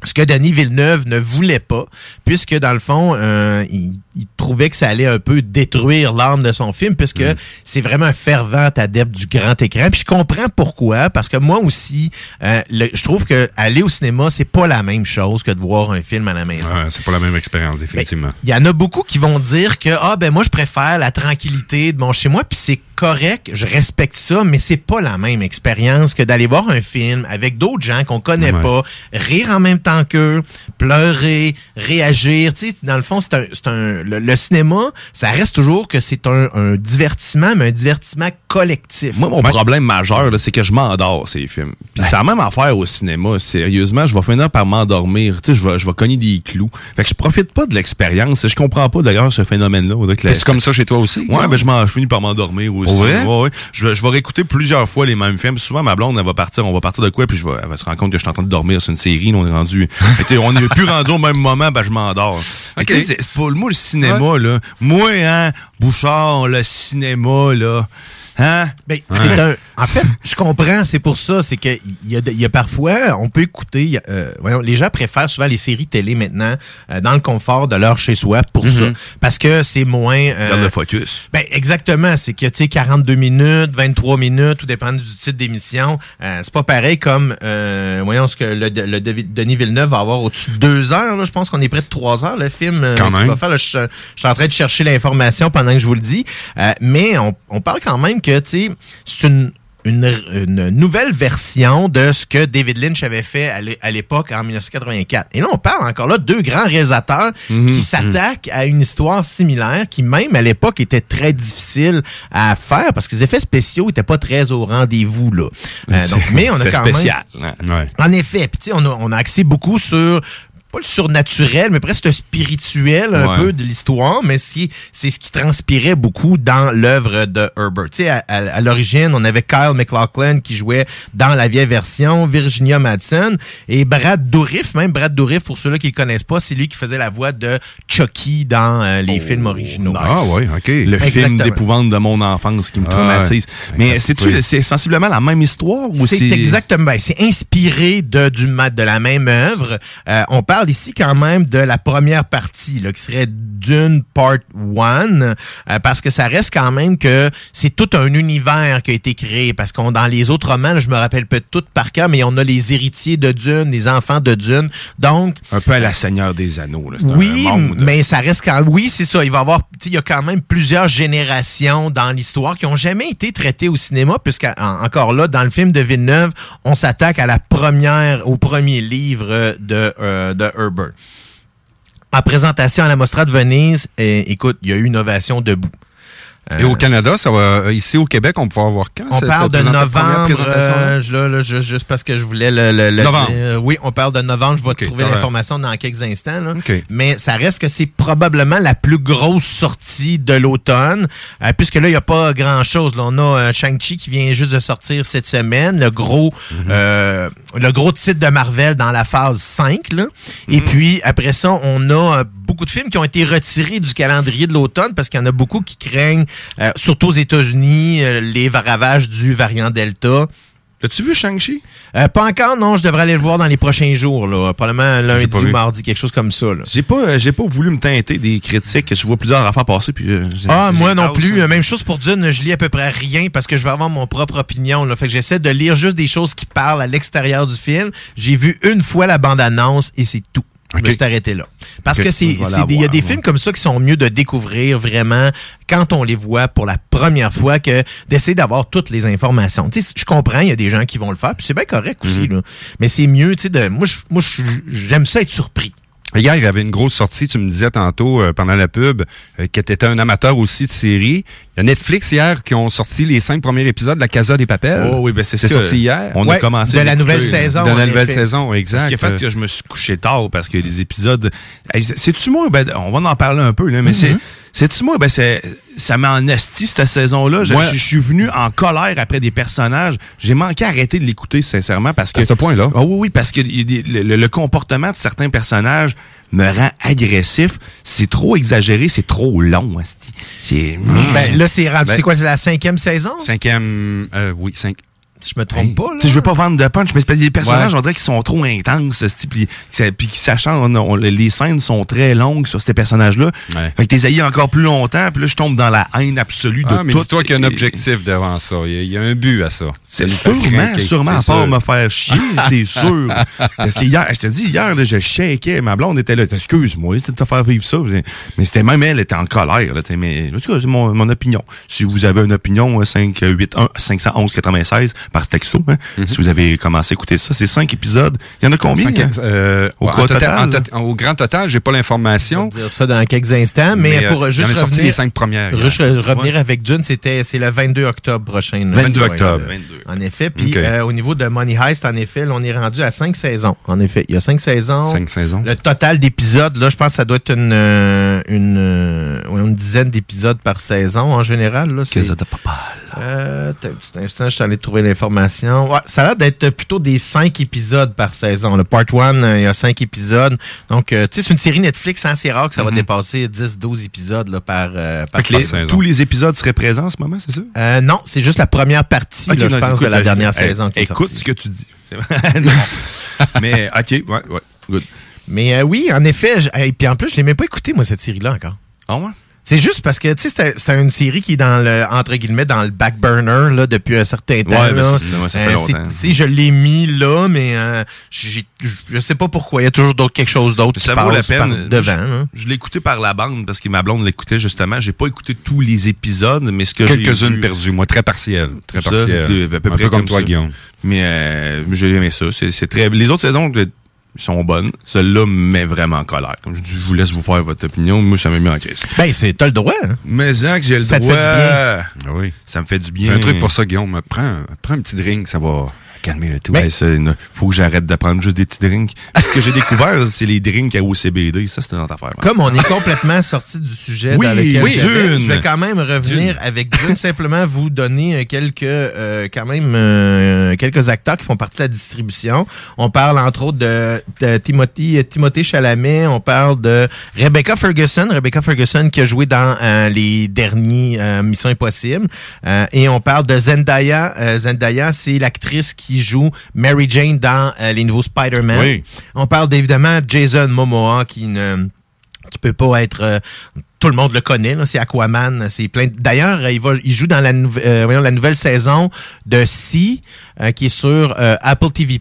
Ce que Denis Villeneuve ne voulait pas, puisque dans le fond, euh, il, il trouvait que ça allait un peu détruire l'âme de son film, puisque c'est vraiment un fervent adepte du grand écran. Puis je comprends pourquoi, parce que moi aussi, euh, le- je trouve que aller au cinéma, c'est pas la même chose que de voir un film à la maison. Ouais, c'est pas la même expérience, effectivement. Il y en a beaucoup qui vont dire que ah ben moi je préfère la tranquillité de mon chez moi puis c'est correct, je respecte ça mais c'est pas la même expérience que d'aller voir un film avec d'autres gens qu'on connaît Ouais. pas, rire en même temps qu'eux, pleurer, réagir, tu sais dans le fond c'est un c'est un le, le cinéma, ça reste toujours que c'est un, un divertissement mais un divertissement collectif. Moi, mon problème majeur, là, c'est que je m'endors, ces films. Puis c'est la même affaire au cinéma. Sérieusement, je vais finir par m'endormir. Tu sais, je vais, je vais cogner des clous. Fait que je profite pas de l'expérience. Je comprends pas, d'ailleurs, ce phénomène-là. T'es comme ça chez toi aussi? Ouais, ben je m'en je finis par m'endormir aussi. Ouais, ouais. Je, vais- je vais réécouter plusieurs fois les mêmes films. Souvent, ma blonde, elle va partir, on va partir de quoi, puis je vais, elle va se rendre compte que je suis en train de dormir sur une série. on est rendu, Mais on n'est plus rendu au même moment, ben je m'endors. Fait que, Ok. tu sais, C'est pas moi le cinéma là. Moi, hein, Bouchard, le cinéma là. Hein? Ben, c'est un- en fait, je comprends, c'est pour ça, c'est que il y a, y a parfois, on peut écouter, a, euh, voyons, les gens préfèrent souvent les séries télé maintenant euh, dans le confort de leur chez soi pour ça, parce que c'est moins. euh, le focus. ben exactement, c'est que tu sais 42 minutes, 23 minutes, tout dépend du titre d'émission. Euh, c'est pas pareil comme euh, voyons ce que le, le Denis Villeneuve va avoir au-dessus de deux heures. Là, je pense qu'on est près de trois heures le film. euh, Quand même. va faire. Là, je, je suis en train de chercher l'information pendant que je vous le dis, Euh, mais on, on parle quand même que tu sais c'est une une, une nouvelle version de ce que David Lynch avait fait à l'é- à l'époque en 1984. Et là, on parle encore là de deux grands réalisateurs Mhm, qui s'attaquent à une histoire similaire qui même à l'époque était très difficile à faire parce que les effets spéciaux étaient pas très au rendez-vous là. Euh, donc, mais on a quand spécial. même en effet, puis tu sais, on a, on a axé beaucoup sur pas le surnaturel, mais presque le spirituel un Ouais. peu de l'histoire, mais c'est c'est ce qui transpirait beaucoup dans l'œuvre de Herbert. Tu sais, à, à- à l'origine, on avait Kyle MacLachlan qui jouait dans la vieille version, Virginia Madsen et Brad Dourif, même Brad Dourif, pour ceux-là qui le connaissent pas, c'est lui qui faisait la voix de Chucky dans euh, les films originaux. Nice. Le film d'épouvante de mon enfance qui me Ah, traumatise. ouais. Mais c'est-tu, c'est sensiblement la même histoire ou c'est... C'est exactement, ben, c'est inspiré de du de la même œuvre. Euh, on parle parle ici quand même de la première partie, là, qui serait Dune Part 1, euh, parce que ça reste quand même que c'est tout un univers qui a été créé, parce qu'on dans les autres romans, là, je me rappelle pas tout par cœur, mais on a les héritiers de Dune, les enfants de Dune, donc... Un peu à la Seigneur des Anneaux. Là. Oui, un monde. mais ça reste quand oui, c'est ça. Il va y avoir, tu sais, il y a quand même plusieurs générations dans l'histoire qui ont jamais été traitées au cinéma, puisque en- encore là, dans le film de Villeneuve, on s'attaque à la première, au premier livre euh, de euh, de Herbert. En présentation à la Mostra de Venise, écoute, il y a eu une ovation debout. Et au Canada, ça va, euh, ici au Québec, on va pouvoir voir quand? On parle de novembre, euh, là, là, juste parce que je voulais le, le- le Novembre. dire. Oui, on parle de novembre. Je vais te trouver l'information dans quelques instants. là. Mais ça reste que c'est probablement la plus grosse sortie de l'automne, euh, puisque là, il n'y a pas grand-chose. On a euh, Shang-Chi qui vient juste de sortir cette semaine, le gros, Mhm. euh, le gros titre de Marvel dans la phase 5. Là. Mhm. Et puis, après ça, on a beaucoup de films qui ont été retirés du calendrier de l'automne parce qu'il y en a beaucoup qui craignent, euh, surtout aux États-Unis, euh, les ravages du variant Delta. As-tu vu Shang-Chi? Euh, pas encore, non. Je devrais aller le voir dans les prochains jours. Là. Probablement lundi ou mardi, quelque chose comme ça. J'ai pas, euh, j'ai pas voulu me teinter des critiques. Je vois plusieurs affaires passer. Puis, euh, Ah, moi non plus. Même chose pour Dune, je lis à peu près rien parce que je vais avoir mon propre opinion. Là. Fait que j'essaie de lire juste des choses qui parlent à l'extérieur du film. J'ai vu une fois la bande-annonce et c'est tout. Je me suis arrêté là. Parce que c'est, il y a des films comme ça qui sont mieux de découvrir vraiment quand on les voit pour la première fois que d'essayer d'avoir toutes les informations. Tu sais, je comprends, il y a des gens qui vont le faire, puis c'est bien correct aussi, Mhm. là. Mais c'est mieux, tu sais, de, moi, j'aime ça être surpris. Hier, il y avait une grosse sortie, tu me disais tantôt euh, pendant la pub, euh, que tu étais un amateur aussi de séries. Il y a Netflix hier qui ont sorti les cinq premiers épisodes de La Casa des Papels. Oh oui, ben c'est ce sorti hier. On a commencé de la nouvelle saison, De la nouvelle effet. saison, exact. Ce qui a fait que je me suis couché tard parce que les épisodes. Hey, C'est-tu moi? Ben, on va en parler un peu, là, mais c'est. C'est-tu moi? Ben, c'est. Ça m'a en esti, cette saison-là. Je, je- je suis venu en colère après des personnages. J'ai manqué à arrêter de l'écouter, sincèrement, parce que. À ce point-là? Ah oui, oui, parce que il y a des- le, le comportement de certains personnages me rend agressif. C'est trop exagéré, c'est trop long, esti. C'est. Ben, là, c'est rendu, Ben- c'est quoi, c'est la cinquième saison? Cinquième, euh, oui, cinq. Si je me trompe pas, là. Je veux pas vendre de punch, mais c'est parce que les personnages, Ouais. on dirait qu'ils sont trop intenses, puis qu'ils sachant, les scènes sont très longues sur ces personnages-là. Fait que t'es haïs encore plus longtemps, puis là, je tombe dans la haine absolue de Ah, mais tout. dis-toi qu'il y a un objectif devant ça. Il y a, il y a un but à ça. C'est De sûrement, sûrement, à part sûr. me faire chier, c'est sûr. Parce que hier, je te dis, hier, là, je shakeais, ma blonde était là, excuse-moi, c'était de te faire vivre ça. Mais c'était même elle, était en colère, là, mais, en tout cas, c'est mon, mon opinion. Si vous avez une opinion, 581 511 96 par texto, hein, si vous avez commencé à écouter ça, c'est cinq épisodes. Il y en a combien? Cinq- hein? euh, Au en total- en total? tot- au grand total, j'ai pas l'information. On va dire ça dans quelques instants, mais, Mais, euh, pour y juste en revenir, les cinq premières, hier. juste revenir avec Dune, c'était c'est le 22 octobre prochain. là. 22 octobre. Ouais, En effet, puis euh, au niveau de Money Heist, en effet, là, on est rendu à cinq saisons. En effet, il y a cinq saisons. Cinq saisons. Le total d'épisodes, là, je pense que ça doit être une euh, une, euh, ouais, une dizaine d'épisodes par saison en général. Là, Euh, un petit instant, je suis allé trouver l'information. Ouais, ça a l'air d'être plutôt des cinq épisodes par saison. Le Part 1, il y a cinq épisodes. Donc, euh, tu sais, c'est une série Netflix, hein, c'est rare que ça va dépasser 10-12 épisodes là, par, euh, par les- saison. tous les épisodes seraient présents en ce moment, c'est ça? Euh, non, c'est juste la première partie, là, je non, pense, écoute, de la euh, dernière euh, saison qui Écoute ce que tu dis. Mais, OK, ouais, ouais, good. Mais euh, oui, en effet. Et puis en plus, je l'ai même pas écouté, moi, cette série-là encore. Ah ouais? C'est juste parce que, tu sais, c'est- une série qui est dans le, entre guillemets, dans le back burner, là, depuis un certain temps. Ouais, ben, là. c'est ça, ouais, ça fait Euh, longtemps. si je l'ai mis là, mais euh, j'ai- je sais pas pourquoi. Il y a toujours d'autres, quelque chose d'autre qui Ça vaut la peine. devant. Je, je l'ai écouté par la bande parce que ma blonde l'écoutait justement. J'ai pas écouté tous les épisodes, mais ce que j'ai Quelques-unes vu- perdues, moi, très partielles. Très à peu Un près peu comme toi, ça. Guillaume. Mais euh, j'ai aimé ça. C'est très. Les autres saisons sont bonnes. Celle-là me met vraiment en colère. Comme je dis, je vous laisse vous faire votre opinion. Moi, ça m'a mis en crise. Ben, c'est, t'as le droit. hein. Mais hein, que j'ai le Ça te droit. fait du bien. Ah oui. Ça me fait du bien. J'ai un truc pour ça, Guillaume. Prends, prends un petit drink, ça va calmer le tout. Ben, une- faut que j'arrête de prendre juste des petits drinks. Ce que j'ai découvert, c'est les drinks à OCBD. Ça, c'est une autre affaire. Comme on est complètement sorti du sujet Oui, dans lequel oui, je vais quand même revenir Dune. avec Dune, simplement vous donner euh, quelques euh, quand même euh, quelques acteurs qui font partie de la distribution. On parle entre autres de, de Timothy Timothée Chalamet, on parle de Rebecca Ferguson, Rebecca Ferguson qui a joué dans euh, les derniers euh, Mission Impossible, Euh, et on parle de Zendaya. Euh, Zendaya, c'est l'actrice qui qui joue Mary Jane dans euh, les nouveaux Spider-Man. Oui. On parle évidemment de Jason Momoa qui ne qui peut pas être euh, tout le monde le connaît, c'est Aquaman, c'est plein. D'ailleurs, il va, il joue dans la, euh, voyons, la nouvelle saison de Si, euh, qui est sur euh, Apple TV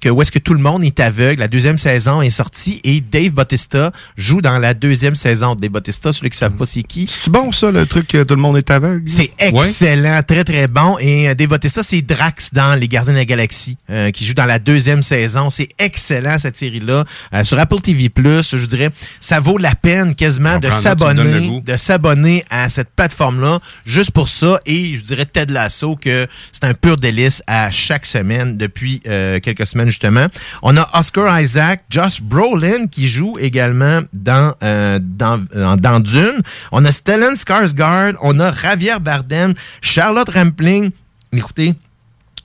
que où est-ce que tout le monde est aveugle. La deuxième saison est sortie et Dave Bautista joue dans la deuxième saison. Dave Bautista, celui qui savent pas c'est qui. C'est bon ça, le truc que tout le monde est aveugle? C'est excellent, très très bon. Et euh, Dave Bautista, c'est Drax dans Les Gardiens de la Galaxie, euh, qui joue dans la deuxième saison. C'est excellent cette série-là. Euh, sur Apple TV+, je dirais, ça vaut la peine quasiment de s'abonner, de s'abonner à cette plateforme-là, juste pour ça. Et je dirais Ted Lasso, que c'est un pur délice à chaque semaine depuis euh, quelques semaines justement. On a Oscar Isaac, Josh Brolin qui joue également dans euh, dans, dans, dans Dune. On a Stellan Skarsgård, on a Javier Bardem, Charlotte Rampling. Écoutez,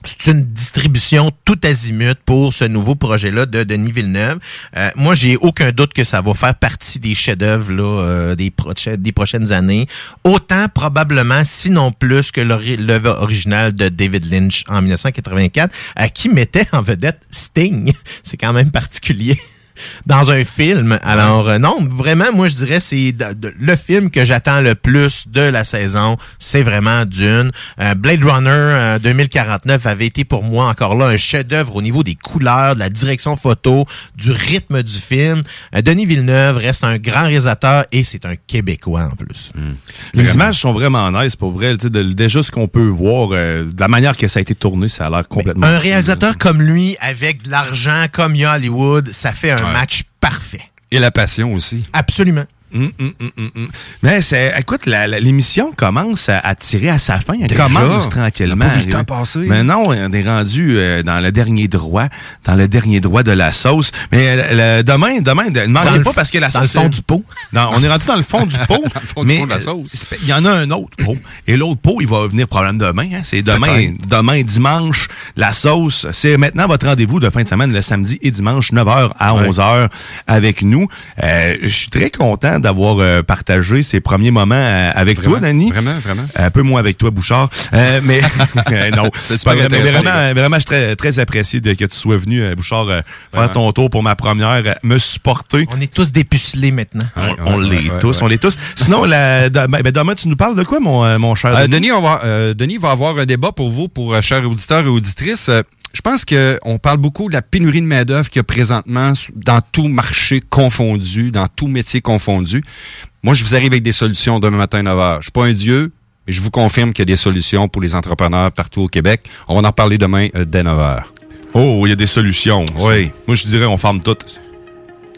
c'est une distribution tout azimut pour ce nouveau projet-là de Denis Villeneuve. Euh, moi, j'ai aucun doute que ça va faire partie des chefs-d'œuvre euh, des, prochaines, des prochaines années. Autant probablement, sinon plus, que l'œuvre originale de David Lynch en 1984, à qui mettait en vedette Sting. C'est quand même particulier. Dans un film. Alors, euh, non, vraiment, moi, je dirais, c'est de- de- le film que j'attends le plus de la saison. C'est vraiment Dune. Euh, Blade Runner euh, 2049 avait été pour moi encore là un chef-d'œuvre au niveau des couleurs, de la direction photo, du rythme du film. Euh, Denis Villeneuve reste un grand réalisateur et c'est un Québécois en plus. Les images sont vraiment nice, pour vrai. Tu sais, de- déjà, ce qu'on peut voir, euh, de la manière que ça a été tourné, ça a l'air complètement... Un réalisateur comme lui, avec de l'argent comme il y a à Hollywood, ça fait un match parfait. Et la passion aussi. Absolument. Hum, hum, hum. Mais c'est, écoute, la- la- l'émission commence à, à tirer à sa fin. Elle Déjà? commence tranquillement. On a pas vu le temps passer. Mais non, on est rendu euh, dans le dernier droit, dans le dernier droit de la sauce. Mais euh, le- demain, demain, ne Dans le pas parce que la dans sauce. le fond du pot. Non, on est rendu dans le fond du pot. fond du mais pot de la euh, sauce. il y en a un autre pot. Et l'autre pot, il va venir probablement demain. hein. C'est demain, Peut-être. demain dimanche. La sauce, c'est maintenant votre rendez-vous de fin de semaine, le samedi et dimanche, 9h à Ouais. 11h avec nous. Euh, je suis très content d'avoir euh, partagé ces premiers moments euh, avec Vraiment, toi, Danny. Vraiment, vraiment? Un peu moins avec toi, Bouchard. Euh, mais euh, non, C'est pas mais vraiment, vraiment, je suis très, très apprécié de, que tu sois venu, euh, Bouchard, euh, faire ton tour pour ma première, euh, me supporter. On est tous dépucelés maintenant. On, Ouais, on ouais, l'est ouais, tous, ouais. on l'est tous. Sinon, la, de- ben, demain, tu nous parles de quoi, mon, euh, mon cher Euh, Denis? Denis, on va, euh, Denis va avoir un débat pour vous, pour euh, chers auditeurs et auditrices. Je pense qu'on parle beaucoup de la pénurie de main-d'œuvre qu'il y a présentement dans tout marché confondu, dans tout métier confondu. Moi, je vous arrive avec des solutions demain matin à 9h. Je suis pas un dieu, mais je vous confirme qu'il y a des solutions pour les entrepreneurs partout au Québec. On va en parler demain euh, dès 9h. Oh, il y a des solutions. Oui. Moi, je dirais, on ferme toutes.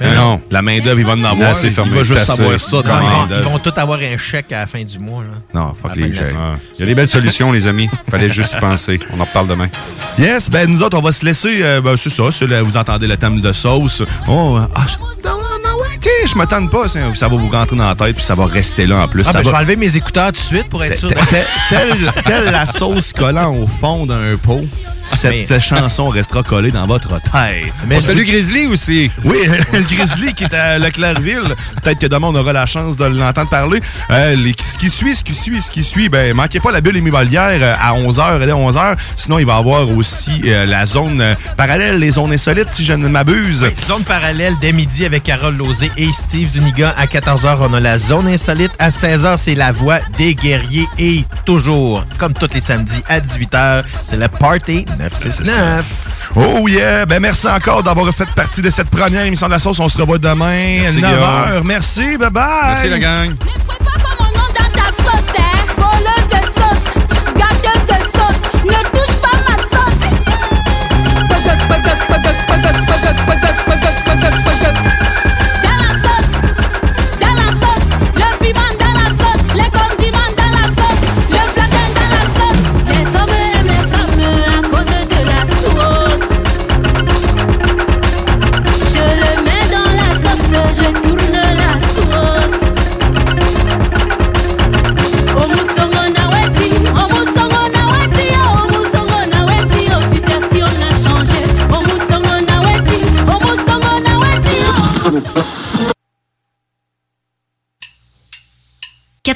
Mais non. La main-d'œuvre, il va en avoir. Là, c'est il fermé. va juste C'est savoir assez. ça dans Non, la ils, vont, ils main-d'œuvre. vont tous avoir un chèque à la fin du mois. Là. Non, fuck les chèques. Il y a des belles solutions, les amis. Fallait juste y penser. On en reparle demain. Yes, ben nous autres, on va se laisser, euh, ben, c'est ça, là, vous entendez le thème de sauce. Oh, euh, ah, je- non, non, ouais, pas, ça, ça va vous rentrer dans la tête, puis ça va rester là en plus. Ah, ça ben, je vais va, enlever mes écouteurs tout de suite pour être sûr. telle, telle la sauce collant au fond d'un pot, cette Mais- chanson restera collée dans votre tête. Mais On salue Grizzly aussi. Oui, le Grizzly qui est à Leclercville. Peut-être que demain, on aura la chance de l'entendre parler. Euh, les- ce qui suit, ce qui suit, ce qui suit, ben, manquez pas la bulle émivalière euh, à 11h et dès 11h. Sinon, il va y avoir aussi euh, la zone parallèle, les zones insolites, si je ne m'abuse. Zone parallèle dès midi avec Carole Lozé et Steve Zuniga. À 14h, on a la zone insolite. À 16h, c'est la voix des guerriers. Et toujours, comme tous les samedis, à 18h, c'est le Party 969. Oh yeah! Ben merci encore d'avoir fait partie de cette première émission de la sauce. On se revoit demain, Merci, 9h. Guillaume. Merci, bye bye! Merci la gang.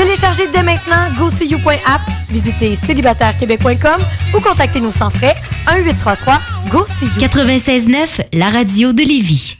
Téléchargez dès maintenant GoSeeYou.app, visitez célibatairequebec.com ou contactez-nous sans frais 1-833-GO-SEE-YOU. 96.9, la radio de Lévis.